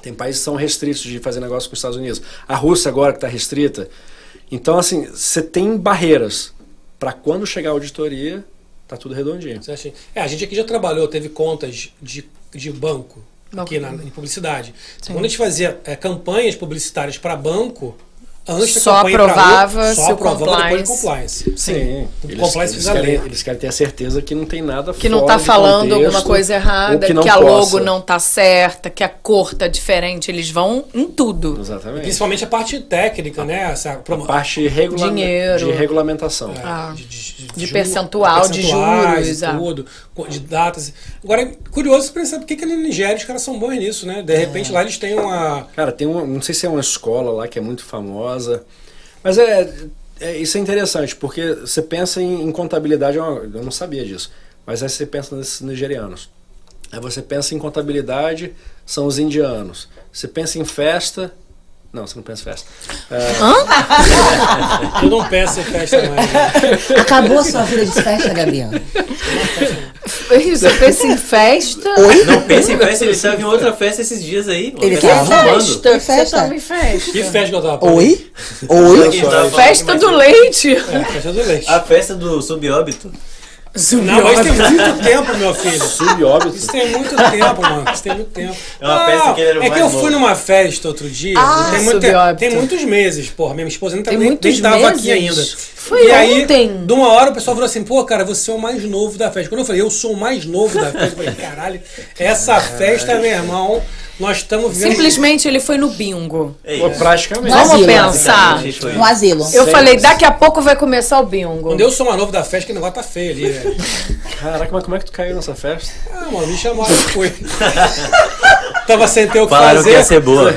Tem países que são restritos de fazer negócio com os Estados Unidos. A Rússia agora que está restrita. Então, assim, você tem barreiras. Para quando chegar a auditoria, tá tudo redondinho. Você acha- É, a gente aqui já trabalhou, teve contas de, de banco Banco. aqui na, em publicidade. Sim. Quando a gente fazia é, campanhas publicitárias para banco, antes Só aprovava só se o aprovava depois de compliance- compliance. Sim, O eles, compliance eles a querem, eles querem ter a certeza que não tem nada Que não tá de falando contexto, alguma coisa errada, que que, a logo não tá certa, que a cor tá diferente. Eles vão em tudo. Exatamente. Principalmente a parte técnica, né? Essa promo- parte regula Dinheiro. de regulamentação. Ah. de, de- De ju- percentual, de juros, e ah. tudo, co- de datas. Agora, é curioso pensar por que, que na Nigéria os caras são bons nisso, né? De repente lá eles têm uma. Cara, tem uma, não sei se é uma escola lá que é muito famosa, mas é, é- isso é interessante, porque você pensa em, em contabilidade, é eu não sabia disso, mas aí você pensa nesses nigerianos. Aí você pensa em contabilidade, são os indianos. Você pensa em festa, não, você não pensa em festa. É, Eu [laughs] não peço em festa mais. né? Acabou a sua vida de festa, Gabriel. [laughs] Isso, eu penso em festa. Não pense em festa, ele estava em outra festa esses dias aí. Ele Ele tava? Festa, Que festa? Você em festa. Que festa que eu tava falando? Oi? Oi? Festa que do leite. É, festa do leite. A festa do subóbito. Não, mas tem muito tempo, meu filho. subóbito. Isso tem muito tempo, mano. Isso tem muito tempo. É uma festa que ele era o É que eu fui novo. numa festa outro dia. Ah, tem, muito, tem muitos meses, porra. Minha esposa nem, Tem nem, nem muitos tava aqui ainda. Foi e aí, ontem. de uma hora o pessoal falou assim: pô, cara, você é o mais novo da festa. Quando eu falei, eu sou o mais novo da festa, eu falei, caralho, essa festa, meu irmão, nós estamos vivendo. Simplesmente ele foi no bingo. É isso. praticamente. Vamos Asilo. pensar. Foi- No asilo. Eu Sei. falei, daqui a pouco vai começar o bingo. Quando eu sou mais novo da festa, que negócio tá feio ali, velho. Caraca, mas como é que tu caiu nessa festa? Ah, mano, me chamaram, eu fui. [laughs] Tava sem ter o que Falaram fazer. que ia ser boa.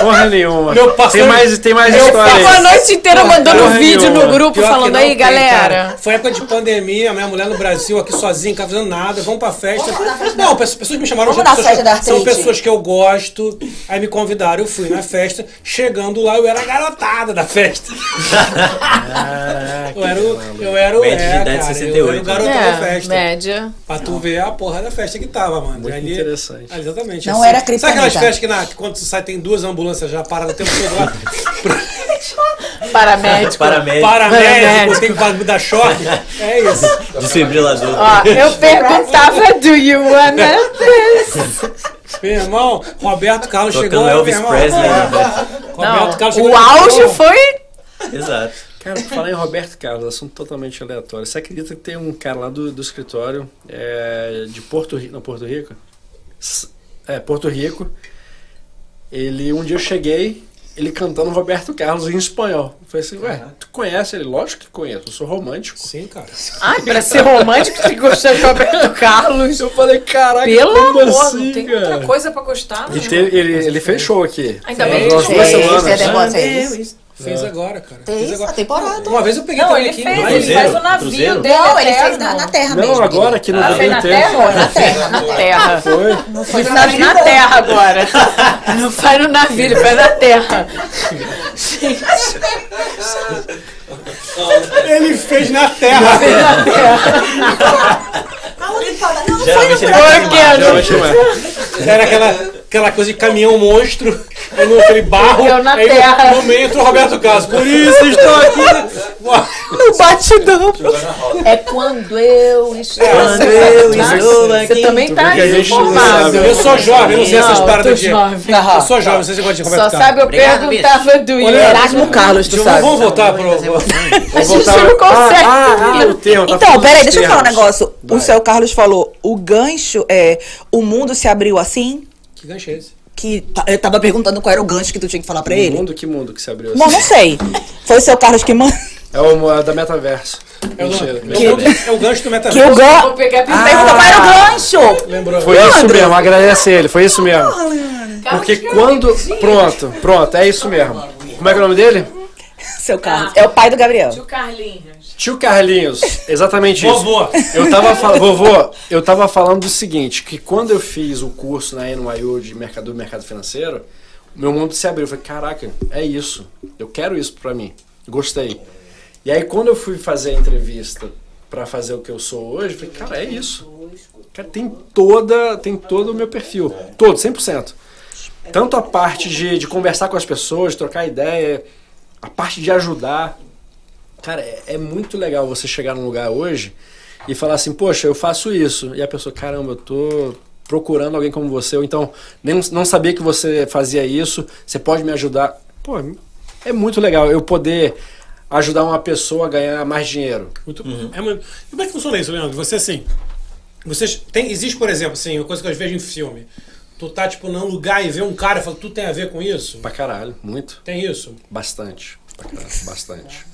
Porra nenhuma. Meu pastor- tem mais, tem mais Meu história Ficou a noite inteira mandando porra vídeo no nenhuma. grupo Pior que falando não aí, tem, galera. cara. Foi época de pandemia, minha mulher no Brasil, aqui sozinha, não tava fazendo nada, vamos pra festa. Não, pessoas pessoas me chamaram Vamos já, na pessoas festa da são artrite. pessoas que eu gosto. Aí me convidaram, eu fui na festa. Chegando lá, eu era a garotada da festa. Eu era o. Eu era o. Média de é, idade cara, 68, Eu era o garotão da É, festa. média. Pra tu ver a porra da festa que tava, mano. Muito Ali- interessante. ali, exatamente. Não era Sabe aquelas criptonita. festas que, na, que quando tu sai tem duas ambulâncias já paradas o tempo todo lá? [laughs] Paramédico. Paramédico. Paramédico, tem que dar choque. É isso. Desfibrilador. Ó, eu perguntava, do you wanna this? Meu irmão, Roberto Carlos Tocando chegou. Elvis irmão, Presley. né? Roberto Carlos chegou. o auge foi... Exato. Cara, falar em Roberto Carlos, assunto totalmente aleatório. Você acredita que tem um cara lá do, do escritório é, de Porto Rico? Não, Porto Rico? É, Porto Rico. Ele, um dia eu cheguei, ele cantando Roberto Carlos em espanhol. Eu falei assim, ué, tu conhece ele? Lógico que conheço, eu sou romântico. Sim, cara. Ai, pra ser romântico tem que gostar de Roberto [laughs] Carlos. Eu falei, caraca, Pelo como amor, assim, não tem cara? outra coisa pra gostar. Ele, né? teve- ele, ele fez show aqui. Ainda bem. duas Fez, semanas. fez negócio aí. Fez agora, cara. Fez Fez agora. a temporada. Uma vez eu peguei Não, também ele aqui. fez, mas- ele faz o navio Cruzeiro? dele Não, ele fez na, na terra Não, mesmo. agora aqui no Ah, Brasil na inteiro. terra? Na terra. Na terra. Foi. Não foi Ele no faz navio, na não. terra agora. [laughs] Não faz no navio, ele faz na terra. Ele fez na terra. Aonde ele fala? Não, não foi no não vai chamar. [laughs] Era aquela, aquela coisa de caminhão monstro, [laughs] aí no- aquele barro. Eu na aí no- terra. No meio entrou o Roberto Carlos. Por isso estou aqui. no batidão. É quando eu estou. Quando eu estou Você aqui. também tá informado. Eu sou jovem, eu não sei essas paradas de. Eu sou jovem, não sei se você gosta de Roberto Só sabe, eu perguntava do Erasmo Carlos, tu Vamos- sabe. Vamos voltar pro. A gente não consegue. Ah, ah, ah, tá Então, peraí, deixa eu falar um negócio. O seu Carlos falou, o gancho é, o mundo se abriu assim? Que gancho é esse? que tá- eu tava perguntando qual era o gancho que tu tinha que falar pra Que ele. mundo, que mundo que se abriu Bom, assim? não sei. Foi o seu Carlos que mandou. É o é da Metaverso. É o, Mentira. é o- é o gancho do Que o metaverso. Vou gancho. pegar a Pergunta qual era o gancho. Lembrou? Foi isso Leandro. mesmo, agradece ele, foi isso mesmo. Porque quando. Pronto, pronto, é isso mesmo. Como é que é o nome dele? [laughs] Seu Carlos. É o pai do Gabriel. Tio Carlinhos. Tio Carlinhos, exatamente isso. Vovô. Eu tava falando, vovô, eu tava falando do seguinte, que quando eu fiz o curso na NYU de mercado, do mercado financeiro, meu mundo se abriu. Eu falei, caraca, é isso. Eu quero isso pra mim. Gostei. E aí quando eu fui fazer a entrevista pra fazer o que eu sou hoje, eu falei, cara, é isso. Cara, tem toda, tem todo o meu perfil. Todo, 100%. Tanto a parte de, de conversar com as pessoas, trocar ideia, a parte de ajudar. Cara, é, é muito legal você chegar num lugar hoje e falar assim, poxa, eu faço isso. E a pessoa, caramba, eu tô procurando alguém como você, ou então nem, não sabia que você fazia isso, você pode me ajudar. Pô, é muito legal eu poder ajudar uma pessoa a ganhar mais dinheiro. Muito, é muito- E como é que funciona isso, Leandro? Você assim. Vocês tem, existe, por exemplo, assim, uma coisa que eu vejo em filme. Tu tá, tipo, num lugar e vê um cara e fala, tu tem a ver com isso? Pra caralho, muito. Tem isso? Bastante. Pra caralho, bastante.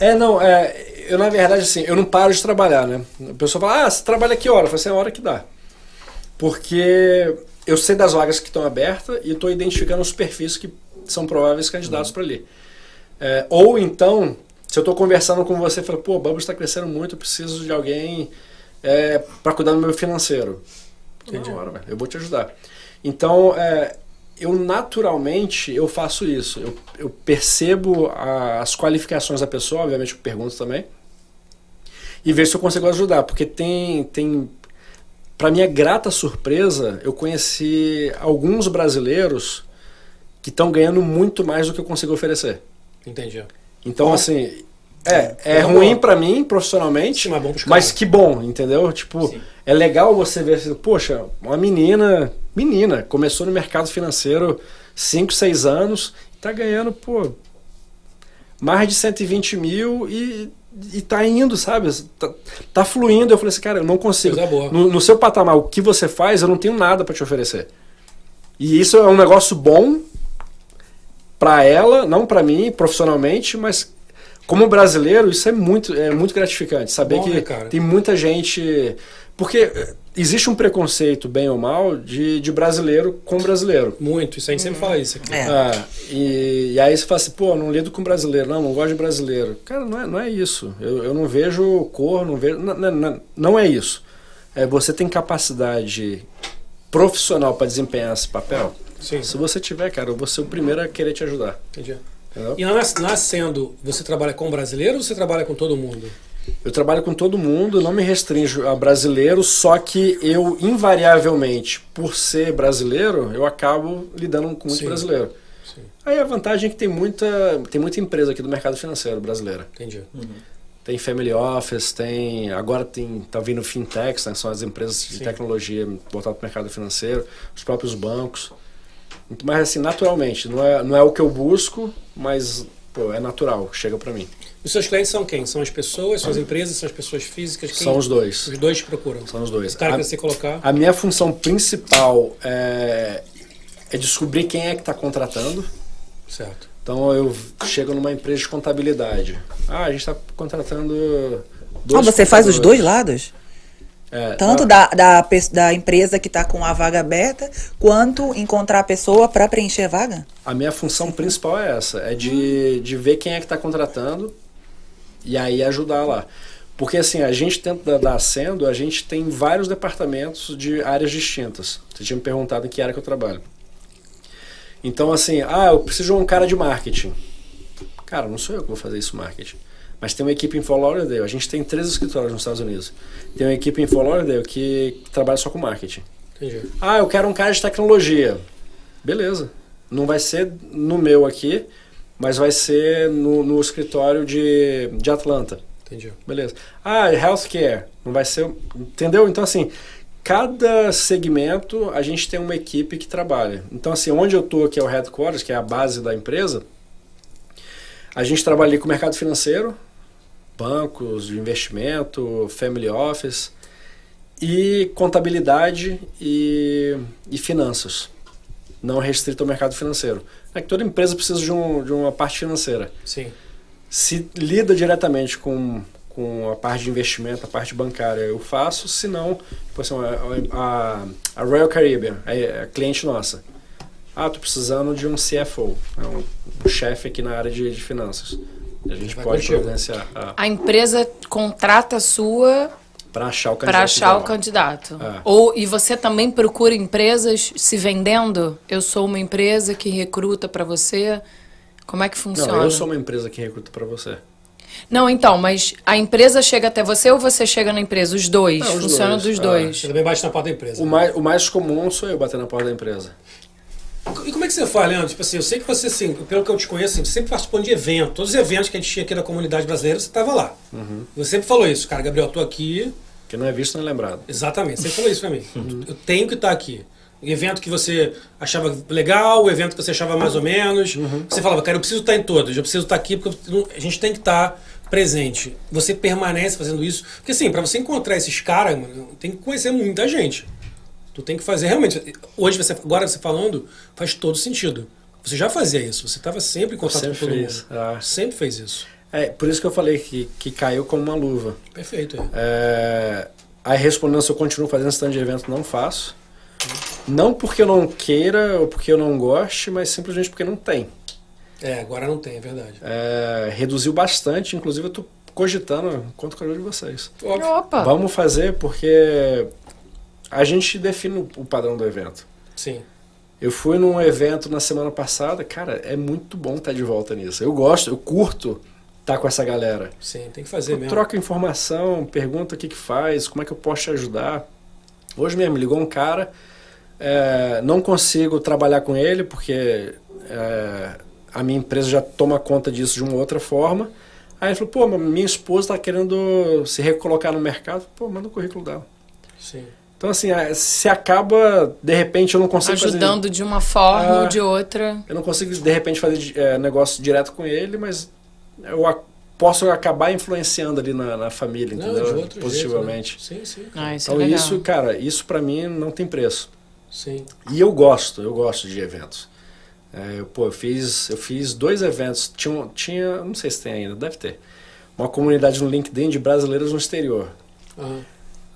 É, não, é, eu na verdade, assim, eu não paro de trabalhar, né? A pessoa fala, ah, você trabalha que hora? Eu falo assim, é a hora que dá. Porque eu sei das vagas que estão abertas e estou identificando os perfis que são prováveis candidatos para ali. É, ou então, se eu estou conversando com você e falo, pô, o Bubbles está crescendo muito, eu preciso de alguém é, para cuidar do meu financeiro. Entendi. Hora, velho, eu vou te ajudar. Então, é, eu naturalmente eu faço isso. Eu, eu percebo a- as qualificações da pessoa, obviamente eu pergunto também, e vejo se eu consigo ajudar, porque tem tem para minha grata surpresa, eu conheci alguns brasileiros que estão ganhando muito mais do que eu consigo oferecer. Entendi. Então, Bom. assim, é, é É ruim bom. pra mim profissionalmente, Sim, mas bom pros mas que bom, entendeu? Tipo, é legal você ver assim, poxa, uma menina, menina, começou no mercado financeiro 5, 6 anos, tá ganhando, pô, mais de 120 mil e, e tá indo, sabe? Tá, tá fluindo. Eu falei assim, cara, eu não consigo. No, no seu patamar, o que você faz, eu não tenho nada pra te oferecer. E isso é um negócio bom pra ela, não pra mim, profissionalmente, mas como brasileiro, isso é muito, é muito gratificante. Saber Bom, que né, cara? tem muita gente. Porque existe um preconceito, bem ou mal, de, de brasileiro com brasileiro. Muito. Isso a gente sempre fala isso aqui. É. Ah, e, e aí você fala assim, pô, não lido com brasileiro, não, não gosto de brasileiro. Cara, não é, não é isso. Eu, eu não vejo cor, não vejo. Não, não, não, não é isso. É, você tem capacidade profissional para desempenhar esse papel. Sim. Se você tiver, cara, eu vou ser o primeiro a querer te ajudar. Entendi. Entendeu? E nas- nascendo, você trabalha com brasileiro ou você trabalha com todo mundo? Eu trabalho com todo mundo, não me restringo a brasileiro, só que eu, invariavelmente, por ser brasileiro, eu acabo lidando com muito Sim. brasileiro. Sim. Aí a vantagem é que tem muita, tem muita empresa aqui do mercado financeiro brasileira. Entendi. Tem family office, tem. Agora tem. tá vindo fintechs, né? São as empresas de Sim. tecnologia voltadas para o mercado financeiro, os próprios bancos. Mas assim, naturalmente, não é, não é o que eu busco, mas pô, é natural, chega para mim. Os seus clientes são quem? São as pessoas, são as empresas, são as pessoas físicas? Quem? São os dois. Os dois te procuram. São os dois. O cara A- que você colocar. A minha função principal é, é descobrir quem é que está contratando. Certo. Então eu chego numa empresa de contabilidade. Ah, a gente está contratando. Ah, dois você faz os dois lados? É, Tanto ah, da, da, da empresa que tá com a vaga aberta, quanto encontrar a pessoa para preencher a vaga? A minha função principal é essa: é de, de ver quem é que está contratando e aí ajudar lá. Porque assim, a gente dentro da, da Ascendo, a gente tem vários departamentos de áreas distintas. Você tinha me perguntado em que área que eu trabalho. Então assim, ah, eu preciso de um cara de marketing. Cara, não sou eu que vou fazer isso marketing. Mas tem uma equipe em Fort Lauderdale. A gente tem três escritórios nos Estados Unidos. Tem uma equipe em Fort Lauderdale que trabalha só com marketing. Entendi. Ah, eu quero um cara de tecnologia. Beleza. Não vai ser no meu aqui, mas vai ser no, no escritório de, de Atlanta. Entendi. Beleza. Ah, healthcare. Não vai ser. Entendeu? Então, assim, cada segmento a gente tem uma equipe que trabalha. Então, assim, onde eu estou, que é o headquarters, que é a base da empresa, a gente trabalha ali com o mercado financeiro, bancos de investimento, family office. e contabilidade e, e finanças. Não restrito ao mercado financeiro. É que toda empresa precisa de, um, de uma parte financeira. Sim. Se lida diretamente com, com a parte de investimento, a parte bancária, eu faço. Se não, por exemplo, a, a, a Royal Caribbean é, é cliente nossa. Ah, tô precisando de um CFO, é um, um chefe aqui na área de, de finanças. A gente Vai pode providenciar ah, A empresa contrata a sua para achar o candidato. para achar o candidato. É. Ou e você também procura empresas se vendendo? Eu sou uma empresa que recruta para você. Como é que funciona? Não, eu sou uma empresa que recruta para você. Não, então, mas a empresa chega até você ou você chega na empresa? Os dois. Não, os Funciona dois. dos Ah, dois. Você também bate na porta da empresa. O mais, o mais comum sou eu bater na porta da empresa. E como é que você faz, Leandro? Tipo assim, eu sei que você, assim, pelo que eu te conheço, assim, você sempre participou de eventos. Todos os eventos que a gente tinha aqui da comunidade brasileira, você estava lá. Você sempre falou isso, cara, Gabriel, eu tô aqui. Que não é visto nem lembrado. Exatamente, você falou isso pra mim. [laughs] Eu tenho que estar aqui. O evento que você achava legal, o evento que você achava mais ou menos. Você falava, cara, eu preciso estar em todos, eu preciso estar aqui porque não- a gente tem que estar presente. Você permanece fazendo isso. Porque assim, pra você encontrar esses caras, mano, tem que conhecer muita gente. Tu tem que fazer realmente. Hoje, você, agora você falando, faz todo sentido. Você já fazia isso, você estava sempre em contato Sempre com todo fiz, mundo. ah. Sempre fez isso. É, por isso que eu falei que, que caiu como uma luva. Perfeito. é. É, aí respondendo se eu continuo fazendo stand de evento, não faço. Não porque eu não queira ou porque eu não goste, mas simplesmente porque não tem. É, agora não tem, é verdade. É, reduziu bastante, inclusive eu tô cogitando, conto com a ajuda de vocês. Opa! Vamos fazer porque a gente define o- padrão do evento. Sim. Eu fui num evento na semana passada, cara, é muito bom estar de volta nisso. Eu gosto, eu curto estar com essa galera. Sim, tem que fazer mesmo. Troca informação, pergunta o que, que faz, como é que eu posso te ajudar. Hoje mesmo me ligou um cara, é, não consigo trabalhar com ele porque é, a minha empresa já toma conta disso de uma outra forma. Aí ele falou, pô, mas minha esposa está querendo se recolocar no mercado. Pô, manda o currículo dela. Sim. Então assim, é, se acaba, de repente eu não consigo fazer... Ajudando de uma forma Ah. ou de outra. Eu não consigo, de repente, fazer é, negócio direto com ele, mas eu a- posso acabar influenciando ali na, na família, Não, entendeu? de outro Positivamente. jeito, né? Sim, sim. Ah, isso Então é isso, cara, isso pra mim não tem preço. Sim. E eu gosto, eu gosto de eventos. É, eu, pô, eu fiz, eu fiz dois eventos, tinha, um- tinha, não sei se tem ainda, deve ter, uma comunidade no LinkedIn de brasileiros no exterior. Aham.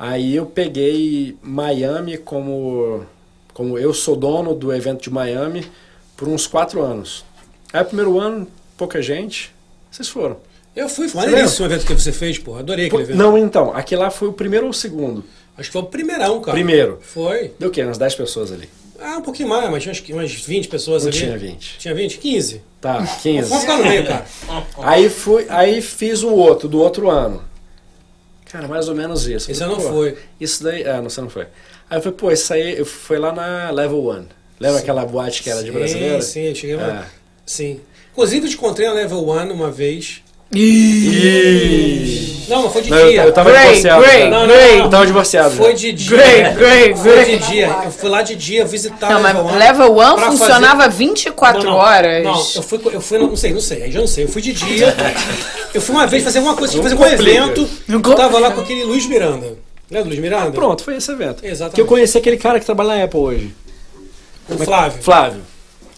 Aí eu peguei Miami como, como eu sou dono do evento de Miami por uns quatro anos. Aí o primeiro ano, pouca gente, vocês foram. Eu fui, foi maneiríssimo o evento que você fez, pô. Adorei aquele evento. Não, então, aquele lá foi o primeiro ou o segundo? Acho que foi o primeirão, cara. Primeiro. Foi. Deu o quê? Umas 10 pessoas ali. Ah, um pouquinho mais, mas tinha umas 20 pessoas Não ali. tinha 20. Tinha 20? 15. Tá, 15. Vamos ficar no meio, cara. Aí fui, aí fiz o outro, do outro ano. Cara, mais ou menos isso. Esse Eu não foi. Isso daí, ah, não, você não foi. Aí eu falei, pô, isso aí eu fui lá na Level One. Lembra Sim. aquela boate que era de Sim, brasileira? Sim, eu cheguei lá. Sim. Inclusive, eu te encontrei na Level 1 uma vez. Ih! Não, mas foi de Não, eu, dia. eu tava Great, divorciado. Não, não, não. Eu tava divorciado. Foi de dia. Foi de dia. Eu fui lá de dia visitar Não, Level 1. Level 1 pra funcionava fazer- 24 Não, não. horas. Não, eu fui, eu fui, não sei, não sei, aí já não sei. Eu fui de dia. [laughs] eu fui uma vez fazer uma coisa, Não fazer um evento. Não Eu tava lá com aquele Luiz Miranda. Lembra do Luiz Miranda? Pronto, foi esse evento. Exatamente. Que eu conheci aquele cara que trabalha na Apple hoje. O Flávio. Flávio.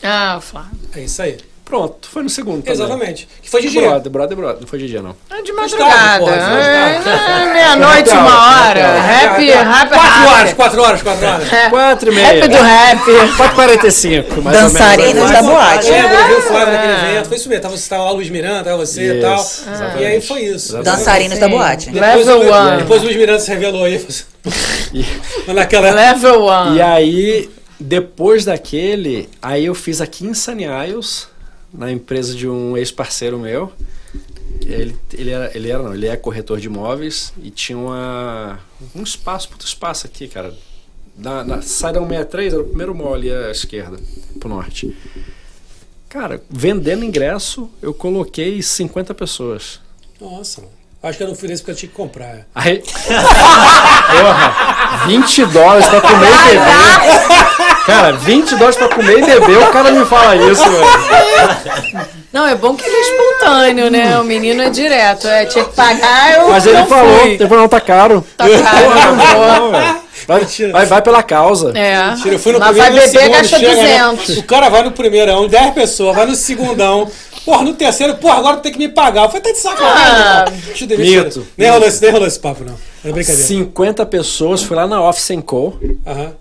Ah, o Flávio. É isso aí. Pronto, foi no segundo também. Exatamente. Que foi de dia. Brother, brother, brother. Não foi de dia, não. É de Mais madrugada. mais. É, Meia-noite, uma hora. happy Rap, rap, Quatro horas, quatro horas, quatro horas. É. Quatro e meia. Rap do rap. 4h45, mais Dançarinas ou menos. da boate. É, eu vi o Flávio naquele evento. Foi isso mesmo. Tava, tava lá o Luiz Miranda, tava você e tal. E aí foi isso. Dançarinas da boate. Depois, Level one. depois o Luiz Miranda se revelou aí. E- [laughs] naquela. Level 1. E aí, depois daquele, aí eu fiz aqui em Sunny Isles, na empresa de um ex-parceiro meu. Ele, ele, era, ele era, não, ele é corretor de imóveis e tinha uma, um espaço, puto espaço aqui, cara. Na, na, sai da 163, era o primeiro mall ali à esquerda, pro norte. Cara, vendendo ingresso, eu coloquei 50 pessoas. Nossa, mano. Acho que eu não fui nesse porque eu tinha que comprar. Aí, [laughs] porra, 20 dólares pra comer e beber. Cara, 20 dólares pra comer e beber, o cara me fala isso, velho. Não, é bom que ele é instantâneo, né? O menino é direto. É, tinha que pagar, eu Mas ele não falou, fui. ele falou, não, tá caro. Tá caro, eu [laughs] não vou. Vai, vai, vai pela causa. É. Mentira, eu fui no Mas primeiro vai no beber, segundo, gasta chega, né? 200. O cara vai no primeirão, 10 pessoas, vai no segundão. Porra, no terceiro, porra, agora tem que me pagar. Falei, tá de sacanagem, Ah, irmão. Deixa eu ver, mentira. mito. Nem rolou, esse, nem rolou esse papo, não. Era brincadeira. 50 pessoas, fui lá na Office Co. Aham.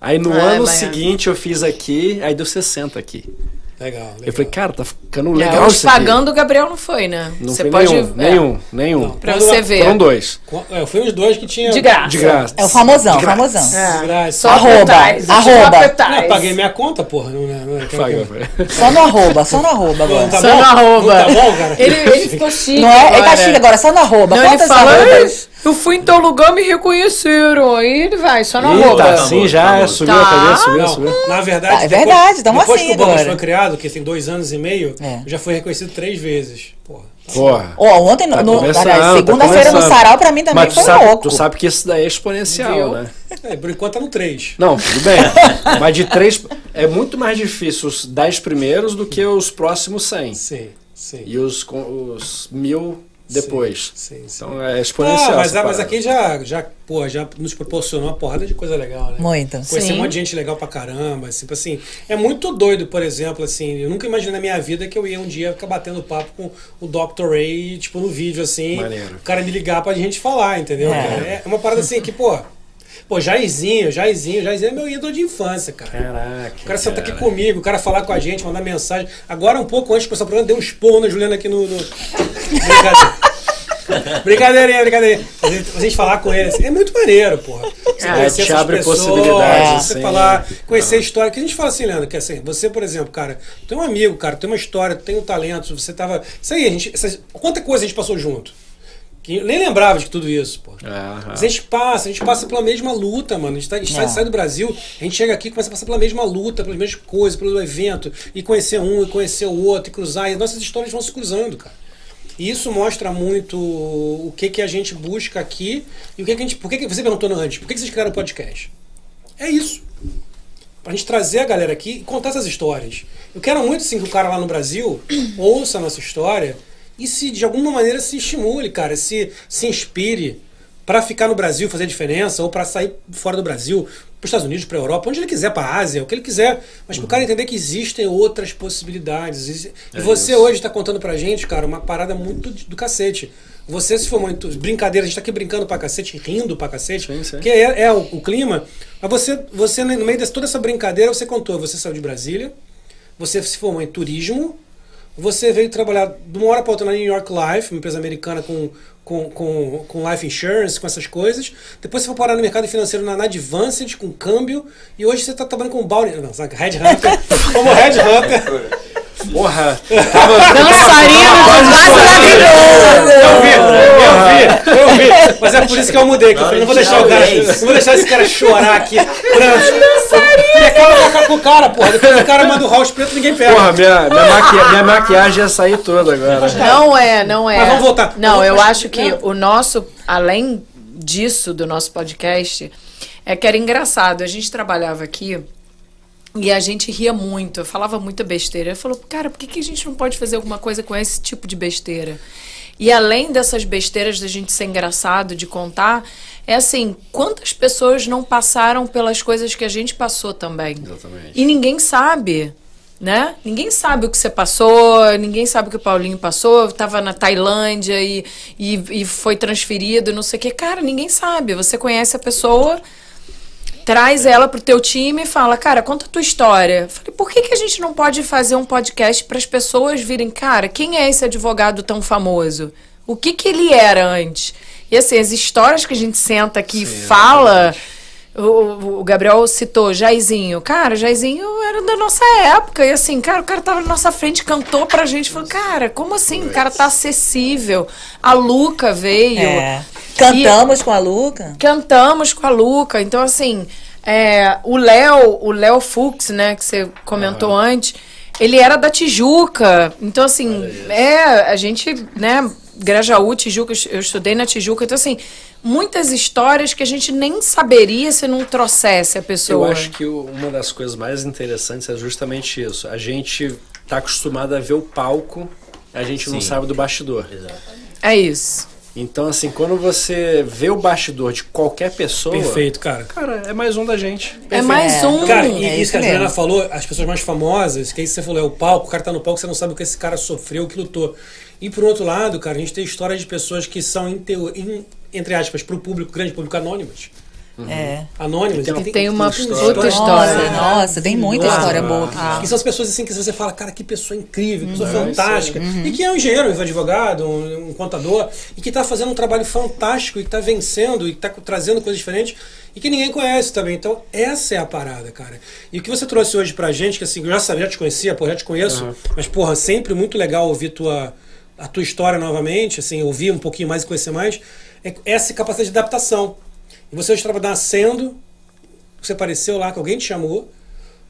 Aí no Ah, ano vai. seguinte eu fiz aqui, aí deu 60 aqui. Legal, legal. Eu falei, cara, tá ficando É, legal os isso aqui. pagando, o Gabriel não foi, né? Não Você foi pode. nenhum, é, nenhum, nenhum. Pra Quando- você ver. Foram dois. É, eu fui uns dois que tinha. De graça. De graça. É o famosão, De graça. famosão. De graça. Só Arroba, arroba. só appetizer. Não, eu paguei minha conta, porra. Não, não, não, Paga, Só no arroba, só no arroba Não agora. tá Só bom? no arroba. Não tá bom, cara? Ele, ele ficou [laughs] chique. Não é? É agora. castigo agora, só no arroba. Não, ele Quantas arrobas? "Ei, eu fui em tal lugar, me reconheceram. Aí ele vai, só no Eita, arroba. Famoso, sim, já famoso. subiu Tá. a cabeça, subiu, Não, subiu. na verdade. Ah, é depois- verdade, Depois assim que o Bubbles foi criado, que tem dois anos e meio, É. já fui reconhecido três vezes. Porra. Porra. Ó, ontem, no, Tá no- tá segunda-feira no sarau, pra mim também Mas foi sabe, louco. tu sabe que isso daí é exponencial, Viu? né? É, por enquanto tá no três. Não, tudo bem. [laughs] Mas de três. É muito mais difícil os dez primeiros do que os próximos 100. Sim, sim. E os, com- os mil depois. Sim, sim. Então é exponencial. Ah, mas, mas aqui já, já, pô, já nos proporcionou uma porrada de coisa legal, né? Muito. Conhecer Sim. um monte de gente legal pra caramba. Assim, tipo assim, é muito doido, por exemplo, assim, eu nunca imaginei na minha vida que eu ia um dia ficar batendo papo com o Dr. Ray, tipo, no vídeo, assim, Maneiro. o cara me ligar pra gente falar, entendeu? É. cara? É uma parada assim que, pô, pô, Jairzinho, Jairzinho, Jairzinho é meu ídolo de infância, cara. Caraca. O cara senta aqui cara. comigo, o cara falar com a gente, mandar mensagem. Agora, um pouco antes de começar o programa, deu um esporro na Juliana aqui no. no... Brincadeira. Brincadeirinha, brincadeirinha. A gente, falar com ele assim, é muito maneiro, porra. Você É, conhecer te abre pessoas, possibilidades, Você assim. falar, conhecer a história. Que a gente fala assim, Leandro, que assim, você, por exemplo, cara, tem um amigo, cara, tem uma história, tem um talento, você tava. Isso aí, a gente. Quanta coisa a gente passou junto. Que eu nem lembrava de tudo isso, pô. Aham. Mas a gente passa, a gente passa pela mesma luta, mano. A gente, tá, a gente sai, É. sai do Brasil, a gente chega aqui e começa a passar pela mesma luta, pelas mesmas coisas, pelo evento, e conhecer um, e conhecer o outro, e cruzar. E nossas histórias vão se cruzando, cara. E isso mostra muito o que, que a gente busca aqui e o que, que a gente. Por que, que você perguntou antes? Por que, que vocês criaram o podcast? É isso. Pra gente trazer a galera aqui e contar essas histórias. Eu quero muito sim que o cara lá no Brasil ouça a nossa história e se de alguma maneira se estimule, cara, se, se inspire pra ficar no Brasil fazer diferença ou pra sair fora do Brasil, pros Estados Unidos, pra Europa, onde ele quiser, pra Ásia, o que ele quiser, mas pro cara entender que existem outras possibilidades. E, e você hoje tá contando pra gente, cara, uma parada muito do cacete. Você se formou em tu- brincadeira, a gente tá aqui brincando pra cacete, rindo pra cacete, Sim, sim. que é, é o, o clima. Mas você, você, no meio de toda essa brincadeira, você contou, você saiu de Brasília, você se formou em turismo, você veio trabalhar de uma hora para outra na New York Life, uma empresa americana com, com, com, com life insurance, com essas coisas. Depois você foi parar no mercado financeiro na, na Advanced, com câmbio. E hoje você está trabalhando com Bounty. Não, sabe? Red Hunter. [laughs] como Red Hunter. Porra! Dançarino de maravilhoso. Eu vi, eu vi, eu vi. Mas é por isso que eu mudei. Que eu falei, não vou deixar o cara. Não vou deixar esse cara chorar aqui. [laughs] E acaba com- com o cara, porra. Depois o cara manda o house preto ninguém pega. Porra, minha, minha, maqui- minha maquiagem ia sair toda agora. Não é, não é. Mas vamos voltar. Não, Vamos- eu acho que o nosso, além disso, do nosso podcast, é que era engraçado. A gente trabalhava aqui e a gente ria muito, eu falava muita besteira. Eu falou, cara, por que, que a gente não pode fazer alguma coisa com esse tipo de besteira? E além dessas besteiras da gente ser engraçado, de contar, é assim, quantas pessoas não passaram pelas coisas que a gente passou também? Exatamente. E ninguém sabe, né? Ninguém sabe o que você passou, ninguém sabe o que o Paulinho passou. Eu tava na Tailândia e, e, e foi transferido, não sei o quê. Cara, ninguém sabe. Você conhece a pessoa, traz ela pro teu time e fala, cara, conta a tua história. Falei, por que, que a gente não pode fazer um podcast para as pessoas virem, cara, quem é esse advogado tão famoso? O que que ele era antes? E assim, as histórias que a gente senta aqui e fala... O, Gabriel citou Jairzinho. Cara, Jairzinho era da nossa época. E assim, cara, o cara tava na nossa frente, cantou pra gente. Falou, cara, como assim? O cara tá acessível. A Luca veio. É. Cantamos com a Luca. Cantamos com a Luca. Então, assim, é, o Léo, o Léo Fux, né, que você comentou antes, ele era da Tijuca. Então, assim, é, a gente, né, Grajaú, Tijuca, eu estudei na Tijuca. Então, assim, muitas histórias que a gente nem saberia se não trouxesse a Eu pessoa. acho que uma das coisas mais interessantes é justamente isso. A gente tá acostumado a ver o palco a gente não Sim. sabe do bastidor. Exato. É isso. Então, assim, quando você vê o bastidor de qualquer pessoa. Perfeito, cara. Cara, é mais um da gente. É mais É. um. Cara, e é isso isso que a Juliana falou, as pessoas mais famosas, que aí você falou, é o palco, o cara tá no palco, você não sabe o que esse cara sofreu, o que lutou. E por outro lado, cara, a gente tem histórias de pessoas que são, em- entre aspas, pro público, grande público, anônimas. É. Anônimas. E tem e E tem uma história. outra história. nossa, tem muita Nossa. história boa. aqui. Que são as pessoas assim que você fala, cara, que pessoa incrível, que pessoa Uhum. fantástica. E que é um engenheiro, um advogado, um, um contador, e que tá fazendo um trabalho fantástico, e que tá vencendo, e que tá trazendo coisas diferentes, e que ninguém conhece também. Então, essa é a parada, cara. E o que você trouxe hoje pra gente, que assim, eu já sabia, já te conhecia, pô, já te conheço, mas, porra, sempre muito legal ouvir tua, a tua história novamente, assim, ouvir um pouquinho mais e conhecer mais, é essa capacidade de adaptação. E você hoje estava nascendo, você apareceu lá, que alguém te chamou,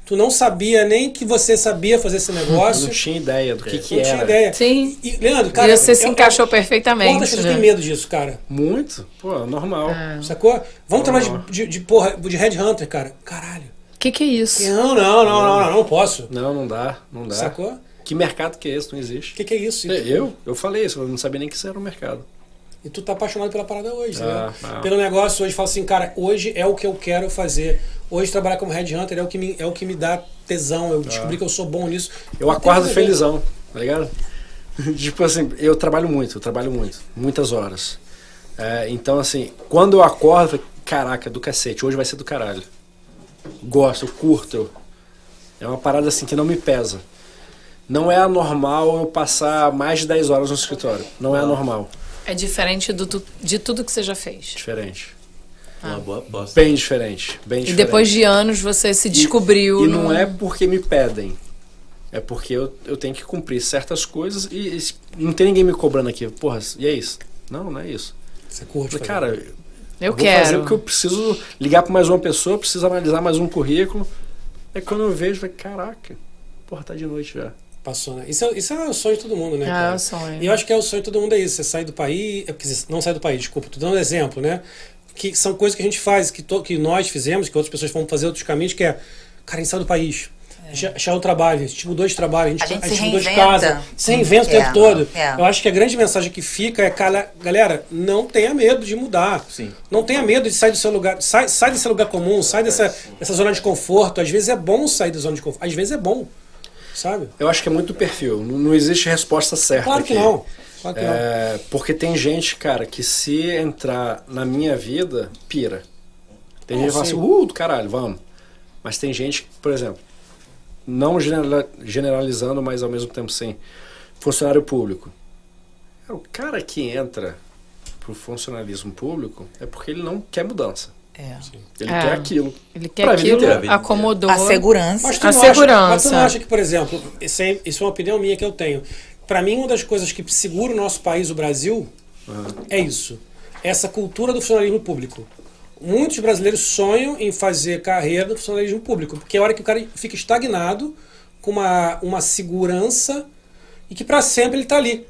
tu não sabia nem que você sabia fazer esse [laughs] negócio. Não tinha ideia do que, que não era. tinha ideia. Sim. E, Leandro, cara. e você se eu- encaixou eu- perfeitamente. Quantas pessoas né? têm medo disso, cara? Muito. Pô, normal. Sacou? Vamos trabalhar Normal. de, de, de, porra, de Headhunter, cara. Caralho. O que, que é isso? Não, não, não, não, não, não posso. Não, não dá. Não dá. Sacou? Que mercado que é esse? Não O existe. que, que é isso? Eu? Eu falei isso, eu não sabia nem que isso era um mercado. E tu tá apaixonado pela parada hoje, Ah, né? ah. Pelo negócio hoje, fala assim, cara, hoje é o que eu quero fazer. Hoje trabalhar como Headhunter é o que me, é o que me dá tesão. Eu descobri que eu sou bom nisso. Eu acordo felizão, tá ligado? [laughs] tipo assim, eu trabalho muito, eu trabalho muito, muitas horas. É, então, assim, quando eu acordo, eu falo, caraca, do cacete, hoje vai ser do caralho. Gosto, eu curto. É uma parada assim que não me pesa. Não é anormal eu passar mais de 10 horas no escritório. Não é anormal. É diferente do de tudo que você já fez. Diferente. Uma boa aposta. Bem diferente. Bem E diferente. depois de anos você se descobriu. E não num- é porque me pedem. É porque eu, eu tenho que cumprir certas coisas e, e não tem ninguém me cobrando aqui. Porra, e é isso? Não, não é isso. Você curte. Falei, fazer. cara, Eu vou fazer quero. porque eu preciso ligar para mais uma pessoa, preciso analisar mais um currículo. É quando eu vejo, falei, caraca, porra, tá de noite já. Passou, né? Isso é, isso é o sonho de todo mundo, né? Ah, cara? é o sonho. E eu acho que é o sonho de todo mundo é isso. Você sair do país. é, Quer dizer, não sair do país, desculpa, tô dando um exemplo, né? Que são coisas que a gente faz, que, to- que nós fizemos, que outras pessoas vão fazer outros caminhos, que é, cara, a gente sai do país. É o trabalho, a gente mudou de trabalho, a gente, A gente a gente mudou de casa, se reinventa o É, tempo todo. é. Eu acho que a grande mensagem que fica é, cara, galera, não tenha medo de mudar. Sim. Não tenha medo de sair do seu lugar. Sai, sai desse lugar comum, sai dessa, dessa zona de conforto. Às vezes é bom sair da zona de conforto. Às vezes é bom. Sabe? Eu acho que é muito do perfil. Não, não existe resposta certa. Claro que aqui. não. Claro que não. É, porque tem gente, cara, que se entrar na minha vida, pira. Tem Não, gente que fala sim. assim, uh, do caralho, vamos. Mas tem gente, por exemplo, não genera- generalizando, mas ao mesmo tempo sim, funcionário público. É, O cara que entra pro funcionalismo público é porque ele não quer mudança. É. Ele É. quer aquilo. Ele quer Pra aquilo. Vida acomodou. A segurança. Mas tu, A não acha, mas tu segurança. não acha que, por exemplo, isso é, isso é uma opinião minha que eu tenho. Para mim, uma das coisas que segura o nosso país, o Brasil, é isso. Essa cultura do funcionalismo público. Muitos brasileiros sonham em fazer carreira no funcionalismo público, porque é a hora que o cara fica estagnado, com uma, uma segurança, e que para sempre ele está ali.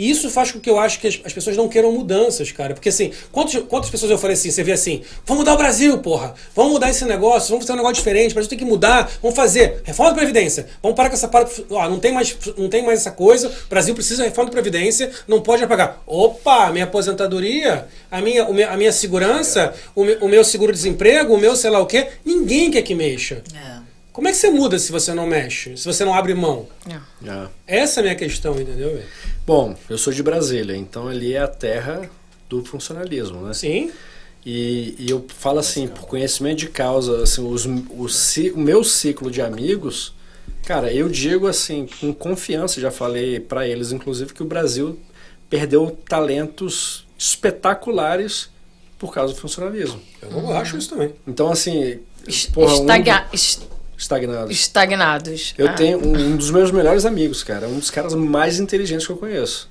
E isso faz com que eu acho que as, as pessoas não queiram mudanças, cara. Porque assim, quantas, quantas pessoas eu falei assim, você vê assim, vamos mudar o Brasil, porra. Vamos mudar esse negócio, vamos fazer um negócio diferente, o Brasil tem que mudar, vamos fazer reforma da Previdência. Vamos parar com essa parada. Ó, não tem mais, não tem mais essa coisa, o Brasil precisa de reforma da Previdência, não pode pagar. Opa, minha aposentadoria, a minha, a minha segurança, o meu, o meu seguro-desemprego, o meu sei lá o quê, ninguém quer que mexa. É. Como é que você muda se você não mexe? Se você não abre mão? Ah. Essa é a minha questão, entendeu? Bom, eu sou de Brasília, então ali é a terra do funcionalismo, né? Sim. E, e eu falo assim, por conhecimento de causa, assim, os, o, ci- o meu ciclo de amigos, cara, eu digo assim, com confiança, já falei pra eles, inclusive, que o Brasil perdeu talentos espetaculares por causa do funcionalismo. Eu acho isso também. Então, assim, porra, um- estaga- es- estagnados. estagnados. Eu Ah. tenho um, um dos meus melhores amigos, cara, um dos caras mais inteligentes que eu conheço.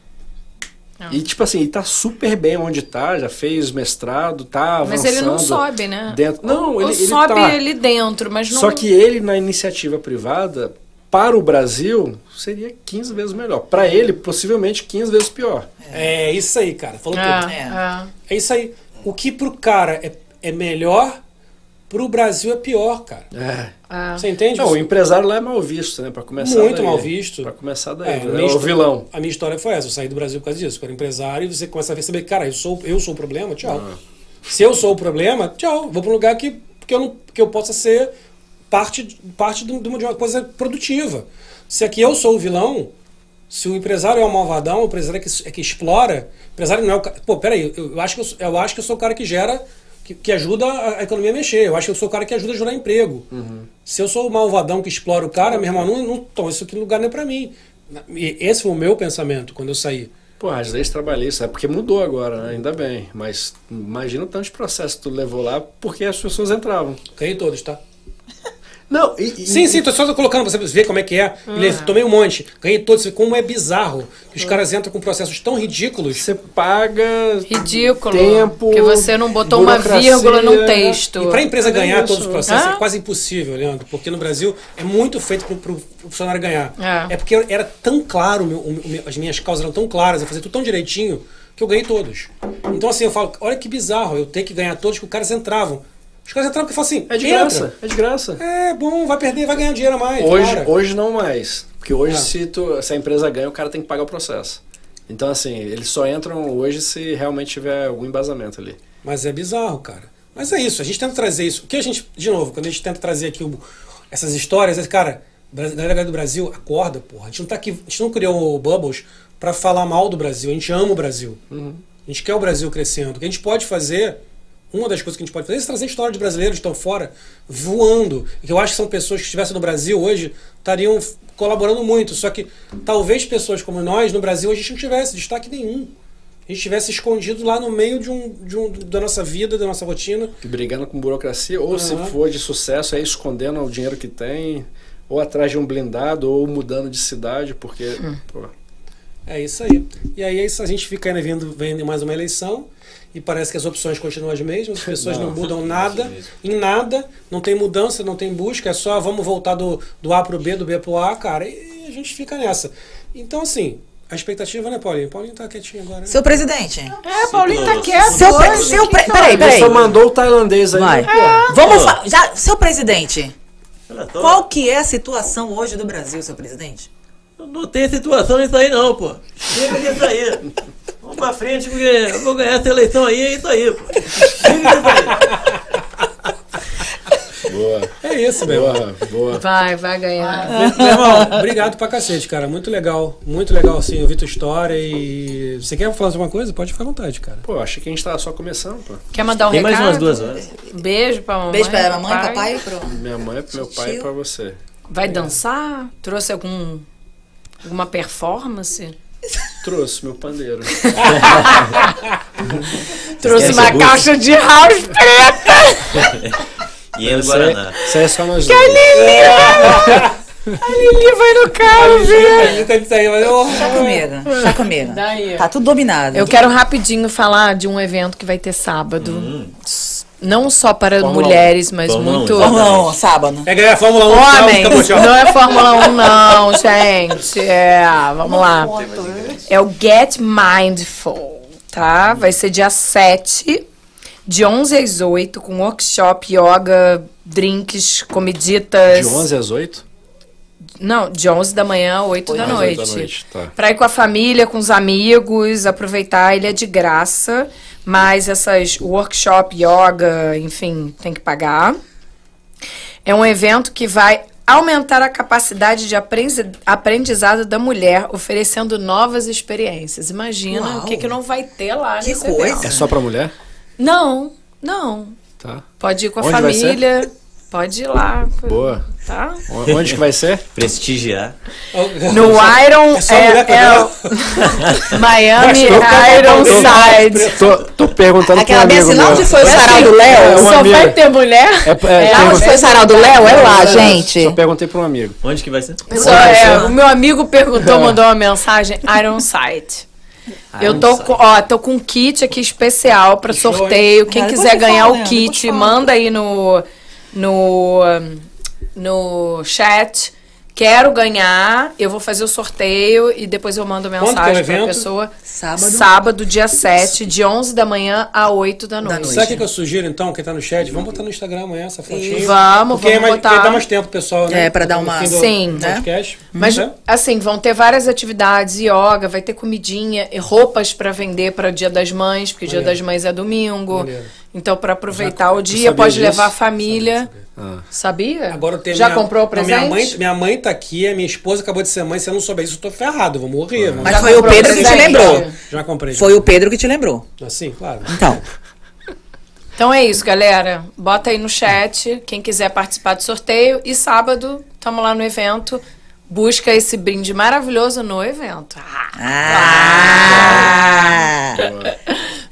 Ah. E tipo assim, ele tá super bem onde tá, já fez mestrado, tá avançando. Mas ele não sobe, né? dentro- Não, Ou ele- ele sobe tá. ali dentro, mas não. Só que ele na iniciativa privada, para o Brasil, seria 15 vezes melhor. Para ele, possivelmente 15 vezes pior. É isso aí, cara. Falou É, tudo. é. É isso aí. O que pro cara é, é melhor, Pro Brasil é pior, cara. É. Ah. Você entende? Não, o empresário lá é mal visto, né? Pra começar Muito daí. mal visto. Pra começar É, daí. a né? minha É o vilão. A minha história foi essa. Eu saí do Brasil por causa disso. Eu era empresário e você começa a perceber cara, eu sou, eu sou o problema, tchau. Ah. Se eu sou o problema, tchau. Vou para um lugar que, que, eu não, que eu possa ser parte, parte de, uma de uma coisa produtiva. Se aqui eu sou o vilão, se o empresário é o malvadão, o empresário é que, é que explora, o empresário não é o cara. Pô, peraí, eu, eu, acho que eu, eu acho que eu sou o cara que gera, que, que ajuda a, economia a mexer. Eu acho que eu sou o cara que ajuda a gerar emprego. Se eu sou o malvadão que explora o cara, meu irmão, não, não, então, isso aqui lugar não é pra mim. E esse foi o meu pensamento quando eu saí. Pô, as leis trabalhistas, é porque mudou agora, né? Ainda bem. Mas imagina o tanto de processo que tu levou lá porque as pessoas entravam. Ganhei todos, tá? Não, e, e- Sim, sim, tô só colocando pra você ver como é que é. Ele- Tomei um monte, ganhei todos. Como é bizarro que os caras entram com processos tão ridículos. Você paga Ridículo. tempo. que você não botou uma vírgula no texto. E para a empresa É ganhar isso. todos os processos Ah. é quase impossível, Leandro, porque no Brasil é muito feito para o funcionário ganhar. É. É. porque era tão claro, meu- as minhas causas eram tão claras, eu fazia tudo tão direitinho, que eu ganhei todos. Então assim, eu falo, olha que bizarro, eu ter que ganhar todos, que os caras entravam. Os caras entravam porque falam assim, É de entra. graça, é de graça. É bom, vai perder, vai ganhar dinheiro a mais. Hoje, para. hoje não mais. Porque hoje, Ah. se, tu, se a empresa ganha, o cara tem que pagar o processo. Então, assim, eles só entram hoje se realmente tiver algum embasamento ali. Mas é bizarro, cara. Mas é isso, a gente tenta trazer isso. O que a gente, de novo, quando a gente tenta trazer aqui o- essas histórias, é, cara, galera do Brasil, acorda, porra. A gente não tá aqui, a gente não criou o Bubbles pra falar mal do Brasil. A gente ama o Brasil. A gente quer o Brasil crescendo. O que a gente pode fazer, uma das coisas que a gente pode fazer é trazer história de brasileiros que estão fora voando. Que eu acho que são pessoas que estivessem no Brasil hoje estariam colaborando muito. Só que talvez pessoas como nós, no Brasil, a gente não tivesse destaque nenhum. A gente estivesse escondido lá no meio de um, de um, da nossa vida, da nossa rotina. E brigando com burocracia, ou se Aham. for de sucesso, é escondendo o dinheiro que tem, ou atrás de um blindado, ou mudando de cidade, porque. pô, É isso aí. E aí é isso, a gente fica ainda vendo, vendo mais uma eleição e parece que as opções continuam as mesmas, as pessoas não, Não. mudam [laughs] nada, em nada, não tem mudança, não tem busca, é só vamos voltar do, do A pro B, do B pro A, cara, e a gente fica nessa. Então, assim, a expectativa, né, Paulinho? Paulinho tá quietinho agora. Né? Seu presidente. É, Paulinho tá quieto. Seu, pre- hoje. seu pre- Que peraí, peraí. só mandou o tailandês aí. Vai. né, pô? Vamos já Seu presidente, qual que é a situação hoje do Brasil, seu presidente? Não tem situação nisso aí não, pô. Chega disso aí. Vamos pra frente porque eu vou ganhar essa eleição aí, é isso aí, pô. Chega disso aí. Boa, É isso, meu irmão. boa, boa. Vai, vai ganhar. Meu irmão, obrigado pra cacete, cara. Muito legal. Muito legal, assim, ouvir tua história e. Você quer falar alguma coisa? Pode ficar à vontade, cara. Pô, achei que a gente tava só começando, pô. Quer mandar um Tem mais recado? umas duas horas. Beijo pra mamãe. Beijo pra mamãe, papai. papai e pro. Minha mãe é pro meu pai e pra você. Vai dançar? Trouxe algum alguma performance? Trouxe meu pandeiro. [laughs] Trouxe uma caixa de house preta. E no Isso aí, Guaraná. isso aí é só nós dois. A Lili vai no carro, ver. Tá Chá comigo. Daí. Tá tudo dominado. Eu quero rapidinho falar de um evento que vai ter sábado. S- Não só para Fórmula mulheres, mas Fórmula muito. um, Vamos, sábado. É ganhar a Fórmula 1 Homens, acabou, tchau. não é Fórmula 1, não, [laughs] gente. É, vamos lá. É o Get Mindful, tá? Vai ser dia 7, de 11 às 8, com workshop, yoga, drinks, comiditas. De 11 às 8? Não, de 11 da manhã a 8 da noite. oito da noite, tá. Pra ir com a família, com os amigos, aproveitar, ele é de graça, mas essas workshop, yoga, enfim, tem que pagar. É um evento que vai aumentar a capacidade de aprendiz- aprendizado da mulher, oferecendo novas experiências. Imagina Uau. o que, que não vai ter lá Que nesse coisa. evento. É só pra mulher? Não, não. Tá. Pode ir com a Onde vai ser? família, pode ir lá. Boa. Tá? Onde que vai ser? Prestigiar. No [laughs] Iron É com é, é o Miami Ironside. Tô, tô perguntando Aquela minha amigo assim, meu. onde foi o sarau do Léo? É, um Só amigo. vai ter mulher? É, é, É, pergun- onde foi o sarau do Léo? É lá, gente. Só perguntei pro um amigo. Onde que vai ser? Só é, o meu amigo perguntou, mandou uma mensagem, Ironside. Eu tô com, ó, tô com um kit aqui especial para sorteio. Quem Ah, quiser ganhar fala, o né? kit, manda aí no no no chat. Quero ganhar, eu vou fazer o sorteio e depois eu mando é mensagem pra evento? pessoa. Sábado. Sábado, dia 7, de 11 da manhã a 8 da noite. noite. Sabe o que eu sugiro então, quem tá no chat? Vamos botar no Instagram amanhã essa fotinha. Vamos, Porque vamos é mais, botar. porque dá mais tempo, pessoal, né? É, pra dar No uma- fim do Sim, né? podcast. Mas, Né? assim, vão ter várias atividades, yoga, vai ter comidinha, e roupas pra vender para Dia das Mães, porque Dia Maneiro. das Mães é domingo. Maneiro. Então, pra aproveitar Já- o dia, pode disso. levar a família. Sabia? Agora eu tenho Já minha- comprou o presente? Minha mãe, minha mãe tá aqui, a minha esposa acabou de ser mãe. Se eu não souber isso, eu tô ferrado, eu vou morrer. vou- Mas Já foi o Pedro que te lembrou. Já comprei. Foi o Pedro que te lembrou. Assim, claro. Então, [laughs] Então é isso, galera. Bota aí no chat quem quiser participar do sorteio. E sábado, estamos lá no evento. Busca esse brinde maravilhoso no evento. Ah! ah,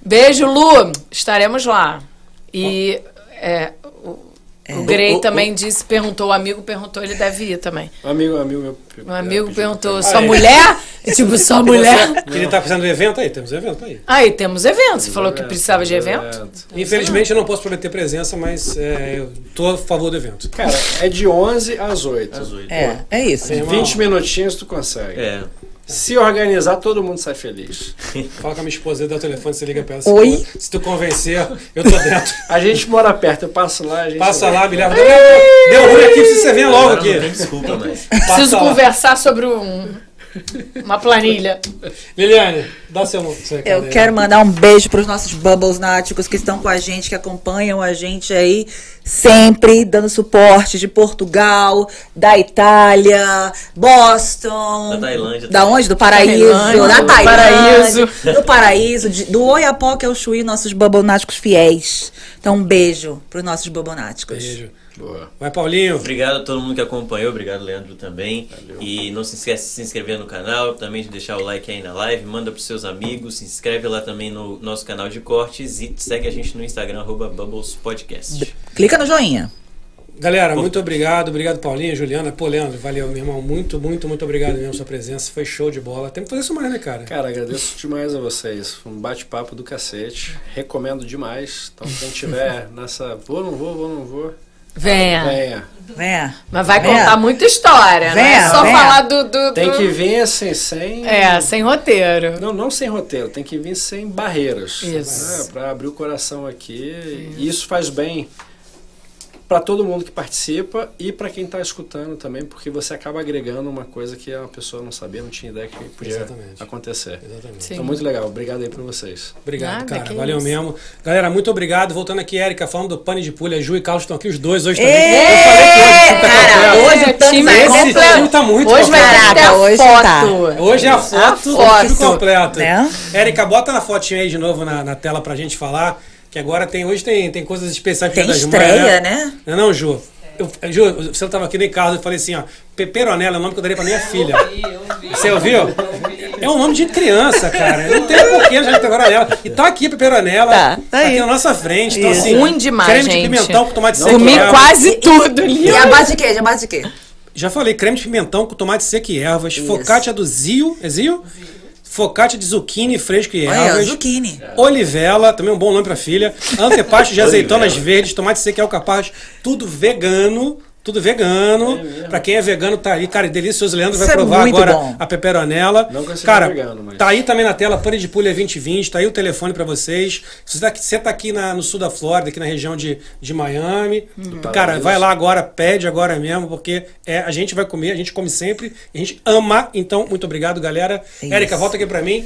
Beijo, Lu. Estaremos lá. E é, o, o Grey O- o- também disse, perguntou, o amigo perguntou, ele deve ir também. Um amigo, amigo meu. Um amigo pediu perguntou, sua mulher? É [laughs] tipo, sua mulher? Ele tá fazendo evento aí, temos evento aí. Aí, temos evento. Você falou que precisava de evento? Infelizmente eu não posso prometer presença, mas é, eu tô a favor do evento. Cara, é de 11 às 8. Às oito. é, é isso. Irmão, 20 minutinhos tu consegue. É. Se organizar, todo mundo sai feliz. [laughs] Fala com a minha esposa, dá o telefone, você liga pra ela. Oi? Se, tu, convencer, eu tô dentro. [laughs] A gente mora perto, eu passo lá, a gente. Passa lá, me leva. Deu, ruim aqui, você vir logo aqui. Não tem desculpa. Passa Preciso conversar sobre um, uma planilha. Liliane, dá seu seu recado Eu quero mandar um beijo para os nossos Bubbles náticos que estão com a gente, que acompanham a gente aí sempre, dando suporte de Portugal, da Itália, Boston. Da Tailândia Da onde? Do Paraíso. Tailândia, da do Tailândia. Do Paraíso. de- do Oiapoque ao Chuí, nossos Bubble náticos fiéis. Então, um beijo para os nossos Bubble náticos. Beijo. Boa. Vai, Paulinho. Obrigado a todo mundo que acompanhou, obrigado Leandro também. E não se esquece de se inscrever no canal, também de deixar o like aí na live, manda pros seus amigos, se inscreve lá também no nosso canal de cortes e segue a gente no Instagram, arroba Bubbles Podcast. Clica no joinha. Galera, muito obrigado. Obrigado, Paulinho, Juliana. Pô, Leandro, valeu, meu irmão. Muito, muito, muito obrigado mesmo pela sua presença. Foi show de bola. Tem que fazer isso mais, né, cara? Cara, agradeço demais a vocês. Foi um bate-papo do cacete. Recomendo demais. Então, quem tiver [laughs] nessa. Vou, não vou, vou, não vou. Venha. Venha. Venha. Mas vai Venha. contar muita história, não é só venha. falar do, do, Tem do- que vir assim, sem. É, sem roteiro. Não, não sem roteiro, tem que vir sem barreiras. Isso. Né, para abrir o coração aqui. E isso faz bem para todo mundo que participa e para quem está escutando também, porque você acaba agregando uma coisa que a pessoa não sabia, não tinha ideia que podia Exatamente. acontecer. Exatamente. Sim. Então, muito legal. Obrigado aí por vocês. Obrigado, Nada, cara. Valeu isso. mesmo. Galera, muito obrigado. Voltando aqui, Érica, falando do pane de pulha. Ju e Carlos estão aqui, os dois hoje também. Eu falei que hoje o tá cara, completo. hoje o time vai Esse completo. time tá muito Hoje vai completo. Caraca, a hoje foto. tá. Hoje é a foto, do foto. time completo. Né? Érica, bota na fotinha aí de novo na, na tela pra gente falar. Que agora tem. Hoje tem, tem coisas especiais Tem estreia, Mães, né? Não, é não, Ju. Eu, Ju, você estava aqui nem Carlos, eu falei assim, ó, Peperonela é o nome que eu daria pra minha filha. Você ouviu? É um nome de criança, cara. Não tem porquê já de Peperonela. E tá aqui a Peperonela. Tá, tá aí. aqui na nossa frente. Então, Isso. assim, Ruim demais, creme de gente. pimentão com tomate seco. Comi e ervas. quase tudo ali. E a base de quê? De a base de quê? Já falei, creme de pimentão com tomate seco e ervas. Focaccia do Zio. É Zio? Focaccia de zucchini fresco e Olha, ervas. zucchini. Olivela, também um bom nome pra filha. [laughs] Antepasto de azeitonas verdes, tomate seco e alcaparras. Tudo vegano. Tudo vegano. pra quem é vegano, tá aí. Cara, delicioso. O Leandro vai Isso é provar muito agora bom. a peperonela. Não Cara, vegano, mas- tá aí também na tela, Pane de Pulha 2020. Tá aí o telefone pra vocês. Se você tá aqui, você tá aqui na- no sul da Flórida, aqui na região de, de Miami. Cara, vai lá agora, pede agora mesmo, porque é, a gente vai comer, a gente come sempre. A gente ama. Então, muito obrigado, galera. É Érica, volta aqui pra mim.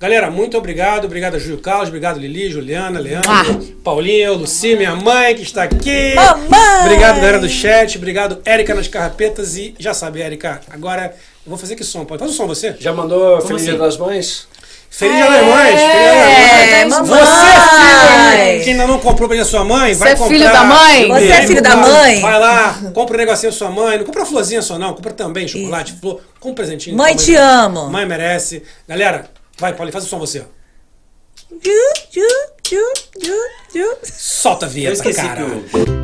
Galera, muito obrigado. Obrigado a Júlio Carlos, obrigado Lili, Juliana, Leandro, Ah. Paulinho, Luci, minha mãe que está aqui. Mamãe! Obrigado, galera do chat. Obrigado, Érica nas carrapetas. E já sabe, Érica, agora eu vou fazer que som? Pode? Faz o som você? Já mandou Feliz assim? Dia das Mães? Feliz Dia das Mães! É, das Mães! mamãe! Você, filho, que ainda não comprou pra sua mãe, vai é comprar. filho da mãe? Você é filho da mãe? Vai lá, compra um negocinho da sua mãe. Não compra florzinha só, não. Compra também chocolate, flor. Compra um presentinho. Mãe, pra te amo. Mãe merece. Galera, vai, Paulinho, faz o som você. Solta a Eu vinheta, esqueci cara. que o.